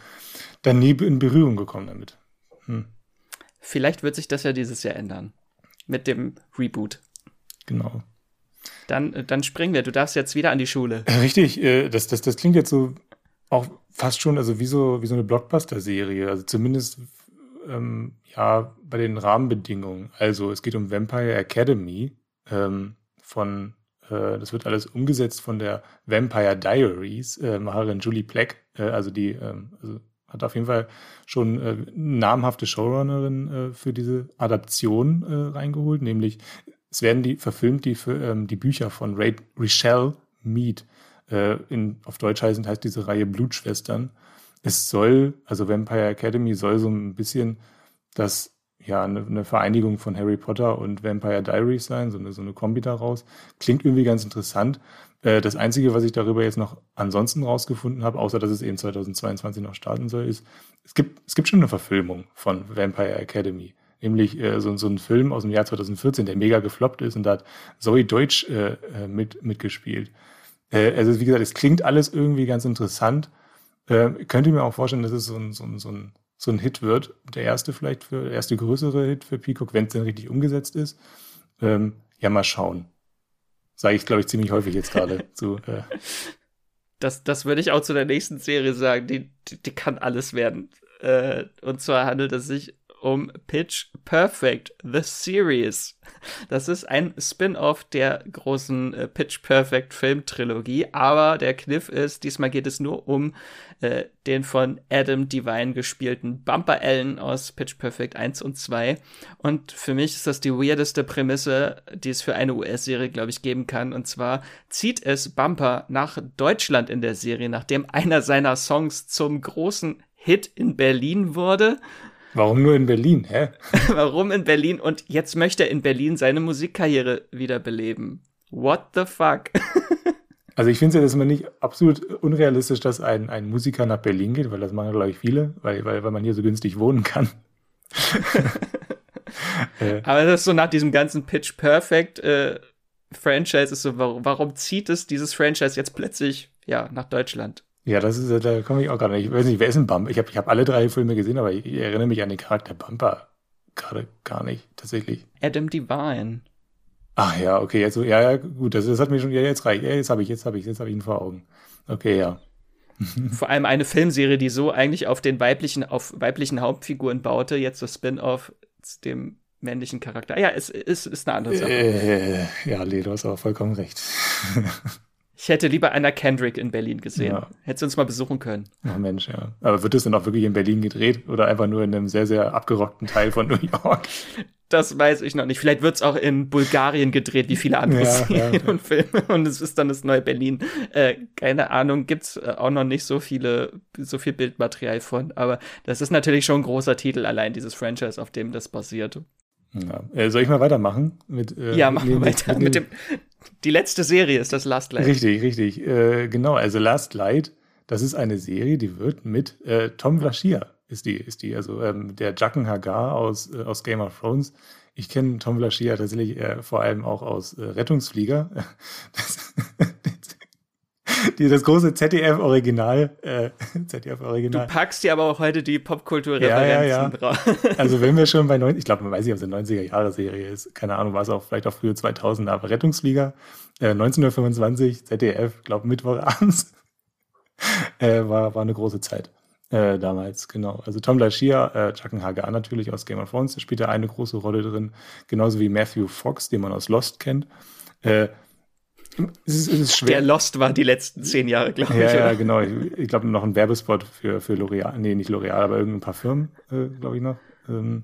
dann nie in Berührung gekommen damit. Hm. Vielleicht wird sich das ja dieses Jahr ändern. Mit dem Reboot. Genau. Dann, äh, dann springen wir. Du darfst jetzt wieder an die Schule. Äh, richtig. Das, das, das klingt jetzt so auch fast schon also wie so, wie so eine Blockbuster-Serie. Also zumindest ähm, ja bei den Rahmenbedingungen. Also es geht um Vampire Academy ähm, von, äh, das wird alles umgesetzt von der Vampire Diaries, äh, Macherin Julie Black, äh, also die ähm, also hat auf jeden Fall schon äh, namhafte Showrunnerin äh, für diese Adaption äh, reingeholt, nämlich es werden die verfilmt die für, ähm, die Bücher von Ray, Richelle Mead. Äh, in, auf Deutsch heißt, heißt diese Reihe Blutschwestern. Es soll, also Vampire Academy soll so ein bisschen das ja, eine, eine, Vereinigung von Harry Potter und Vampire Diaries sein, so eine, so eine Kombi daraus. Klingt irgendwie ganz interessant. Äh, das Einzige, was ich darüber jetzt noch ansonsten rausgefunden habe, außer dass es eben 2022 noch starten soll, ist, es gibt, es gibt schon eine Verfilmung von Vampire Academy. Nämlich äh, so, so ein Film aus dem Jahr 2014, der mega gefloppt ist und da hat Zoe Deutsch äh, äh, mit, mitgespielt. Äh, also wie gesagt, es klingt alles irgendwie ganz interessant. Äh, könnt ihr mir auch vorstellen, dass es so ein, so ein, so ein so ein Hit wird. Der erste vielleicht für, der erste größere Hit für Peacock, wenn es denn richtig umgesetzt ist. Ähm, ja, mal schauen. Sage ich, glaube ich, ziemlich häufig jetzt gerade zu. Äh. Das, das würde ich auch zu der nächsten Serie sagen. Die, die, die kann alles werden. Äh, und zwar handelt es sich um Pitch Perfect, The Series. Das ist ein Spin-off der großen äh, Pitch Perfect Filmtrilogie, aber der Kniff ist, diesmal geht es nur um äh, den von Adam Devine gespielten Bumper Allen aus Pitch Perfect 1 und 2. Und für mich ist das die weirdeste Prämisse, die es für eine US-Serie, glaube ich, geben kann. Und zwar zieht es Bumper nach Deutschland in der Serie, nachdem einer seiner Songs zum großen Hit in Berlin wurde. Warum nur in Berlin, hä? Warum in Berlin? Und jetzt möchte er in Berlin seine Musikkarriere wiederbeleben. What the fuck? also ich finde es ja, dass man nicht absolut unrealistisch, dass ein, ein Musiker nach Berlin geht, weil das machen, glaube ich, viele, weil, weil, weil man hier so günstig wohnen kann. Äh. Aber das ist so nach diesem ganzen Pitch Perfect äh, Franchise ist so, warum, warum zieht es dieses Franchise jetzt plötzlich ja nach Deutschland? Ja, das ist, da komme ich auch gerade nicht. Ich weiß nicht, wer ist ein Bumper? Ich habe ich hab alle drei Filme gesehen, aber ich, ich erinnere mich an den Charakter Bumper gerade gar nicht, tatsächlich. Adam Devine. Ach ja, okay, jetzt, ja, ja, gut, das, das hat mir schon, ja, jetzt reicht. Ja, jetzt habe ich, jetzt habe ich, jetzt habe ich ihn vor Augen. Okay, ja. Vor allem eine Filmserie, die so eigentlich auf den weiblichen, auf weiblichen Hauptfiguren baute, jetzt so Spin-off dem männlichen Charakter. Ja, es ist, ist eine andere Sache. Äh, ja, Lee, du hast aber vollkommen recht. Ich hätte lieber einer Kendrick in Berlin gesehen. Ja. Hättest du uns mal besuchen können. Ach Mensch, ja. Aber wird es denn auch wirklich in Berlin gedreht oder einfach nur in einem sehr, sehr abgerockten Teil von New York? Das weiß ich noch nicht. Vielleicht wird es auch in Bulgarien gedreht, wie viele andere ja, Serien ja, und Filme. Und es ist dann das neue Berlin. Äh, keine Ahnung, gibt's äh, auch noch nicht so viele, so viel Bildmaterial von. Aber das ist natürlich schon ein großer Titel, allein dieses Franchise, auf dem das basiert. Ja. Äh, soll ich mal weitermachen? Mit, äh, ja, machen wir weiter. Mit, mit, dem, die letzte Serie ist das Last Light. Richtig, richtig. Äh, genau, also Last Light, das ist eine Serie, die wird mit äh, Tom Vlaschia, ist die, ist die, also ähm, der Jacken Hagar aus, äh, aus Game of Thrones. Ich kenne Tom Vlaschia tatsächlich äh, vor allem auch aus Rettungsflieger. Das, die, das große ZDF-Original. Äh, ZDF-Original. Du packst dir aber auch heute die Popkulturreferenzen ja, ja, ja. drauf. Also wenn wir schon bei 90, ich glaube, man weiß nicht, ob es eine 90er-Jahre-Serie ist. Keine Ahnung, war es auch vielleicht auch früher 2000er, aber Rettungsflieger. Äh, 1925, ZDF, glaube Mittwochabends. äh, war, war eine große Zeit. Äh, damals, genau. Also Tom Lashia, äh, Chucken Hagar natürlich aus Game of Thrones, der spielt da eine große Rolle drin, genauso wie Matthew Fox, den man aus Lost kennt. Äh, es ist, schwer. Der Lost war die letzten zehn Jahre, glaube ja, ich. Ja, genau. Ich, ich glaube noch ein Werbespot für, für L'Oreal. Nee, nicht L'Oreal, aber irgendein paar Firmen, äh, glaube ich noch. Ähm,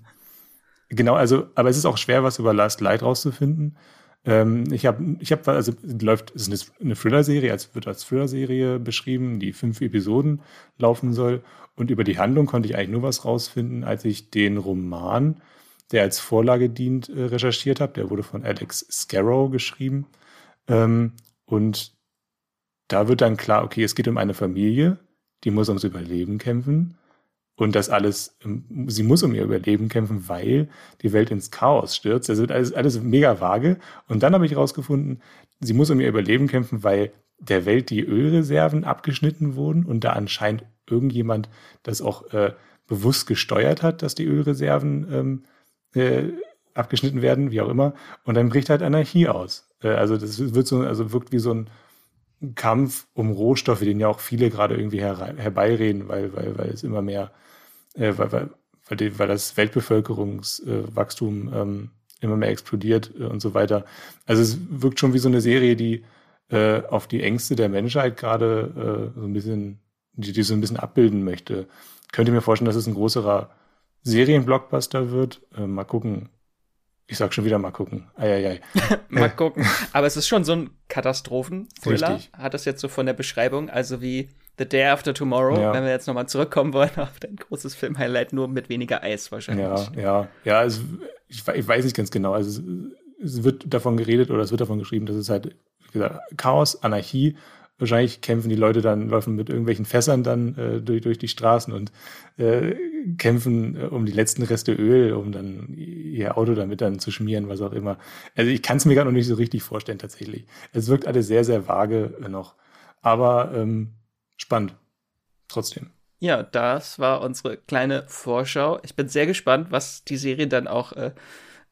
genau, also, aber es ist auch schwer, was über Last Light rauszufinden. Ähm, ich habe, ich habe, also läuft, es ist eine Thriller-Serie, als wird als Thriller-Serie beschrieben, die fünf Episoden laufen soll. Und über die Handlung konnte ich eigentlich nur was rausfinden, als ich den Roman, der als Vorlage dient, äh, recherchiert habe. Der wurde von Alex Scarrow geschrieben. Ähm, und da wird dann klar, okay, es geht um eine Familie, die muss ums Überleben kämpfen. Und das alles, ähm, sie muss um ihr Überleben kämpfen, weil die Welt ins Chaos stürzt. Das wird alles, alles mega vage. Und dann habe ich herausgefunden, sie muss um ihr Überleben kämpfen, weil der Welt die Ölreserven abgeschnitten wurden und da anscheinend irgendjemand das auch äh, bewusst gesteuert hat, dass die Ölreserven ähm, äh, abgeschnitten werden, wie auch immer. Und dann bricht halt Anarchie aus. Äh, also das wird so, also wirkt wie so ein Kampf um Rohstoffe, den ja auch viele gerade irgendwie her, herbeireden, weil, weil, weil es immer mehr, äh, weil, weil, weil, die, weil das Weltbevölkerungswachstum ähm, immer mehr explodiert äh, und so weiter. Also es wirkt schon wie so eine Serie, die auf die Ängste der Menschheit gerade so ein bisschen, die, die so ein bisschen abbilden möchte. Könnte mir vorstellen, dass es ein größerer Serienblockbuster wird. Mal gucken, ich sag schon wieder mal gucken. Eieiei. mal gucken. Aber es ist schon so ein Katastrophen-Thriller. Hat das jetzt so von der Beschreibung, also wie The Day After Tomorrow, ja. wenn wir jetzt nochmal zurückkommen wollen auf dein großes Film-Highlight, nur mit weniger Eis wahrscheinlich. Ja, ja, ja. Also ich, ich weiß nicht ganz genau. Also es, es, wird davon geredet oder es wird davon geschrieben, dass es halt, wie gesagt, Chaos, Anarchie wahrscheinlich kämpfen die Leute dann, laufen mit irgendwelchen Fässern dann äh, durch, durch die Straßen und äh, kämpfen äh, um die letzten Reste Öl, um dann ihr Auto damit dann zu schmieren, was auch immer. Also ich kann es mir gar noch nicht so richtig vorstellen tatsächlich. Es wirkt alles sehr, sehr vage noch. Aber ähm, spannend. Trotzdem. Ja, das war unsere kleine Vorschau. Ich bin sehr gespannt, was die Serie dann auch äh,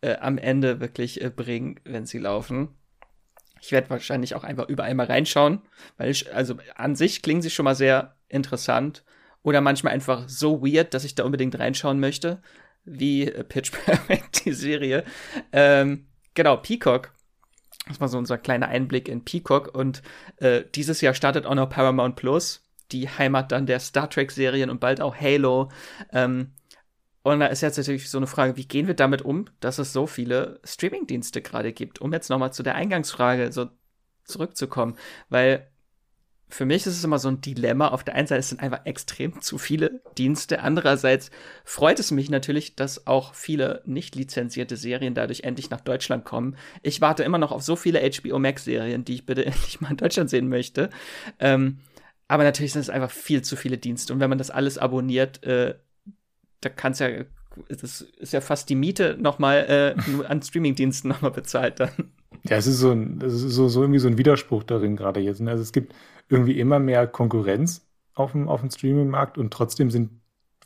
äh, am Ende wirklich äh, bringen, wenn sie laufen. Ich werde wahrscheinlich auch einfach überall mal reinschauen, weil ich, also an sich klingen sie schon mal sehr interessant oder manchmal einfach so weird, dass ich da unbedingt reinschauen möchte, wie äh, Pitch Perfect, die Serie. Ähm, genau, Peacock. Das war so unser kleiner Einblick in Peacock und äh, dieses Jahr startet auch noch Paramount Plus, die Heimat dann der Star Trek-Serien und bald auch Halo. Ähm, und da ist jetzt natürlich so eine Frage, wie gehen wir damit um, dass es so viele Streamingdienste gerade gibt? Um jetzt nochmal zu der Eingangsfrage so zurückzukommen, weil für mich ist es immer so ein Dilemma. Auf der einen Seite sind einfach extrem zu viele Dienste. Andererseits freut es mich natürlich, dass auch viele nicht lizenzierte Serien dadurch endlich nach Deutschland kommen. Ich warte immer noch auf so viele HBO Max Serien, die ich bitte endlich mal in Deutschland sehen möchte. Ähm, aber natürlich sind es einfach viel zu viele Dienste. Und wenn man das alles abonniert, äh, da kannst ja, das ist ja fast die Miete nochmal äh, an Streamingdiensten nochmal bezahlt dann. Ja, es ist so ein, das ist so, so irgendwie so ein Widerspruch darin gerade jetzt. Ne? Also es gibt irgendwie immer mehr Konkurrenz auf dem, auf dem Streaming-Markt und trotzdem sind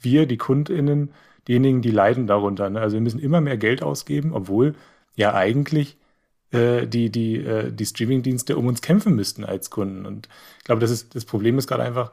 wir, die KundInnen, diejenigen, die leiden darunter. Ne? Also wir müssen immer mehr Geld ausgeben, obwohl ja eigentlich äh, die, die, äh, die Streaming-Dienste um uns kämpfen müssten als Kunden. Und ich glaube, das ist, das Problem ist gerade einfach,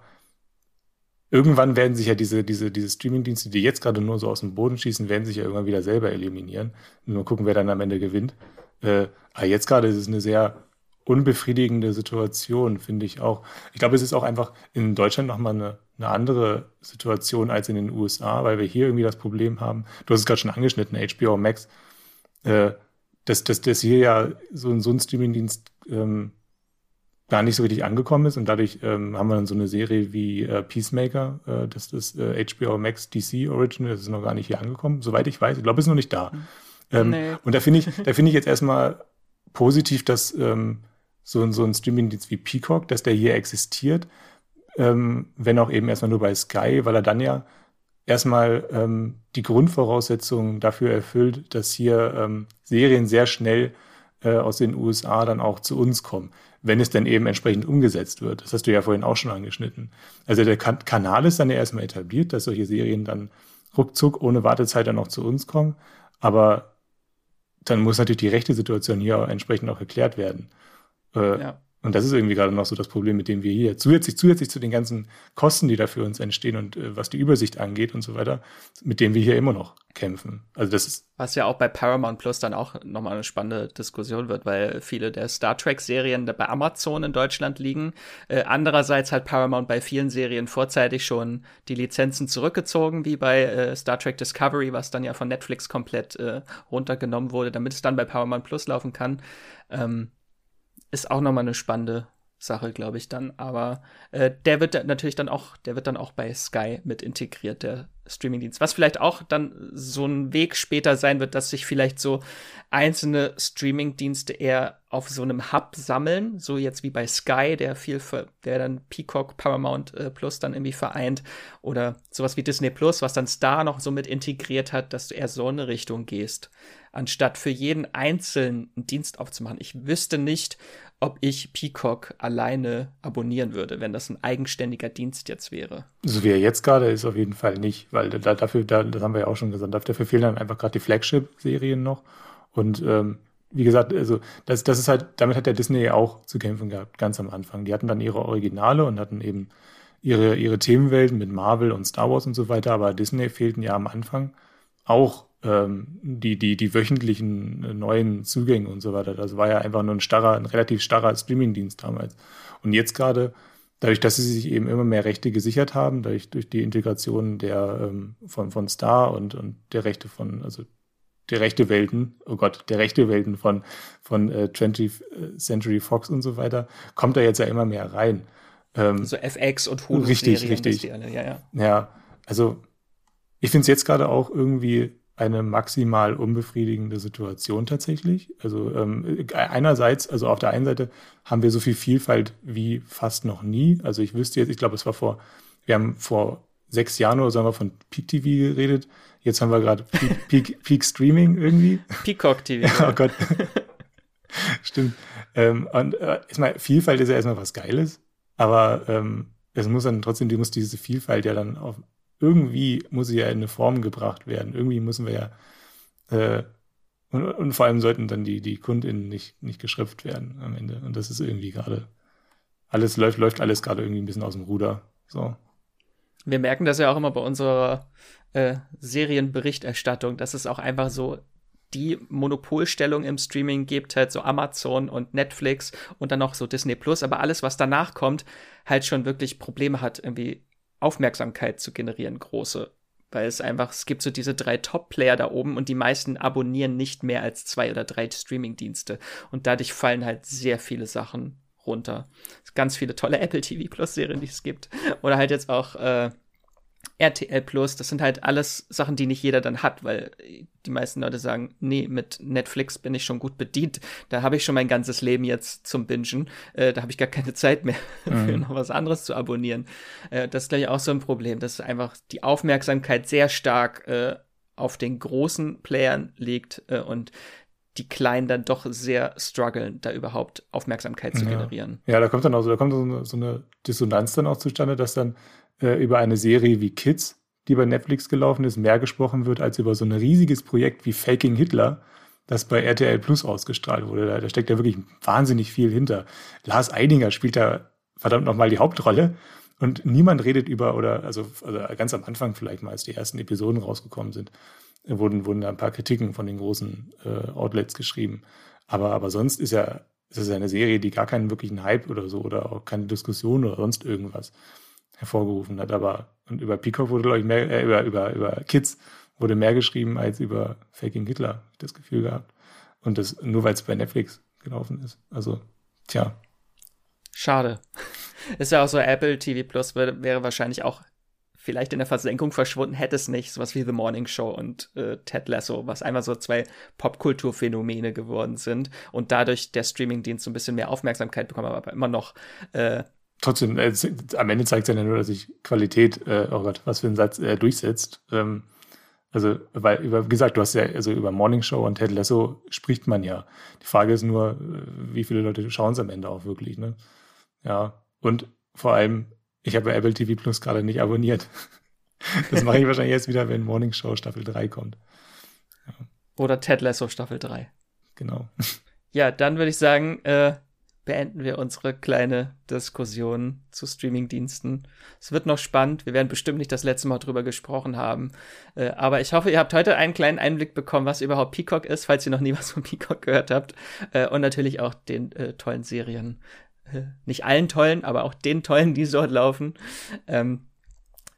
irgendwann werden sich ja diese, diese, diese Streaming-Dienste, die jetzt gerade nur so aus dem Boden schießen, werden sich ja irgendwann wieder selber eliminieren. Mal gucken, wer dann am Ende gewinnt. Äh, aber jetzt gerade ist es eine sehr unbefriedigende Situation, finde ich auch. Ich glaube, es ist auch einfach in Deutschland nochmal eine, eine andere Situation als in den USA, weil wir hier irgendwie das Problem haben. Du hast es gerade schon angeschnitten, HBO Max, äh, dass, dass, dass hier ja so, so ein Streamingdienst ähm, gar nicht so richtig angekommen ist und dadurch ähm, haben wir dann so eine Serie wie äh, Peacemaker, äh, das ist äh, HBO Max DC Original, das ist noch gar nicht hier angekommen, soweit ich weiß. Ich glaube, es ist noch nicht da. Mhm. Ähm, nee. Und da finde ich, da finde ich jetzt erstmal positiv, dass ähm, so, so ein Streamingdienst wie Peacock, dass der hier existiert, ähm, wenn auch eben erstmal nur bei Sky, weil er dann ja erstmal ähm, die Grundvoraussetzungen dafür erfüllt, dass hier ähm, Serien sehr schnell äh, aus den USA dann auch zu uns kommen, wenn es dann eben entsprechend umgesetzt wird. Das hast du ja vorhin auch schon angeschnitten. Also der kan Kanal ist dann ja erstmal etabliert, dass solche Serien dann ruckzuck ohne Wartezeit dann auch zu uns kommen. Aber dann muss natürlich die rechte Situation hier auch entsprechend auch erklärt werden. Äh, ja. Und das ist irgendwie gerade noch so das Problem, mit dem wir hier zusätzlich, zusätzlich zu den ganzen Kosten, die da für uns entstehen und äh, was die Übersicht angeht und so weiter, mit dem wir hier immer noch kämpfen. Also das ist. Was ja auch bei Paramount Plus dann auch nochmal eine spannende Diskussion wird, weil viele der Star Trek-Serien bei Amazon in Deutschland liegen. Äh, andererseits hat Paramount bei vielen Serien vorzeitig schon die Lizenzen zurückgezogen, wie bei äh, Star Trek Discovery, was dann ja von Netflix komplett äh, runtergenommen wurde, damit es dann bei Paramount Plus laufen kann. Ähm, ist auch nochmal eine spannende Sache, glaube ich dann. Aber äh, der wird natürlich dann auch, der wird dann auch bei Sky mit integriert, der Streamingdienst. Was vielleicht auch dann so ein Weg später sein wird, dass sich vielleicht so einzelne Streamingdienste eher auf so einem Hub sammeln, so jetzt wie bei Sky, der viel für, der dann Peacock, Paramount äh, Plus dann irgendwie vereint oder sowas wie Disney Plus, was dann Star noch so mit integriert hat, dass du eher so eine Richtung gehst, anstatt für jeden einzelnen Dienst aufzumachen. Ich wüsste nicht, ob ich Peacock alleine abonnieren würde, wenn das ein eigenständiger Dienst jetzt wäre. So wie er jetzt gerade ist, auf jeden Fall nicht, weil da, dafür, da, das haben wir ja auch schon gesagt, dafür fehlen dann einfach gerade die Flagship-Serien noch. Und ähm, wie gesagt, also das, das ist halt, damit hat der Disney auch zu kämpfen gehabt, ganz am Anfang. Die hatten dann ihre Originale und hatten eben ihre, ihre Themenwelten mit Marvel und Star Wars und so weiter, aber Disney fehlten ja am Anfang auch ähm, die, die, die wöchentlichen äh, neuen Zugänge und so weiter. Das war ja einfach nur ein starrer, ein relativ starrer Streamingdienst damals. Und jetzt gerade, dadurch, dass sie sich eben immer mehr Rechte gesichert haben, durch, durch die Integration der ähm, von, von Star und, und der Rechte von, also der rechte Welten, oh Gott, der rechte Welten von, von äh, 20th äh, Century Fox und so weiter, kommt da jetzt ja immer mehr rein. Ähm, so FX und Hulu. Richtig, richtig. Alle, ja, ja. ja, also ich finde es jetzt gerade auch irgendwie eine maximal unbefriedigende Situation tatsächlich. Also ähm, einerseits, also auf der einen Seite haben wir so viel Vielfalt wie fast noch nie. Also ich wüsste jetzt, ich glaube, es war vor, wir haben vor sechs Jahren oder so haben wir von Peak TV geredet. Jetzt haben wir gerade Peak, Peak, Peak, Streaming irgendwie. Peacock TV. oh Gott. Stimmt. Ähm, und äh, erstmal, Vielfalt ist ja erstmal was Geiles, aber ähm, es muss dann trotzdem, die muss diese Vielfalt ja dann auf, irgendwie muss sie ja in eine Form gebracht werden. Irgendwie müssen wir ja, äh, und, und, vor allem sollten dann die, die KundInnen nicht, nicht geschrifft werden am Ende. Und das ist irgendwie gerade, alles läuft, läuft alles gerade irgendwie ein bisschen aus dem Ruder. So. Wir merken das ja auch immer bei unserer äh, Serienberichterstattung, dass es auch einfach so die Monopolstellung im Streaming gibt, halt so Amazon und Netflix und dann noch so Disney Plus, aber alles, was danach kommt, halt schon wirklich Probleme hat, irgendwie Aufmerksamkeit zu generieren, große. Weil es einfach, es gibt so diese drei Top-Player da oben und die meisten abonnieren nicht mehr als zwei oder drei Streaming-Dienste. Und dadurch fallen halt sehr viele Sachen runter. Ganz viele tolle Apple TV Plus-Serien, die es gibt. Oder halt jetzt auch äh, RTL Plus, das sind halt alles Sachen, die nicht jeder dann hat, weil die meisten Leute sagen, nee, mit Netflix bin ich schon gut bedient. Da habe ich schon mein ganzes Leben jetzt zum Bingen. Äh, da habe ich gar keine Zeit mehr mhm. für noch was anderes zu abonnieren. Äh, das ist gleich auch so ein Problem, dass einfach die Aufmerksamkeit sehr stark äh, auf den großen Playern liegt äh, und die Kleinen dann doch sehr strugglen, da überhaupt Aufmerksamkeit zu ja. generieren. Ja, da kommt dann auch so, da kommt so eine, so eine Dissonanz dann auch zustande, dass dann äh, über eine Serie wie Kids, die bei Netflix gelaufen ist, mehr gesprochen wird als über so ein riesiges Projekt wie Faking Hitler, das bei RTL Plus ausgestrahlt wurde. Da, da steckt ja wirklich wahnsinnig viel hinter. Lars Eidinger spielt da verdammt nochmal die Hauptrolle. Und niemand redet über, oder also, also ganz am Anfang vielleicht mal, als die ersten Episoden rausgekommen sind, wurden, wurden da ein paar Kritiken von den großen äh, Outlets geschrieben. Aber, aber sonst ist ja es ist eine Serie, die gar keinen wirklichen Hype oder so oder auch keine Diskussion oder sonst irgendwas hervorgerufen hat. Aber und über Peacock wurde, glaube ich, mehr, äh, über, über, über Kids wurde mehr geschrieben als über Faking Hitler, habe ich das Gefühl gehabt. Und das nur weil es bei Netflix gelaufen ist. Also, tja. Schade. Ist ja auch so, Apple TV Plus wäre wahrscheinlich auch vielleicht in der Versenkung verschwunden, hätte es nicht sowas wie The Morning Show und äh, Ted Lasso, was einmal so zwei Popkulturphänomene geworden sind und dadurch der Streamingdienst so ein bisschen mehr Aufmerksamkeit bekommen, aber immer noch äh, Trotzdem, äh, am Ende zeigt es ja nur, dass sich Qualität, äh, oh Gott, was für ein Satz, äh, durchsetzt. Ähm, also, weil, über, wie gesagt, du hast ja, also über Morning Show und Ted Lasso spricht man ja. Die Frage ist nur, äh, wie viele Leute schauen es am Ende auch wirklich, ne? Ja. Und vor allem, ich habe Apple TV Plus gerade nicht abonniert. Das mache ich wahrscheinlich jetzt wieder, wenn Morning Show Staffel 3 kommt. Ja. Oder Ted Lasso Staffel 3. Genau. Ja, dann würde ich sagen, äh, beenden wir unsere kleine Diskussion zu Streamingdiensten. Es wird noch spannend. Wir werden bestimmt nicht das letzte Mal drüber gesprochen haben. Äh, aber ich hoffe, ihr habt heute einen kleinen Einblick bekommen, was überhaupt Peacock ist, falls ihr noch nie was von Peacock gehört habt. Äh, und natürlich auch den äh, tollen Serien äh, nicht allen tollen, aber auch den tollen, die dort laufen, ähm,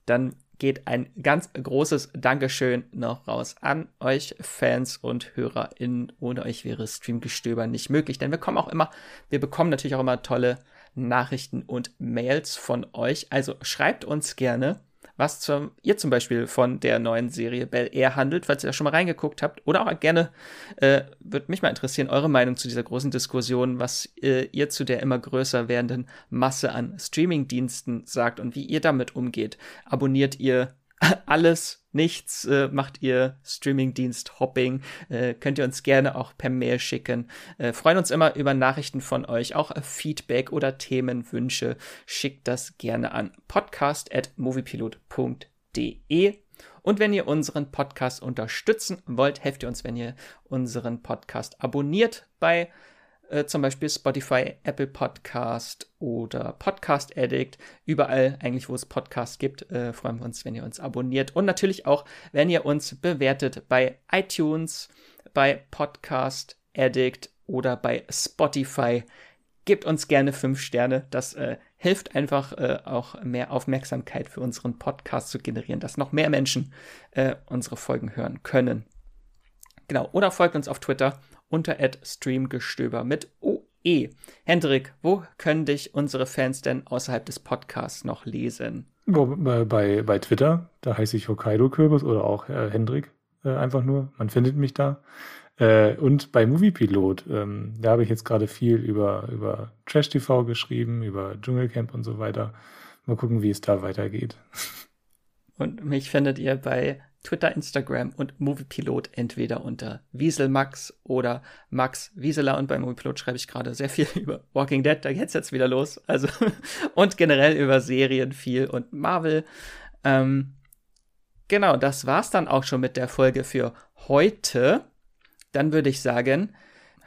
dann geht ein ganz großes Dankeschön noch raus an euch Fans und HörerInnen. Ohne euch wäre Streamgestöber nicht möglich, denn wir kommen auch immer, wir bekommen natürlich auch immer tolle Nachrichten und Mails von euch. Also schreibt uns gerne was zum, ihr zum Beispiel von der neuen Serie Bel Air handelt, falls ihr da schon mal reingeguckt habt. Oder auch gerne, äh, würde mich mal interessieren, eure Meinung zu dieser großen Diskussion, was äh, ihr zu der immer größer werdenden Masse an Streamingdiensten sagt und wie ihr damit umgeht. Abonniert ihr alles, nichts, äh, macht ihr Streamingdienst Hopping, äh, könnt ihr uns gerne auch per Mail schicken. Äh, freuen uns immer über Nachrichten von euch, auch Feedback oder Themenwünsche. Schickt das gerne an podcast@moviepilot.de. Und wenn ihr unseren Podcast unterstützen wollt, helft ihr uns, wenn ihr unseren Podcast abonniert bei äh, zum Beispiel Spotify, Apple Podcast oder Podcast Addict. Überall eigentlich, wo es Podcasts gibt, äh, freuen wir uns, wenn ihr uns abonniert. Und natürlich auch, wenn ihr uns bewertet bei iTunes, bei Podcast Addict oder bei Spotify. Gebt uns gerne fünf Sterne. Das äh, hilft einfach äh, auch mehr Aufmerksamkeit für unseren Podcast zu generieren, dass noch mehr Menschen äh, unsere Folgen hören können. Genau. Oder folgt uns auf Twitter unter streamgestöber mit OE. Hendrik, wo können dich unsere Fans denn außerhalb des Podcasts noch lesen? Bei, bei, Twitter, da heiße ich Hokkaido Kürbis oder auch äh, Hendrik äh, einfach nur. Man findet mich da. Äh, und bei Moviepilot, ähm, da habe ich jetzt gerade viel über, über Trash TV geschrieben, über Dschungelcamp und so weiter. Mal gucken, wie es da weitergeht. Und mich findet ihr bei Twitter, Instagram und Moviepilot entweder unter Wieselmax oder Max Wieseler und bei Moviepilot schreibe ich gerade sehr viel über Walking Dead, da geht's jetzt wieder los. Also und generell über Serien viel und Marvel. Ähm, genau, das war's dann auch schon mit der Folge für heute. Dann würde ich sagen,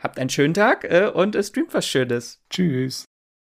habt einen schönen Tag äh, und streamt was Schönes. Tschüss.